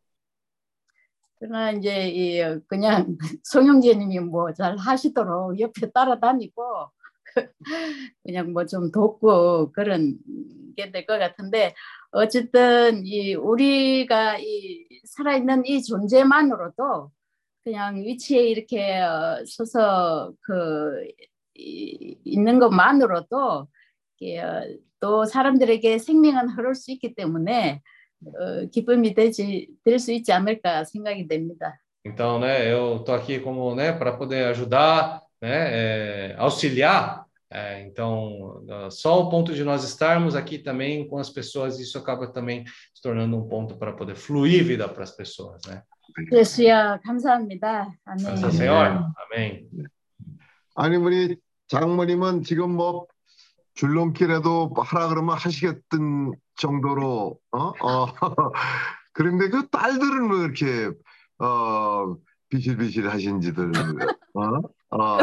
그러나 이제 이 그냥 송영재님이 뭐 잘 하시도록 옆에 따라다니고 그냥 뭐 좀 돕고 그런 게 될 것 같은데 어쨌든 이 우리가 이 살아있는 이 존재만으로도 그냥 위치에 이렇게 어, 서서 그 이- 있는 것만으로도 어, 또 사람들에게 생명은 흐를 수 있기 때문에 어, 기쁨이 되지 될 수 있지 않을까 생각이 됩니다. Então, né, eu tô aqui como, né, para poder ajudar, né, auxiliar. É, então, ah, só o ponto de nós estarmos aqui também com as pessoas, isso acaba também se tornando um ponto para poder fluir vida para as pessoas, né? 예수야 감사합니다. 아멘. Senhor. Amém. 아니 우리 장모님은 지금 뭐 줄넘기라도 하라 그러면 하시겠던 정도로 어? 어. 그런데 그 딸들은 왜 이렇게 어 비실비실 하신지들 어? 어.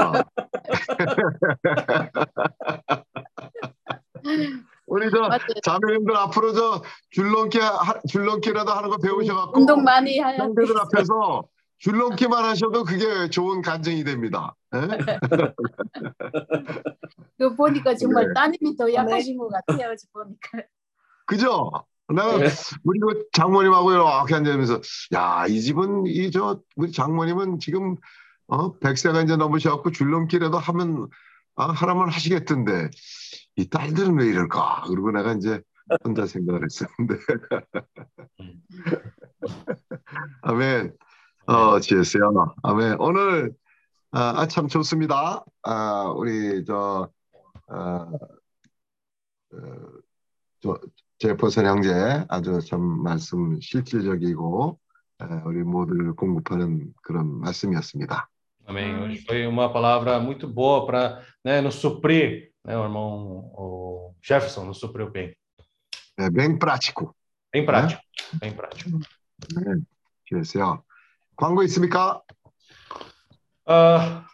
우리 저 맞아요. 자매님들 앞으로 저 줄넘기 하- 줄넘기라도 하는 거 배우셔갖고 운동 많이 해야 형제들 돼. 앞에서 줄넘기만 하셔도 그게 좋은 간증이 됩니다. 예? 그 보니까 정말 네. 따님이 더 약하신 것 같아요. 저 보니까. 그죠? 내가 네. 우리 그 장모님하고 이렇게 앉아면서 야, 이 집은 이 저 우리 장모님은 지금 어 100세가 이제 넘으셔갖고 줄넘기라도 하면 아, 하라면 하시겠던데 이 딸들은 왜 이럴까? 그리고 내가 이제 혼자 생각을 했었는데 아멘. 어, 지혜스야. 아멘. 오늘 아, 아, 참 좋습니다. 아, 우리 저 아, 어, 저 제퍼슨 형제 아주 참 말씀 실질적이고 에, 우리 모두를 공급하는 그런 말씀이었습니다. Amém. Hoje foi uma palavra muito boa para né, nos suprir, né, o irmão o Jefferson nos supriu bem. 네, bem prático. Bem prático. Bem prático. 네, 그래서요. 광고 있습니까? Ah,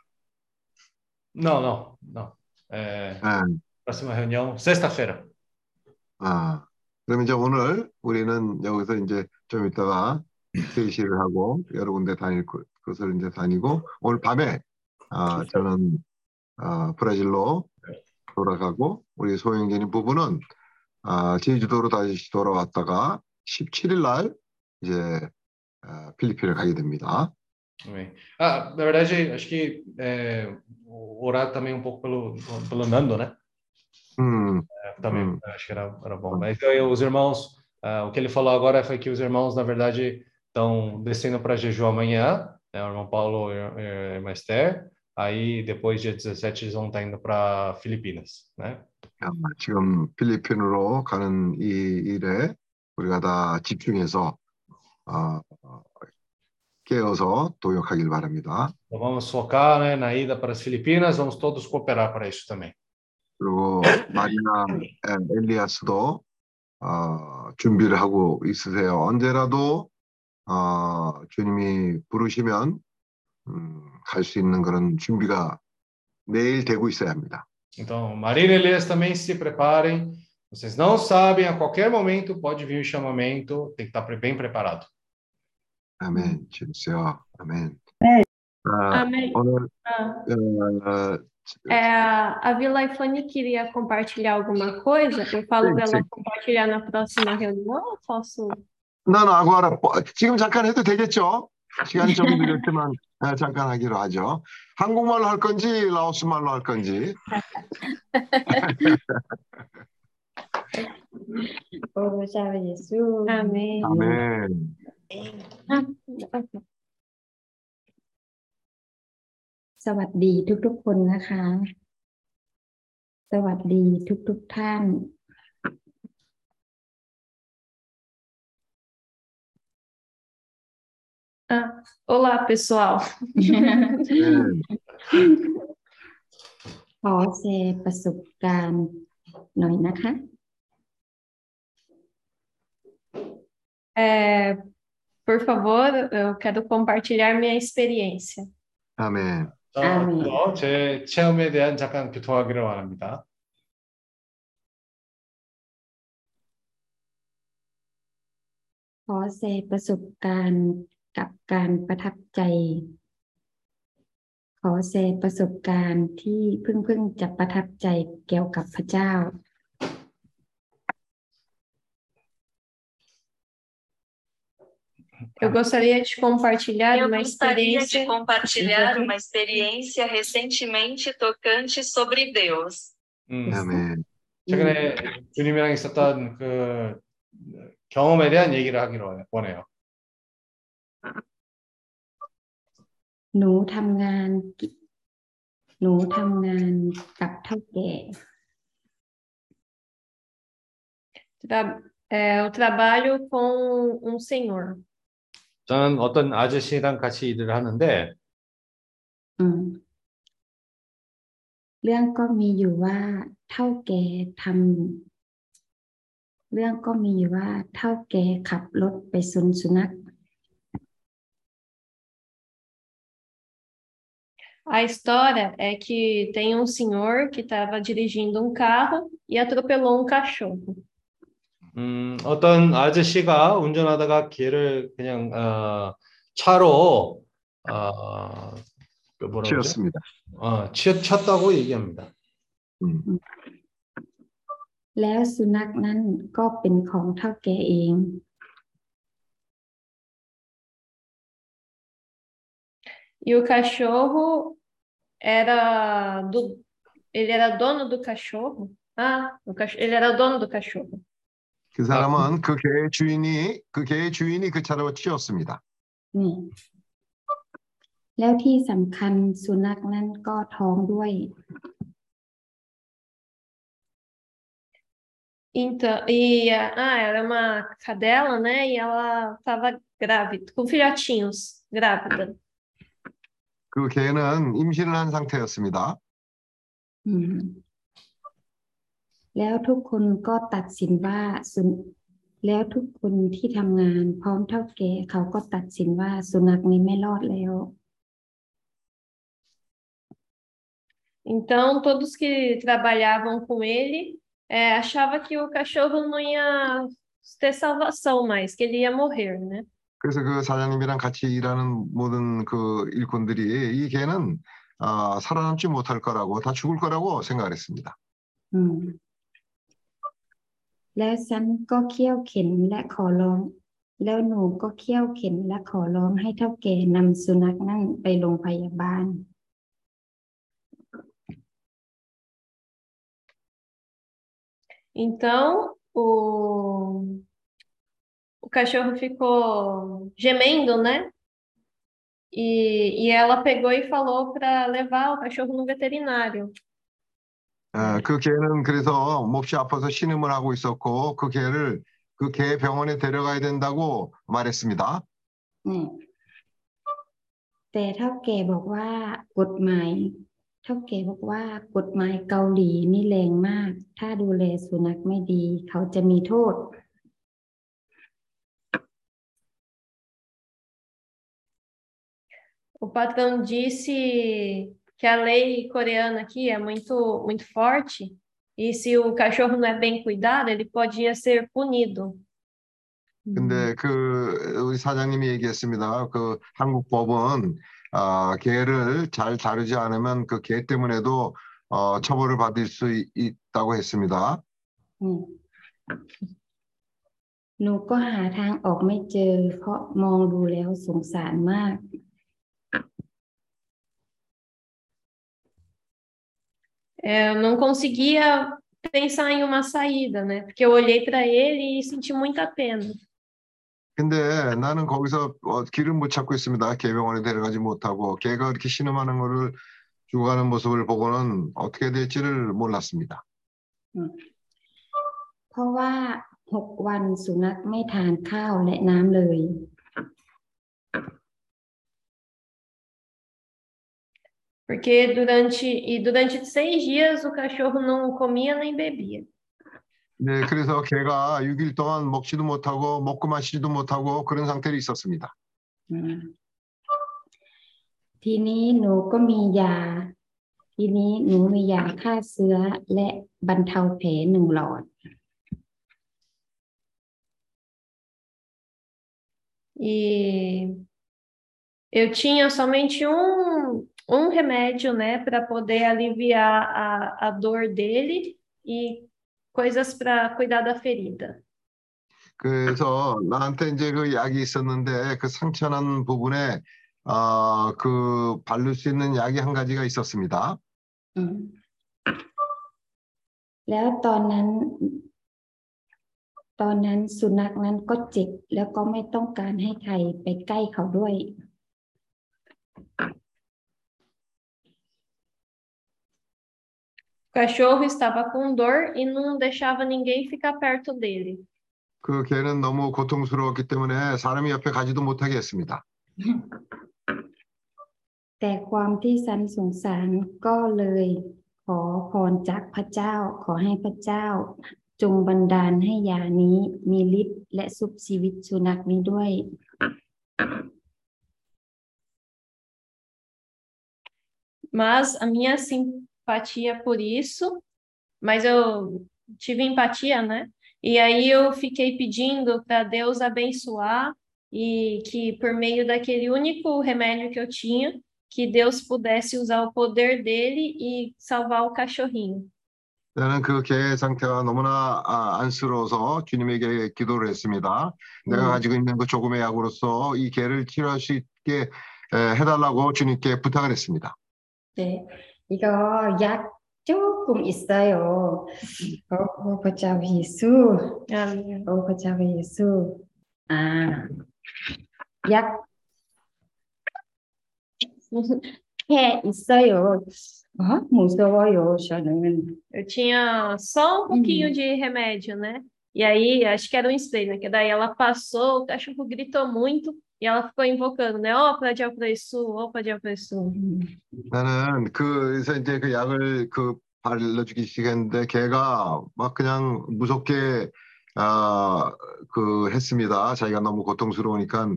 não, não, não. É, 네. próxima reunião, sexta-feira. 아, 그럼 이제 오늘 우리는 여기서 이제 좀 이따가 회의를 하고 여러 군데 다닐 것- 것을 이제 다니고 오늘 밤에 아, 저는 아, 브라질로 돌아가고 우리 소영진이 부부는 아, 제주도로 다시 돌아왔다가 17일 날 이제 아, 필리핀을 가게 됩니다. Amém. Ah, na verdade, acho que é, orar também um pouco pelo, pelo Nando, né? 음, É, Também Hum. acho que era, era bom. Mas então, eu- os irmãos, ah, o que ele falou agora foi que os irmãos, na verdade, estão descendo para Jeju amanhã, né? O irmão Paulo e a a irmã Esther. Aí, depois, dia 17, eles vão estar indo para Filipinas, né? 아, 지금 필리핀으로 가는 이 일에 우리가 다 집중해서 어, 깨어서 도역하길 바랍니다. Então vamos focar né, na ida para as Filipinas, vamos todos cooperar para isso também. 그리고 마리나 에, 엘리아스도 어, 준비를 하고 있으세요. 언제라도 어, 주님이 부르시면 음, 갈 수 있는 그런 준비가 내일 되고 있어야 합니다. Então, Marília e Elias também se preparem. Vocês não sabem, a qualquer momento pode vir o chamamento, tem que estar bem preparado. 아멘. 주여. 아멘. 네. 아, Amém. 오늘 Ah, 어, é, a Vila Ifane queria compartilhar alguma coisa. Eu falo Sim, para ela sim. compartilhar na próxima reunião ou posso? 난 아구아라 지금 잠깐 해도 되겠죠? 시간이 좀 늦었지만 네, 잠깐 하기로 하죠. 한국말로 할 건지 라오스 말로 할 건지. Ô, chào Jesus. Amém. 아멘. Ah, สวัสดีทุกๆคนนะคะ สวัสดีทุกๆท่าน Ah, olá, pessoal. 네. ขอแชร์ประสบการณ์หน่อยนะคะ É, por favor, eu quero compartilhar minha experiência. 아멘. 자, 아멘. 또 제 체험에 대한 잠깐 교통하기를 원합니다. ขอแชร์ประสบการณ์ กับการประทับใจ ขอแชร์ประสบการณ์ที่เพิ่งเพิ่งจะประทับใจเกี่ยวกับพระเจ้า Eu gostaria de compartilhar Eu uma gostaria de experiência. compartilhar uma experiência recentemente tocante sobre Deus. 음, 아멘. 최근에 주님이랑 있었던 그 경험에 대한 얘기를 하기로 원해요. หนูทำงานกิหนูทำงานกับเท่าแก่ Tra- é, eu trabalho com um senhor. 저는 어떤 아저씨랑 같이 일을 하는데 อืม เรื่องก็มีอยู่ว่าเท่าแก่ทำเรื่องก็มีอยู่ว่าเท่าแก่ขับรถไปสวนสุนัข A história é que tem um senhor que estava dirigindo um carro e atropelou um cachorro. 음, 어떤 아저씨가 운전하다가 걔를 그냥 어, 차로 어, 그 뭐라 그러죠? 치였습니다. 어, 치, 쳤다고 얘기합니다. 음. แล้วสุนัขนั้นก็เป็นของเท่าแก่เอง E o cachorro era do. Ele era dono do cachorro? Ah, o cach... ele era dono do cachorro. 그 사람은 그 개의 주인이 그 개의 주인이 그 차로 치였습니다. นี่ แล้วที่สำคัญสุนัขนั้นก็ท้องด้วย Então, e a- ah, era uma cadela, né? E ela estava grávida, com filhotinhos, grávida. 그 개는 임신을 한 상태였습니다. อืม แล้วทุกคนก็ตัดสินว่าสุนแล้วทุกคนที่ทำงานพร้อมเท่าแก่เขาก็ตัดสินว่าสุนัขนี้ไม่รอดแล้ว Então, todos que trabalhavam com ele é, achavam que o cachorro não ia ter salvação mais, que ele ia morrer, né? 그래서 그 사장님이랑 같이 일하는 모든 그 일꾼들이 이 개는 아, 살아남지 못할 거라고 다 죽을 거라고 생각을 했습니다. อืม แล้วฉันก็เคี่ยวเข็นและขอร้อง แล้วหนูก็เคี่ยวเข็นและขอร้องให้เท่าแก่นำสุนัขนั่นไปโรงพยาบาล Então, o, o cachorro ficou gemendo, né? E, e ela pegou e falou para levar o cachorro no veterinário. 어, 그 개는 그래서 몹시 아파서 신음을 하고 있었고 그 개를 그 개 병원에 데려가야 된다고 말했습니다. อืมแต่เท่าแก่บอกว่ากฎหมายเท่าแก่บอกว่ากฎหมายเกาหลีนี่แรงมาก ถ้าดูแลสุนัขไม่ดี เขาจะมีโทษ O patrão disse que a lei coreana aqui é muito, muito forte e se o cachorro não é bem cuidado, ele podia ser punido. 근데 그 우리 사장님이 얘기했습니다. 그 한국 법은 아, 개를 잘 다루지 않으면 그 개 때문에도 어, 처벌을 받을 수 있- 있다고 했습니다. อืมหนูก็หาทางออกไม่เจอ เพราะมองดูแล้วสงสารมาก Eu não conseguia pensar em uma saída, né? Porque eu olhei para ele e senti muita pena. 근데 나는 거기서 어, 길을 못 찾고 있습니다. 개병원에 데려가지 못하고 개가 이렇게 신음하는 거를 죽어가는 모습을 보고는 어떻게 될지를 몰랐습니다. อืมเพราะว่าหกวันสุนัขไม่ทานข้าวและน้ำเลย Porque durante e durante seis dias o cachorro não comia nem bebia. 네, 그래서 개가 6일 동안 먹지도 못하고 먹고 마시지도 못하고 그런 상태로 있었습니다. อืมทีนี้หนูก็มียา ทีนี้หนูมียาฆ่าเชื้อและบรรเทาแผลหนึ่งหลอด E eu tinha somente um, um remédio, né, para poder aliviar a, a dor dele e coisas para cuidar da ferida. 그래서 나한테 이제 그 약이 있었는데 그 상처난 부분에 어, 그 바를 수 있는 약이 한 가지가 있었습니다. อืมแล้วตอนนั้น ตอนนั้นสุนัขนั้นก็เจ็บแล้วก็ไม่ต้องการให้ใครไปใกล้เขาด้วย cachorro estava com dor e não deixava ninguém ficar perto dele. 그 개는 너무 고통스러웠기 때문에 사람이 옆에 가지도 못하게 했습니다. แต่ความที่สันสงสารก็เลยขอพรจากพระเจ้า ขอให้พระเจ้า จงบันดาลให้ยานี้มีฤทธิ์และสุบชีวิตสุนัขนี้ด้วย Mas a minha simpatia por isso, mas eu tive empatia, né? E aí eu fiquei pedindo para Deus abençoar e que por meio daquele único remédio que eu tinha, que Deus pudesse usar o poder dele e salvar o cachorrinho. 나는 그 개의 상태가 너무나 아, 안쓰러워서 주님에게 기도를 했습니다. 내가 음. 가지고 있는 그 조금의 약으로서 이 개를 치료할 수 있게 에, 해달라고 주님께 부탁을 했습니다. 네, 이거 약 조금 있어요. 오, 오, 보자, 예수. Amém. 오, 보자, 예수. 아, 약. 해 있어요. 어? 무서워요, 저는. Eu tinha só um pouquinho de remédio, né? E aí, acho que era um spray, né? Que daí ela passou, o cachorro gritou muito e ela ficou invocando, né? Ó, para de isso, ó, para de isso. 나는 그래서 이제 그 약을 그 발라주기 시작했는데 걔가 막 그냥 무섭게 아, 그 했습니다. 자기가 너무 고통스러우니까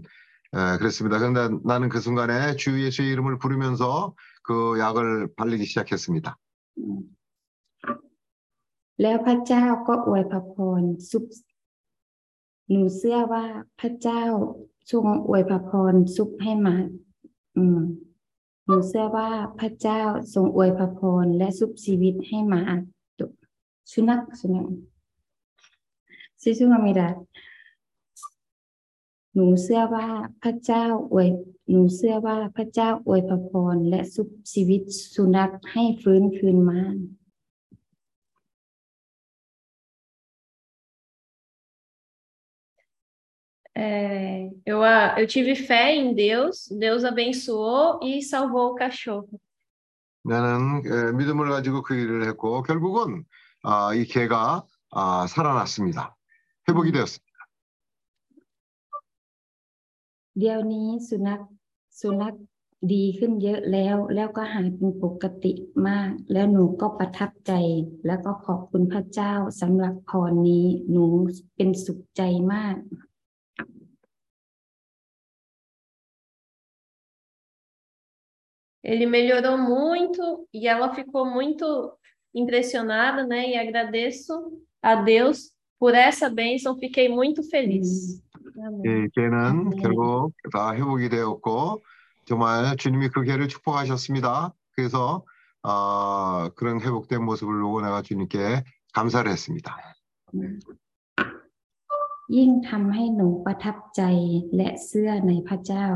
에, 그랬습니다. 그런데 나는 그 순간에 주 예수의 이름을 부르면서 그 약을 바르기 시작했습니다. แล้วพระเจ้าก็อวยพระพรซุปหนูเชื่อว่าพระเจ้าทรงอวยพระพรซุปให้มา อืมหนูเชื่อว่าพระเจ้าทรงอวยพระพรและซุปชีวิตให้มาตุสุนัขสุนัขซิซุงามิดาหนูเชื่อว่าพระเจ้าอวยหนูเชื่อว่าพระเจ้าอวยพระพรและซุปชีวิตสุนัขให้ฟื้นคืนมา É, eu, eu tive fé em Deus, Deus abençoou e salvou o cachorro. 나는 에, 믿음을 가지고 그 일을 했고 결국은 아, 이 개가 아, 살아났습니 다. 회복이 되었습니 다. เดี๋ยวนี้สุนัขสุนัขดีขึ้นเยอะแล้ว แล้วก็หายเป็นปกติมาก แล้วหนูก็ประทับใจ แล้วก็ขอบคุณพระเจ้าสำหรับพรนี้ หนูเป็นสุขใจมาก Ele melhorou muito e ela ficou muito impressionada, né? E agradeço a Deus por essa bênção, fiquei muito feliz. Amém. 예, 걔는 네. 결국 다 회복이 되었고 정말 주님이 그 걔를 축복하셨습니다. 그래서 아, 그런 회복된 모습을 보고 내가 주님께 감사를 했습니다. ยิ่งทำให้หนูประทับใจและเชื่อในพระเจ้า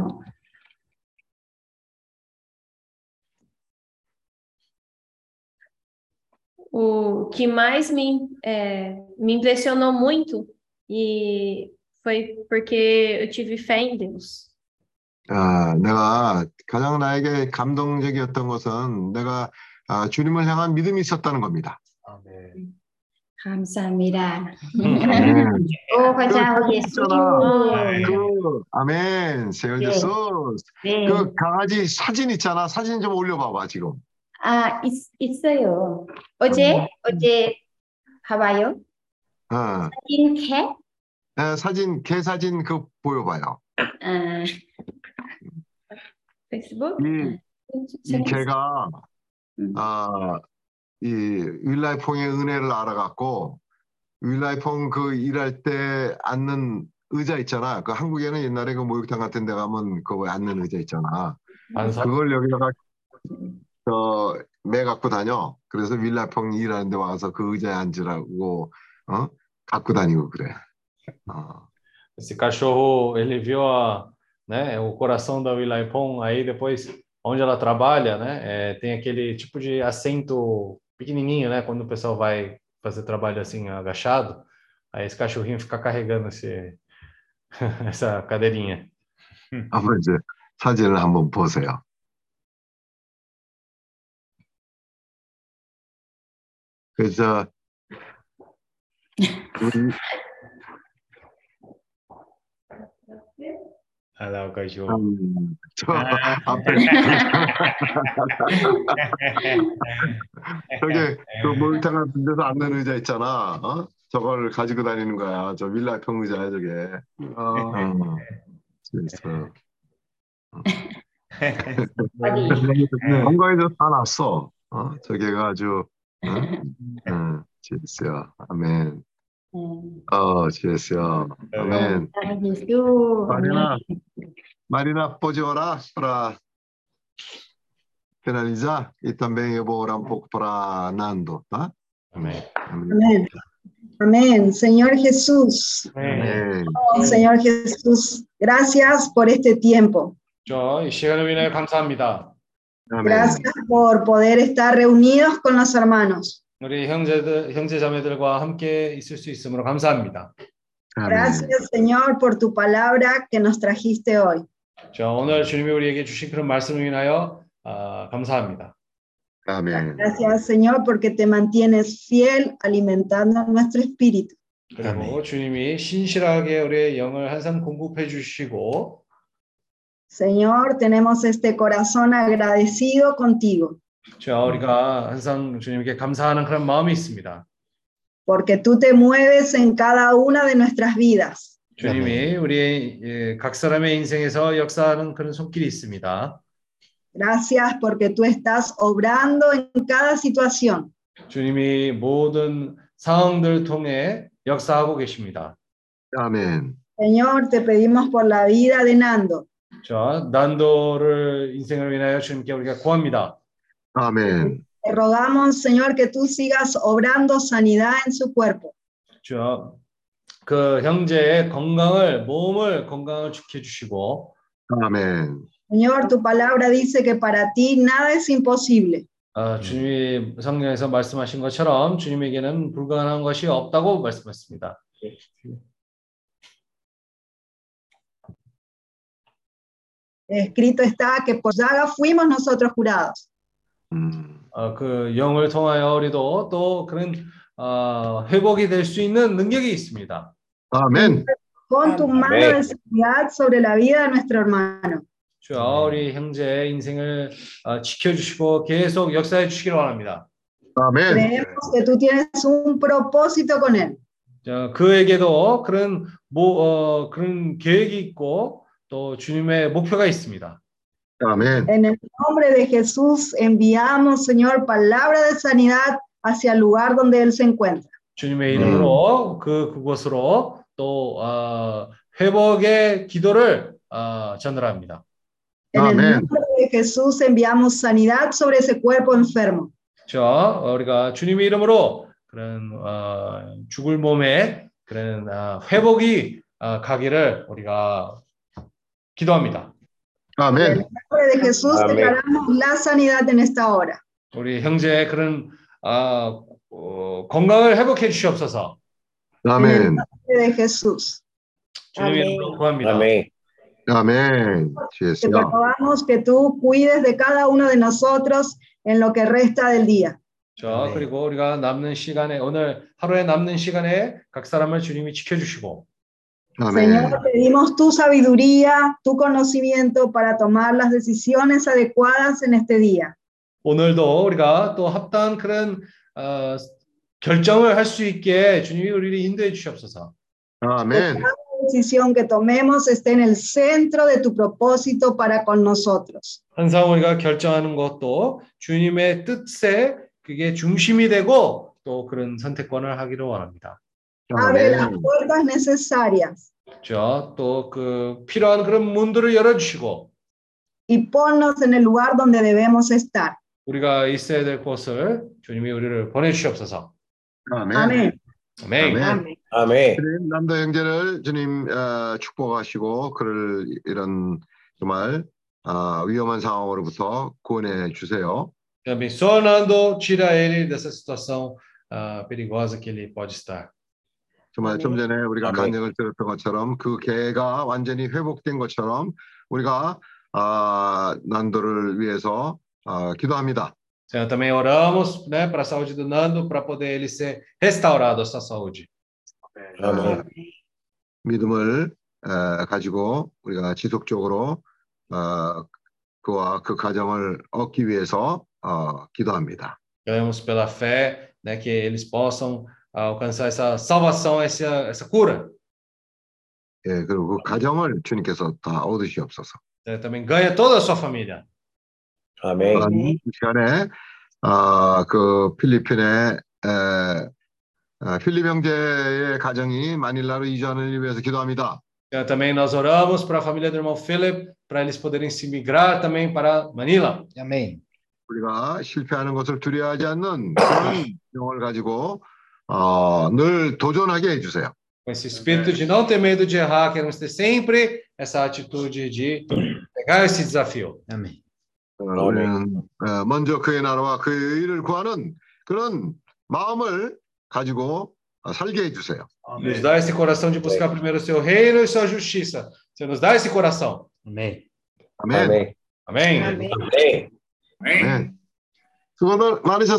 o que mais me, é, me impressionou muito e foi porque eu tive fé em Deus. 아, 내가 가장 나에게 감동적이었던 것은 내가 아, 주님을 향한 믿음이 있었다는 겁니다. 아, 네. 아멘. 감사합니다. 오, 과장 예수. 그, 네. 그, 아멘. 세월 예수. 그 강아지 사진 있잖아. 사진 좀 올려봐봐 지금. 아 있, 있어요. 어제 어제 봐봐요. 어, 사진 캣 에, 사진 개 사진 그 보여봐요. 아, 페이스북? 이, 이 개가 아, 이 윌라이퐁의 은혜를 알아갖고 윌라이퐁 그 일할 때 앉는 의자 있잖아. 그 한국에는 옛날에 그 목욕탕 같은 데 가면 그거 앉는 의자 있잖아. 안사? 그걸 여기다가 저매 갖고 다녀. 그래서 윌라이퐁 일하는 데 와서 그 의자에 앉으라고 어? 갖고 다니고 그래. 어. Esse cachorro, ele viu a, né, o coração da Wilaipon, aí depois, onde ela trabalha, né, é, tem aquele tipo de assento pequenininho, né, quando o pessoal vai fazer trabalho assim agachado, aí esse cachorrinho fica carregando esse, essa cadeirinha. 한번 이제 사진을 한번 보세요. 그래서 우리 Olha lá o cachorro. 음, 저 앞에 저기 그 목욕탕 같은 데서 앉는 의자 있잖아. 어? 저걸 가지고 다니는 거야. 저 윌라평 의자야 저게. 어. 그래서 한가에서 다 났어. 어? 저게가 아주 嗯，谢谢，阿门。嗯，哦，谢谢，阿门。Marina, Marina pode orar finalizar e também eu vou orar um pouco para Nando, tá? Amém. Amém. Amén, Señor Jesús. Amén. Oh, Señor Jesús, gracias por este tiempo. 저 시간을 위해 감사합니다. Gracias por poder estar reunidos con los hermanos. 우리 형제들, 형제자매들과 함께 있을 수 있음으로 감사합니다. Gracias, Señor, por tu palabra que nos trajiste hoy. 저 오늘 주님이 우리에게 주신 그런 말씀을 인하여 아, 감사합니다. 아멘. Gracias, Señor, porque te mantienes fiel alimentando nuestro espíritu. 그리고 주님이 신실하게 우리의 영을 항상 공급해 주시고 Señor, tenemos este corazón agradecido contigo, 저 우리가 항상 주님께 감사하는 그런 마음이 있습니다. porque tú te mueves en cada una de nuestras vidas. 주님이 우리의 예, 각 사람의 인생에서 역사하는 그런 손길이 있습니다. Gracias porque tú estás obrando en cada situación. 주님이 모든 상황들 통해 역사하고 계십니다. 아멘. Señor, te pedimos por la vida de Nando. 자, 난도를 인생을 위하여 주님께 우리가 구합니다. 아멘. Te rogamos, Señor, que tú sigas obrando sanidad en su cuerpo. 저, 그 형제의 건강을 몸을 건강을 지켜 주시고 아멘. Señor, tu palabra dice que para ti nada es imposible. 아, 주님이 성경에서 말씀하신 것처럼 주님에게는 불가능한 것이 없다고 말씀했습니다. Escrito está que por llaga fuimos nosotros curados. 어, 그 영을 통하여 우리도 또 그런 어, 회복이 될 수 있는 능력이 있습니다. 아멘. Pon tu mano de seguridad sobre la vida de nuestro hermano. 주여 우리 형제 인생을 어, 지켜주시고 계속 역사해 주시기를 원합니다. 아멘. Creemos que tú tienes un propósito con él. 자, 그에게도 그런 뭐 어, 그런 계획이 있고 또 주님의 목표가 있습니다. 아멘. En el nombre de Jesús enviamos, Señor, palabra de sanidad hacia el lugar donde él se encuentra. 주님의 이름으로 그 그곳으로 또 어, 회복의 기도를 어, 전달합니다. En el Amén. nombre de Jesús enviamos sanidad sobre ese cuerpo enfermo. 자, 어, 우리가 주님의 이름으로 그런 어, 죽을 몸에 그런 어, 회복이 어, 가기를 우리가 기도합니다. En el 아멘. nombre de Jesús Amén. declaramos la sanidad en esta hora. 우리 형제의 그런 어, 어, 건강을 회복해 주시옵소서. 아멘. De Jesús. 주님의 아멘. 이름으로 구합니다. 아멘. 아멘. Te 주여. rogamos que tú cuides de cada uno de nosotros en lo que resta del día. 자, 그리고 우리가 남는 시간에 오늘 하루에 남는 시간에 각 사람을 주님이 지켜 주시고 아멘. Señor, pedimos tu sabiduría, tu conocimiento para tomar las decisiones adecuadas en este día. 오늘도 우리가 또 합당한 그런 어, 결정을 할 수 있게 주님이 우리를 인도해 주시옵소서. 아멘. Decisión que tomemos esté en el centro de tu propósito para con nosotros. 항상 우리가 결정하는 것도 주님의 뜻에 그게 중심이 되고 또 그런 선택권을 하기를 원합니다. Abre las 아멘. puertas necesarias 저또그 필요한 그런 문들을 열어 주시고 y ponnos en el lugar donde debemos estar. 우리가 있어야 될 곳을 주님이 우리를 보내 주시옵소서. 아멘. Amén. 아멘. 아멘. 아멘. 주님, 남도 형제를 주님 어, 축복하시고 그를 이런 정말 어, 위험한 상황으로부터 구원해 주세요. Abençoando, tira ele dessa situação ah, perigosa que ele pode estar. 정말 좀 전에 우리가. 간증을 들었던 것처럼 그 개가 완전히 회복된 것처럼 우리가 아, 난도를 위해서 아, 기도합니다. Senhor, também oramos né, para a saúde do Nando, para poder ele ser restaurado a sua saúde. 아멘. 믿음을 에, 가지고 우리가 지속적으로 어, 그와 그 가정을 얻기 위해서 어, 기도합니다. Oramos pela fé né, que eles possam alcançar essa salvação, essa, essa cura. 예, 그리고 그 가정을 주님께서 다 얻으시옵소서. Né, também ganha toda a sua família. 아멘. 이 시간에 아, 그 필리핀의 에, 아, 필립 형제의 가정이 마닐라로 이주하는 위해서 기도합니다. Então, também nós oramos para a família do irmão Philip, para eles poderem se migrar também para Manila. Amém. 우리가 실패하는 것을 두려워하지 않는 그런 영을 가지고 어, 늘 도전하게 해주세요. Com esse espírito de não ter medo de errar, queremos ter sempre essa atitude de pegar esse desafio. Amém. 어, 우리는 어, 먼저 그의 나라와 그의 일을 구하는 그런 마음을 가지고 어, 살게 해주세요. Nos dá esse coração de buscar primeiro o seu reino e sua justiça. Você nos dá esse coração. Amém. 아멘. 아멘. Amém? 아멘. 네. 수고 많으셨습니다.